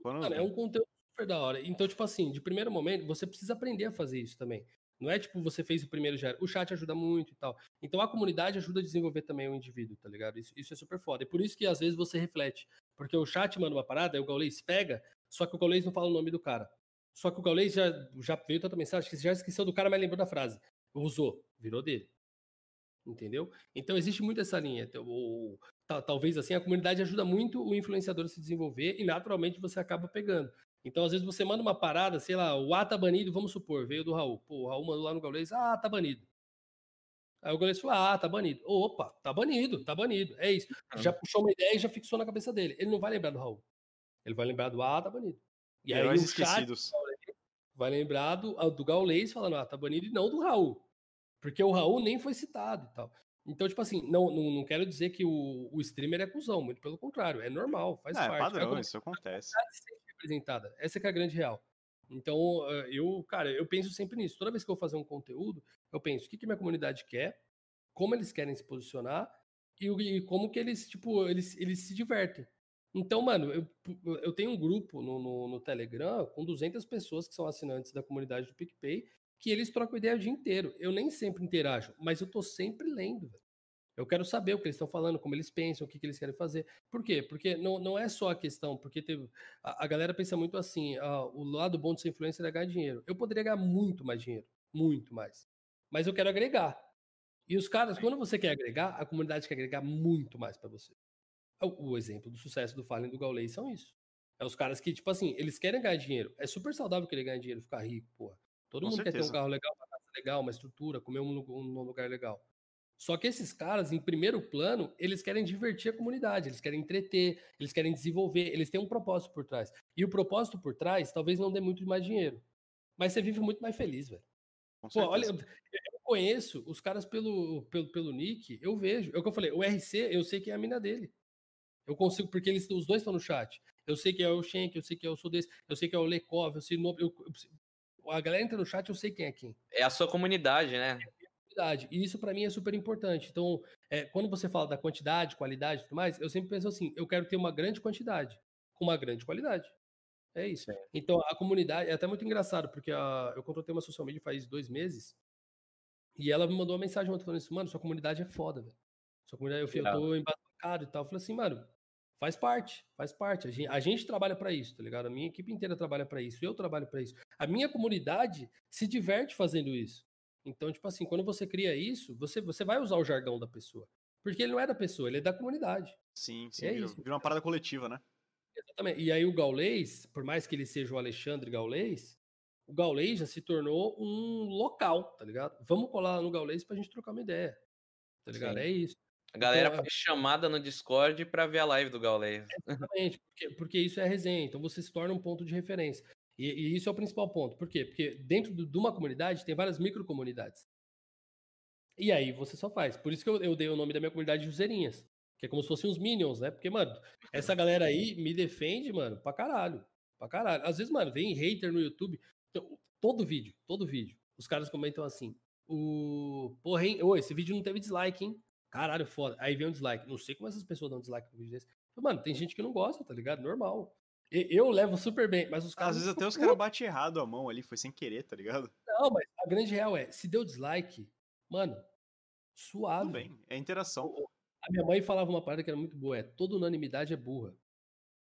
Quando... Mano, é um conteúdo super da hora. Então, tipo assim, de primeiro momento, você precisa aprender a fazer isso também. Não é tipo você fez o primeiro já. O chat ajuda muito e tal. Então a comunidade ajuda a desenvolver também o indivíduo, tá ligado? Isso, isso é super foda. E por isso que às vezes você reflete. Porque o chat manda uma parada, aí o Gaulês pega, só que o Gaulês não fala o nome do cara. Só que o Gaulês já, já veio tanta mensagem que já esqueceu do cara, mas lembrou da frase. Usou, virou dele. Entendeu? Então existe muito essa linha. Ou, talvez assim, a comunidade ajuda muito o influenciador a se desenvolver e naturalmente você acaba pegando. Então, às vezes, você manda uma parada, sei lá, o A tá banido, vamos supor, veio do Raul. Pô, o Raul mandou lá no Gaulês, ah, tá banido. Aí o Gaulês falou, ah, tá banido. Opa, tá banido, tá banido. É isso. Já puxou uma ideia e já fixou na cabeça dele. Ele não vai lembrar do Raul. Ele vai lembrar do ah, tá banido. E aí Heróis o esquecidos. vai lembrar do, do Gaulês falando, ah, tá banido, e não do Raul. Porque o Raul nem foi citado e tal. Então, tipo assim, não, não, não quero dizer que o, o streamer é cuzão, muito pelo contrário, é normal, faz é, parte. É padrão, é isso acontece representada. Essa é, é a grande real. Então, eu, cara, eu penso sempre nisso. Toda vez que eu vou fazer um conteúdo, eu penso o que, que minha comunidade quer, como eles querem se posicionar e, e como que eles, tipo, eles, eles se divertem. Então, mano, eu, eu tenho um grupo no, no, no, Telegram com 200 pessoas que são assinantes da comunidade do PicPay que eles trocam ideia o dia inteiro. Eu nem sempre interajo, mas eu tô sempre lendo. Eu quero saber o que eles estão falando, como eles pensam, o que, que eles querem fazer. Por quê? Porque não, não é só a questão, porque teve, a, a galera pensa muito assim, ah, o lado bom de ser influencer é ganhar dinheiro. Eu poderia ganhar muito mais dinheiro, muito mais. Mas eu quero agregar. E os caras, quando você quer agregar, a comunidade quer agregar muito mais para você. O, o, exemplo do sucesso do Fallen do Gaulês são isso. É os caras que, tipo assim, eles querem ganhar dinheiro. É super saudável querer ganhar dinheiro, ficar rico, porra. Todo Com mundo certeza. quer ter um carro legal, uma casa legal, uma estrutura, comer um, um lugar legal. Só que esses caras, em primeiro plano, eles querem divertir a comunidade, eles querem entreter, eles querem desenvolver, eles têm um propósito por trás. E o propósito por trás talvez não dê muito mais dinheiro. Mas você vive muito mais feliz, velho. Pô, olha, eu conheço os caras pelo, pelo, pelo nick, eu vejo. É o que eu falei, o RC, eu sei que é a mina dele. Eu consigo, porque eles, os dois estão no chat. Eu sei que é o Shenk, eu sei que é o Sodês, eu sei que é o Lekov, eu sei eu, eu, a galera entra no chat, eu sei quem é quem. É a sua comunidade, né? qualidade. E isso para mim é super importante. Então, é, quando você fala da quantidade, qualidade e tudo mais, eu sempre penso assim: eu quero ter uma grande quantidade com uma grande qualidade. É isso. Então, a comunidade é até muito engraçado, porque a, eu contratei uma social media faz dois meses e ela me mandou faz parte, faz parte. A gente, a gente trabalha para isso, tá ligado? A minha equipe inteira trabalha para isso, eu trabalho para isso. A minha comunidade se diverte fazendo isso. Então, tipo assim, quando você cria isso, você, você vai usar o jargão da pessoa. Porque ele não é da pessoa, ele é da comunidade. Sim, sim. É isso. Vira uma parada coletiva, né? Exatamente. E aí o Gaulês, por mais que ele seja o Alexandre Gaulês, o Gaulês já se tornou um local, tá ligado? Vamos colar no Gaulês pra gente trocar uma ideia. Tá ligado? Sim. É isso. A galera então, foi chamada no Discord para ver a live do Gaulês. Exatamente, porque, porque, isso é resenha, então você se torna um ponto de referência. E, e isso é o principal ponto. Por quê? Porque dentro de uma comunidade tem várias microcomunidades. E aí você só faz. Por isso que eu, eu dei o nome da minha comunidade de Useirinhas. Que é como se fossem os Minions, né? Porque, mano, essa galera aí me defende, mano, pra caralho. Pra caralho. Às vezes, mano, vem hater no YouTube. Então, todo vídeo, todo vídeo. Os caras comentam assim: o. Porra, hein? Ô, esse vídeo não teve dislike, hein? Caralho, foda. Aí vem um dislike. Não sei como essas pessoas dão dislike no vídeo desse. Mano, tem gente que não gosta, tá ligado? Normal. Eu levo super bem, mas os caras. Às vezes até os caras batem errado a mão ali, foi sem querer, tá ligado? Não, mas a grande real é: se deu dislike, mano, suave. Tudo bem, é interação. A minha mãe falava uma parada que era muito boa: é toda unanimidade é burra.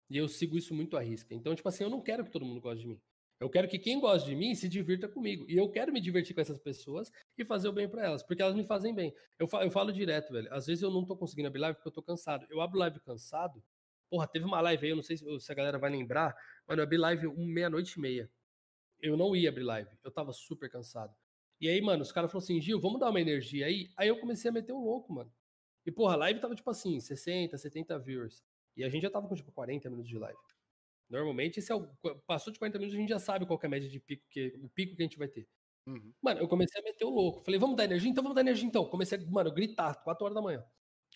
E eu sigo isso muito à risca. Então, tipo assim, eu não quero que todo mundo goste de mim. Eu quero que quem gosta de mim se divirta comigo. E eu quero me divertir com essas pessoas e fazer o bem para elas, porque elas me fazem bem. Eu falo, eu falo direto, velho. Às vezes eu não tô conseguindo abrir live porque eu tô cansado. Eu abro live cansado. Porra, teve uma live aí, eu não sei se, a galera vai lembrar, mas eu abri live um meia-noite e meia. Eu não ia abrir live. Eu tava super cansado. E aí, mano, os caras falaram assim, Gil, vamos dar uma energia aí? Aí eu comecei a meter um louco, mano. E, porra, a live tava tipo assim, 60, 70 viewers. E a gente já tava com tipo 40 minutos de live. Normalmente, esse é o, passou de 40 minutos, a gente já sabe qual é a média de pico, que, o pico que a gente vai ter. Uhum. Mano, eu comecei a meter o louco. Falei, vamos dar energia? Então vamos dar energia então. Comecei a, mano, gritar, 4 horas da manhã.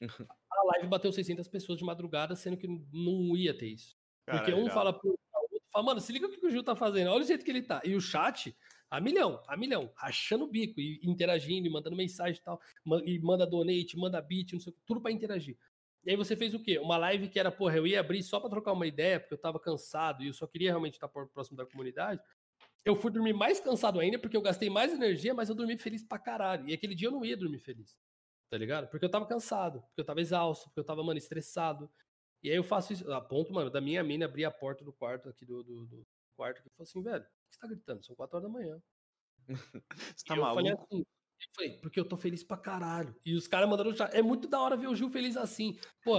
a live bateu 600 pessoas de madrugada, sendo que não ia ter isso. Porque um fala pro outro, fala, mano, se liga o que o Gil tá fazendo, olha o jeito que ele tá. E o chat, a milhão, a milhão, rachando o bico, e interagindo, e mandando mensagem e tal, e manda donate, manda beat, não sei tudo pra interagir. E aí você fez o quê? Uma live que era, porra, eu ia abrir só para trocar uma ideia, porque eu tava cansado e eu só queria realmente estar próximo da comunidade. Eu fui dormir mais cansado ainda, porque eu gastei mais energia, mas eu dormi feliz pra caralho. E aquele dia eu não ia dormir feliz. Tá ligado? Porque eu tava cansado, porque eu tava exausto, porque eu tava, mano, estressado. E aí eu faço isso, a ponto, mano, da minha mina abrir a porta do quarto aqui do, do, do quarto e falou assim, velho, o que você tá gritando? São quatro horas da manhã. você tá maluco? Eu falei assim, falei, porque eu tô feliz pra caralho. E os caras mandaram chat. É muito da hora ver o Gil feliz assim. Pô,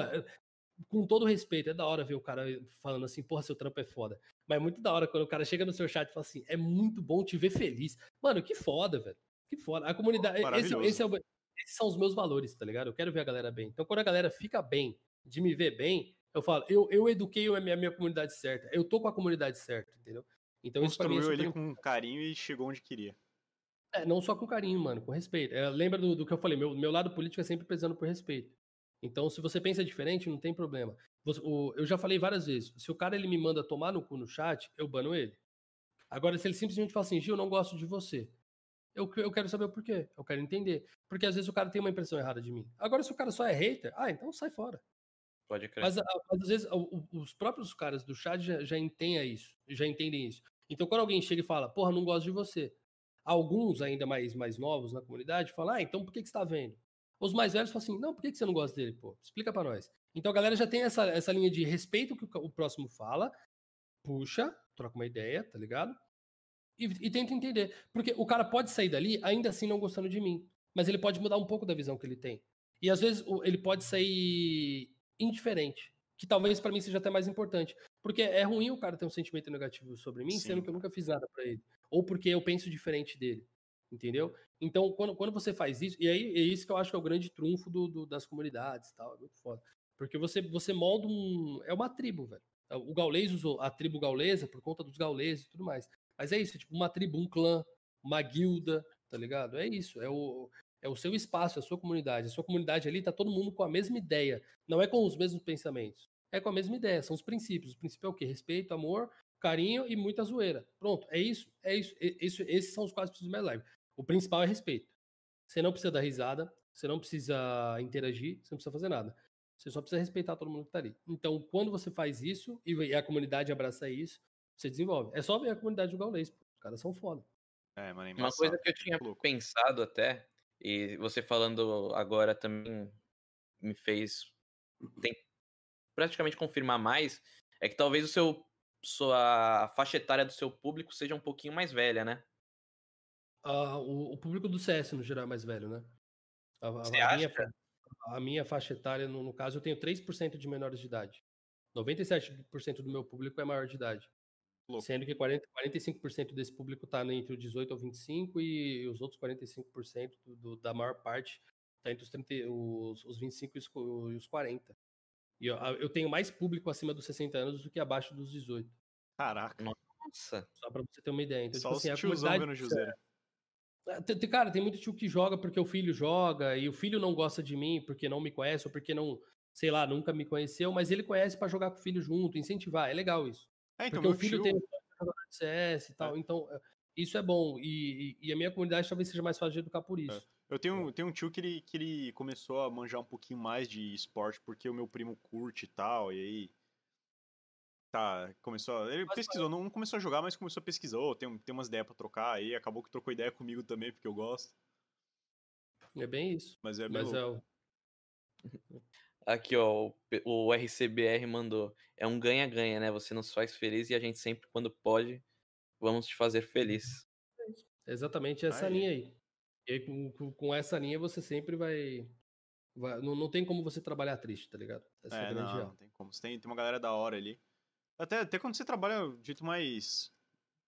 com todo respeito, é da hora ver o cara falando assim, porra, seu trampo é foda. Mas é muito da hora quando o cara chega no seu chat e fala assim, é muito bom te ver feliz. Mano, que foda, velho. Que foda. A comunidade. Esse, esse é o, esses são os meus valores, tá ligado? Eu quero ver a galera bem. Então, quando a galera fica bem, de me ver bem, eu falo, eu, eu eduquei a minha, a minha comunidade certa. Eu tô com a comunidade certa, entendeu? Então, Construiu isso pra mim é ele com carinho e chegou onde queria. É, não só com carinho, mano, com respeito. É, lembra do, do, que eu falei, meu, meu lado político é sempre prezando por respeito. Então, se você pensa diferente, não tem problema. Você, o, eu já falei várias vezes, se o cara ele me manda tomar no cu no chat, eu bano ele. Agora, se ele simplesmente fala assim, Gil, não gosto de você, eu, eu quero saber o porquê, eu quero entender. Porque às vezes o cara tem uma impressão errada de mim. Agora, se o cara só é hater, ah, então sai fora. Pode crer. Mas, mas às vezes os próprios caras do chat já, já entendem isso, já entendem isso. Então, quando alguém chega e fala, porra, não gosto de você, Alguns ainda mais, mais novos na comunidade falam, ah, então por que, que você está vendo? Os mais velhos falam assim, não, por que, que você não gosta dele, pô? Explica para nós. Então a galera já tem essa, essa linha de respeito que o, próximo fala, puxa, troca uma ideia, tá ligado? E, e tenta entender. Porque o cara pode sair dali ainda assim não gostando de mim, mas ele pode mudar um pouco da visão que ele tem. E às vezes ele pode sair indiferente, que talvez para mim seja até mais importante. Porque é ruim o cara ter um sentimento negativo sobre mim, Sim. sendo que eu nunca fiz nada para ele ou porque eu penso diferente dele. Entendeu? Então, quando, quando você faz isso, e aí é isso que eu acho que é o grande trunfo do, do das comunidades e tal, é muito foda. Porque você, você molda um. É uma tribo, velho. O gaulês usou a tribo gaulesa por conta dos gauleses e tudo mais. Mas é isso, é tipo uma tribo, um clã, uma guilda, tá ligado? É isso, é o, é o seu espaço, é a sua comunidade. A sua comunidade ali tá todo mundo com a mesma ideia. Não é com os mesmos pensamentos. É com a mesma ideia, são os princípios. O princípio é o quê? Respeito, amor, carinho e muita zoeira. Pronto, é isso, é isso. isso esses são os quatro princípios My Live. O principal é respeito. Você não precisa dar risada, você não precisa interagir, você não precisa fazer nada. Você só precisa respeitar todo mundo que tá ali. Então, quando você faz isso e a comunidade abraça isso, você desenvolve. É só ver a comunidade do Gaulês, os caras são foda. É, mano, é Uma coisa que eu tinha pensado até, e você falando agora também me fez tem, praticamente confirmar mais, é que talvez o seu sua faixa etária do seu público seja um pouquinho mais velha, né? Uh, o, o, público do CS, no geral, é mais velho, né? A, Você a, minha, a minha faixa etária, no, no, caso, eu tenho 3% de menores de idade. 97% do meu público é maior de idade. Louco. Sendo que 40, 45% desse público está entre os 18 ou 25 e os outros 45% do, do, da maior parte está entre os, 30, os, os 25 e os 40. E eu, eu, tenho mais público acima dos 60 anos do que abaixo dos 18. Caraca. Nossa. Só para você ter uma ideia. Então, Só tipo assim, a comunidade... Juseiro. É, cara, tem muito tio que joga porque o filho joga e o filho não gosta de mim porque não me conhece ou porque não, sei lá, nunca me conheceu, mas ele conhece para jogar com o filho junto, incentivar. É legal isso. É, então, porque o filho tio... tem CS e tal. É. Então, é, isso é bom. E, e, a minha comunidade talvez seja mais fácil de educar por é. Eu tenho, tenho um tio que ele, que ele começou a manjar um pouquinho mais de esporte porque o meu primo curte e tal, e aí. Tá, começou. Ele mas, pesquisou, não começou a jogar, mas começou a pesquisar. Oh, tem, tem umas ideias pra trocar aí, acabou que trocou ideia comigo também, porque eu gosto. É bem isso. Mas é bem mas é o... Aqui, ó, o RCBR mandou. É um ganha-ganha, né? Você nos faz feliz e a gente sempre, quando pode, vamos te fazer feliz. Exatamente essa aí. linha aí. E com, com, essa linha você sempre vai. vai não, não tem como você trabalhar triste, tá ligado? Essa é, é não, não tem como. Você tem, tem uma galera da hora ali. Até, até quando você trabalha de jeito mais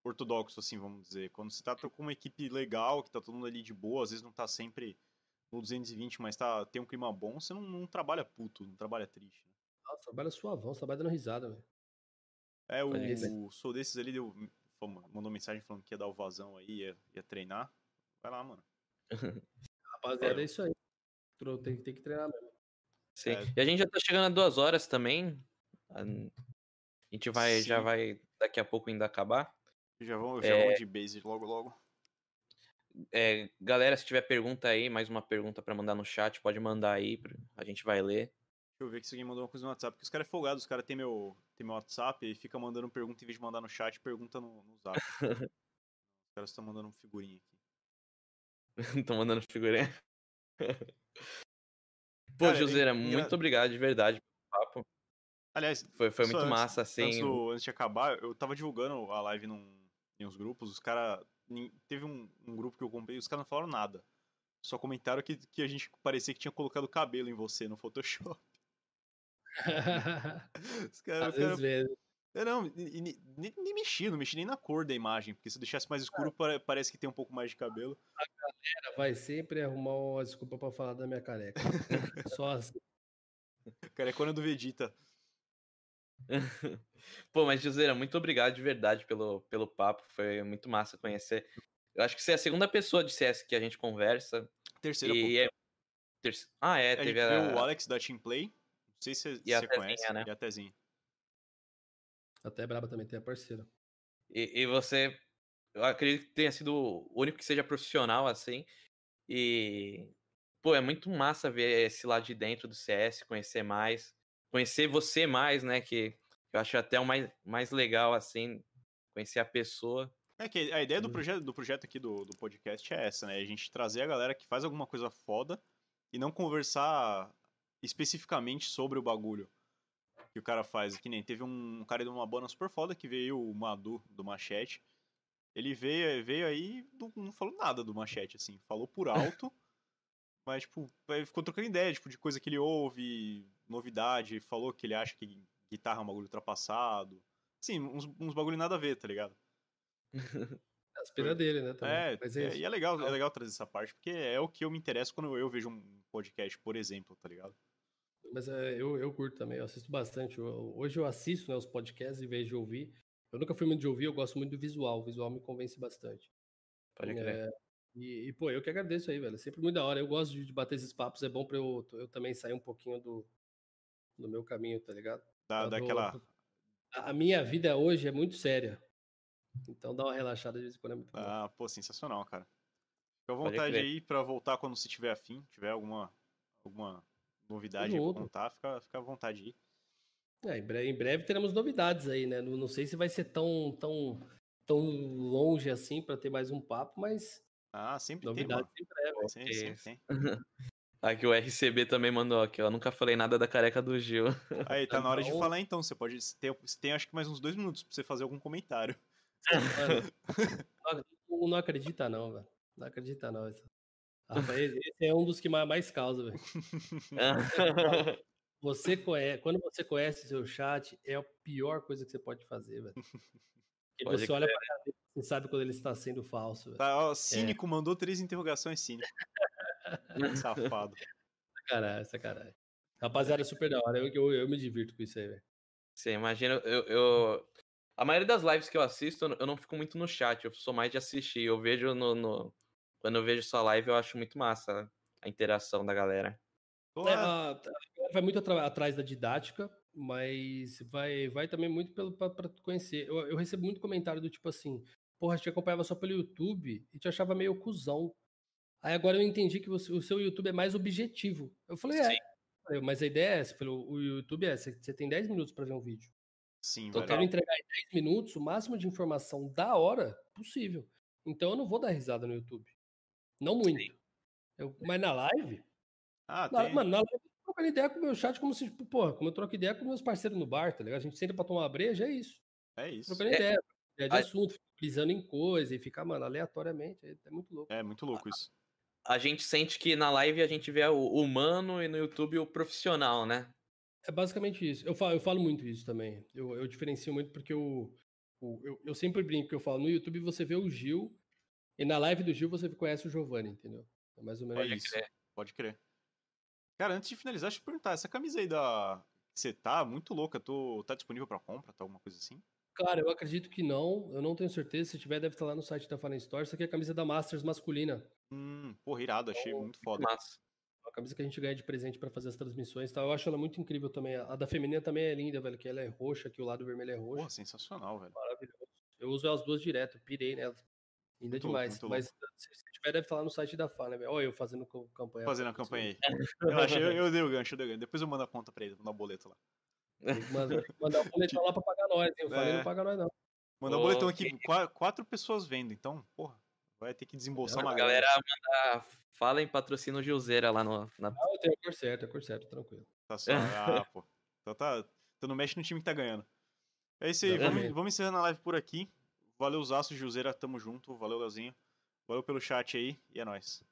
ortodoxo, assim, vamos dizer. Quando você tá com uma equipe legal, que tá todo mundo ali de boa, às vezes não tá sempre no 220, mas tá, tem um clima bom, você não, não trabalha puto, não trabalha triste. Né? Nossa, trabalha suavão, você trabalha dando risada, velho. É, o, o Sou Desses ali deu, mandou mensagem falando que ia dar o vazão aí, ia, ia treinar. Vai lá, mano. Rapaziada, é isso aí. Tem, tem que treinar mesmo. Sim. É. E a gente já tá chegando a duas horas também. A gente vai, Sim. já vai daqui a pouco ainda acabar. Já vamos, já é... vamos de base logo, logo. É, galera, se tiver pergunta aí, mais uma pergunta para mandar no chat, pode mandar aí, a gente vai ler. Deixa eu ver que se alguém mandou uma coisa no WhatsApp, porque os caras é folgado, os caras têm meu, tem meu WhatsApp e fica mandando pergunta em vez de mandar no chat, pergunta no, no zap. os caras estão mandando figurinha aqui. Estão mandando figurinha. Pô, cara, Joseira, muito obrigado de verdade pelo papo. Aliás, foi, foi muito antes, massa, assim. Antes, antes, de acabar, eu tava divulgando a live num, em uns grupos, os caras Teve um, um, grupo que eu comprei, os caras não falaram nada. Só comentaram que, que a gente parecia que tinha colocado cabelo em você no Photoshop. os cara, Às cara, vezes. Eu não, nem, nem mexi, não mexi nem na cor da imagem, porque se eu deixasse mais escuro, ah. parece que tem um pouco mais de cabelo. A galera vai sempre arrumar uma desculpa pra falar da minha careca. Só assim. Carecona do Vegeta. Pô, mas Joseira, muito obrigado de verdade pelo, pelo papo. Foi muito massa conhecer. Eu acho que você é a segunda pessoa de CS que a gente conversa. Terceira, e é... Terce... Ah, é, a teve a... o Alex da Team Play. Não sei se e você conhece. Né? E a Tezinha. Até Braba também tem a parceira. E, e você, eu acredito que tenha sido o único que seja profissional assim. E, pô, é muito massa ver esse lado de dentro do CS, conhecer mais conhecer você mais, né? Que eu acho até o mais, mais legal, assim, conhecer a pessoa. É que a ideia do projeto, do projeto aqui do, do podcast é essa, né? A gente trazer a galera que faz alguma coisa foda e não conversar especificamente sobre o bagulho que o cara faz. Que nem teve um cara de uma banda super foda que veio, o Madu, do Machete. Ele veio, veio aí não falou nada do Machete, assim. Falou por alto, mas, tipo, ficou trocando ideia, tipo, de coisa que ele ouve, novidade, falou que ele acha que guitarra é um bagulho ultrapassado. Sim, uns, uns bagulho nada a ver, tá ligado? As penas dele, né? Também. É, Mas é, é, e é legal, é legal trazer essa parte, porque é o que eu me interesso quando eu vejo um podcast, por exemplo, tá ligado? Mas é, eu, eu curto também, eu assisto bastante. Eu, hoje eu assisto né, os podcasts em vez de ouvir. Eu nunca fui muito de ouvir, eu gosto muito do visual. O visual me convence bastante. Pode crer. É, e, e, pô, eu que agradeço aí, velho. É sempre muito da hora. Eu gosto de, de bater esses papos, é bom pra eu, eu também sair um pouquinho do, no meu caminho, tá ligado? Dá, daquela... A minha vida hoje é muito séria. Então dá uma relaxada de vez em quando é muito bom. Ah, pô, sensacional, cara. Fica à vontade aí pra voltar quando você tiver afim, tiver alguma, alguma novidade aí pra contar, fica, fica à vontade aí. É, em, breve, em breve teremos novidades aí, né? Não, não sei se vai ser tão, tão, tão longe assim para ter mais um papo, mas. Ah, sempre novidades tem. Novidades em breve. Sim, sim, sim. Aqui o RCB também mandou aqui, ó. Nunca falei nada da careca do Gil. Aí, tá na hora de então falar então. Você pode. Ter, você tem acho que mais uns dois minutos pra você fazer algum comentário. Mano, não, acredita, não, velho. Não acredita, não. Rapaz, esse é um dos que mais causa, velho. Você conhece, quando você conhece seu chat, é a pior coisa que você pode fazer, velho. Você olha pra ele, você sabe quando ele está sendo falso. Tá, ó, cínico é. mandou três interrogações cínico. Safado. Sacanagem, sacanagem. Rapaziada, é super da hora. Eu, eu, eu me divirto com isso aí, velho. Você imagina, eu, eu, A maioria das lives que eu assisto, eu não fico muito no chat, eu sou mais de assistir. Eu vejo no. no... Quando eu vejo sua live, eu acho muito massa a interação da galera. É, a, vai muito atrás da didática, mas vai, vai também muito para conhecer. Eu, eu, recebo muito comentário do tipo assim: porra, te acompanhava só pelo YouTube e te achava meio cuzão. Aí agora eu entendi que você, o seu YouTube é mais objetivo. Eu falei, é. Sim. Mas a ideia é essa, pelo, o YouTube é, você, você tem 10 minutos para ver um vídeo. Sim, então, eu quero entregar em 10 minutos o máximo de informação da hora possível. Então eu não vou dar risada no YouTube. Não muito. Eu, mas na live. Ah, na, tem. Mano, na live eu troco ideia com o meu chat como se, tipo, porra, como eu troco ideia com meus parceiros no bar, tá ligado? A gente senta pra tomar uma breja, é isso. É isso. Trocando é. ideia. É de assunto, pisando em coisa e ficar, mano, aleatoriamente. É, é muito louco. É muito louco isso a gente sente que na live a gente vê o humano e no YouTube o profissional, né? É basicamente isso. Eu falo, eu falo muito isso também. Eu, eu diferencio muito porque eu, eu, eu sempre brinco que eu falo, no YouTube você vê o Gil e na live do Gil você conhece o Giovanni, entendeu? É mais ou menos Pode isso. Crer. Pode crer. Cara, antes de finalizar, deixa eu te perguntar, essa camisa aí da. Você tá muito louca, tô... tá disponível para compra, tá alguma coisa assim? Cara, eu acredito que não. Eu não tenho certeza. Se tiver, deve estar lá no site da Fallen Store. Isso aqui é a camisa da Masters masculina. Hum, porra, irado. Achei então, muito foda. Massa. A camisa que a gente ganha de presente para fazer as transmissões, tá? Eu acho ela muito incrível também. A da feminina também é linda, velho, que ela é roxa, que o lado vermelho é roxo. Pô, sensacional, velho. Maravilhoso. Eu uso as duas direto, pirei nelas. Ainda muito demais. Louco, Mas louco. se tiver, deve estar lá no site da FA, né? Olha eu fazendo campanha. Fazendo a campanha aí. Relaxa, eu, eu dei o gancho, eu dei o gancho. Depois eu mando a conta pra ele, mandar o boleto lá. Manda, mandar o boleto lá pra pagar nós, hein? Eu falei, é... não paga nós, não. Mandar o boletão aqui, quatro pessoas vendo, então, porra, vai ter que desembolsar uma galera. manda, fala em patrocínio Gilzeira lá no, na. Ah, eu tenho a cor certa, a cor certa, tranquilo. Tá só, ah, pô. Então tá, então não mexe no time que tá ganhando. É isso aí, vamos, vamos encerrando a live por aqui. Valeu, Zaço, Gilzeira, tamo junto. Valeu, Leozinho. Valeu pelo chat aí e é nóis.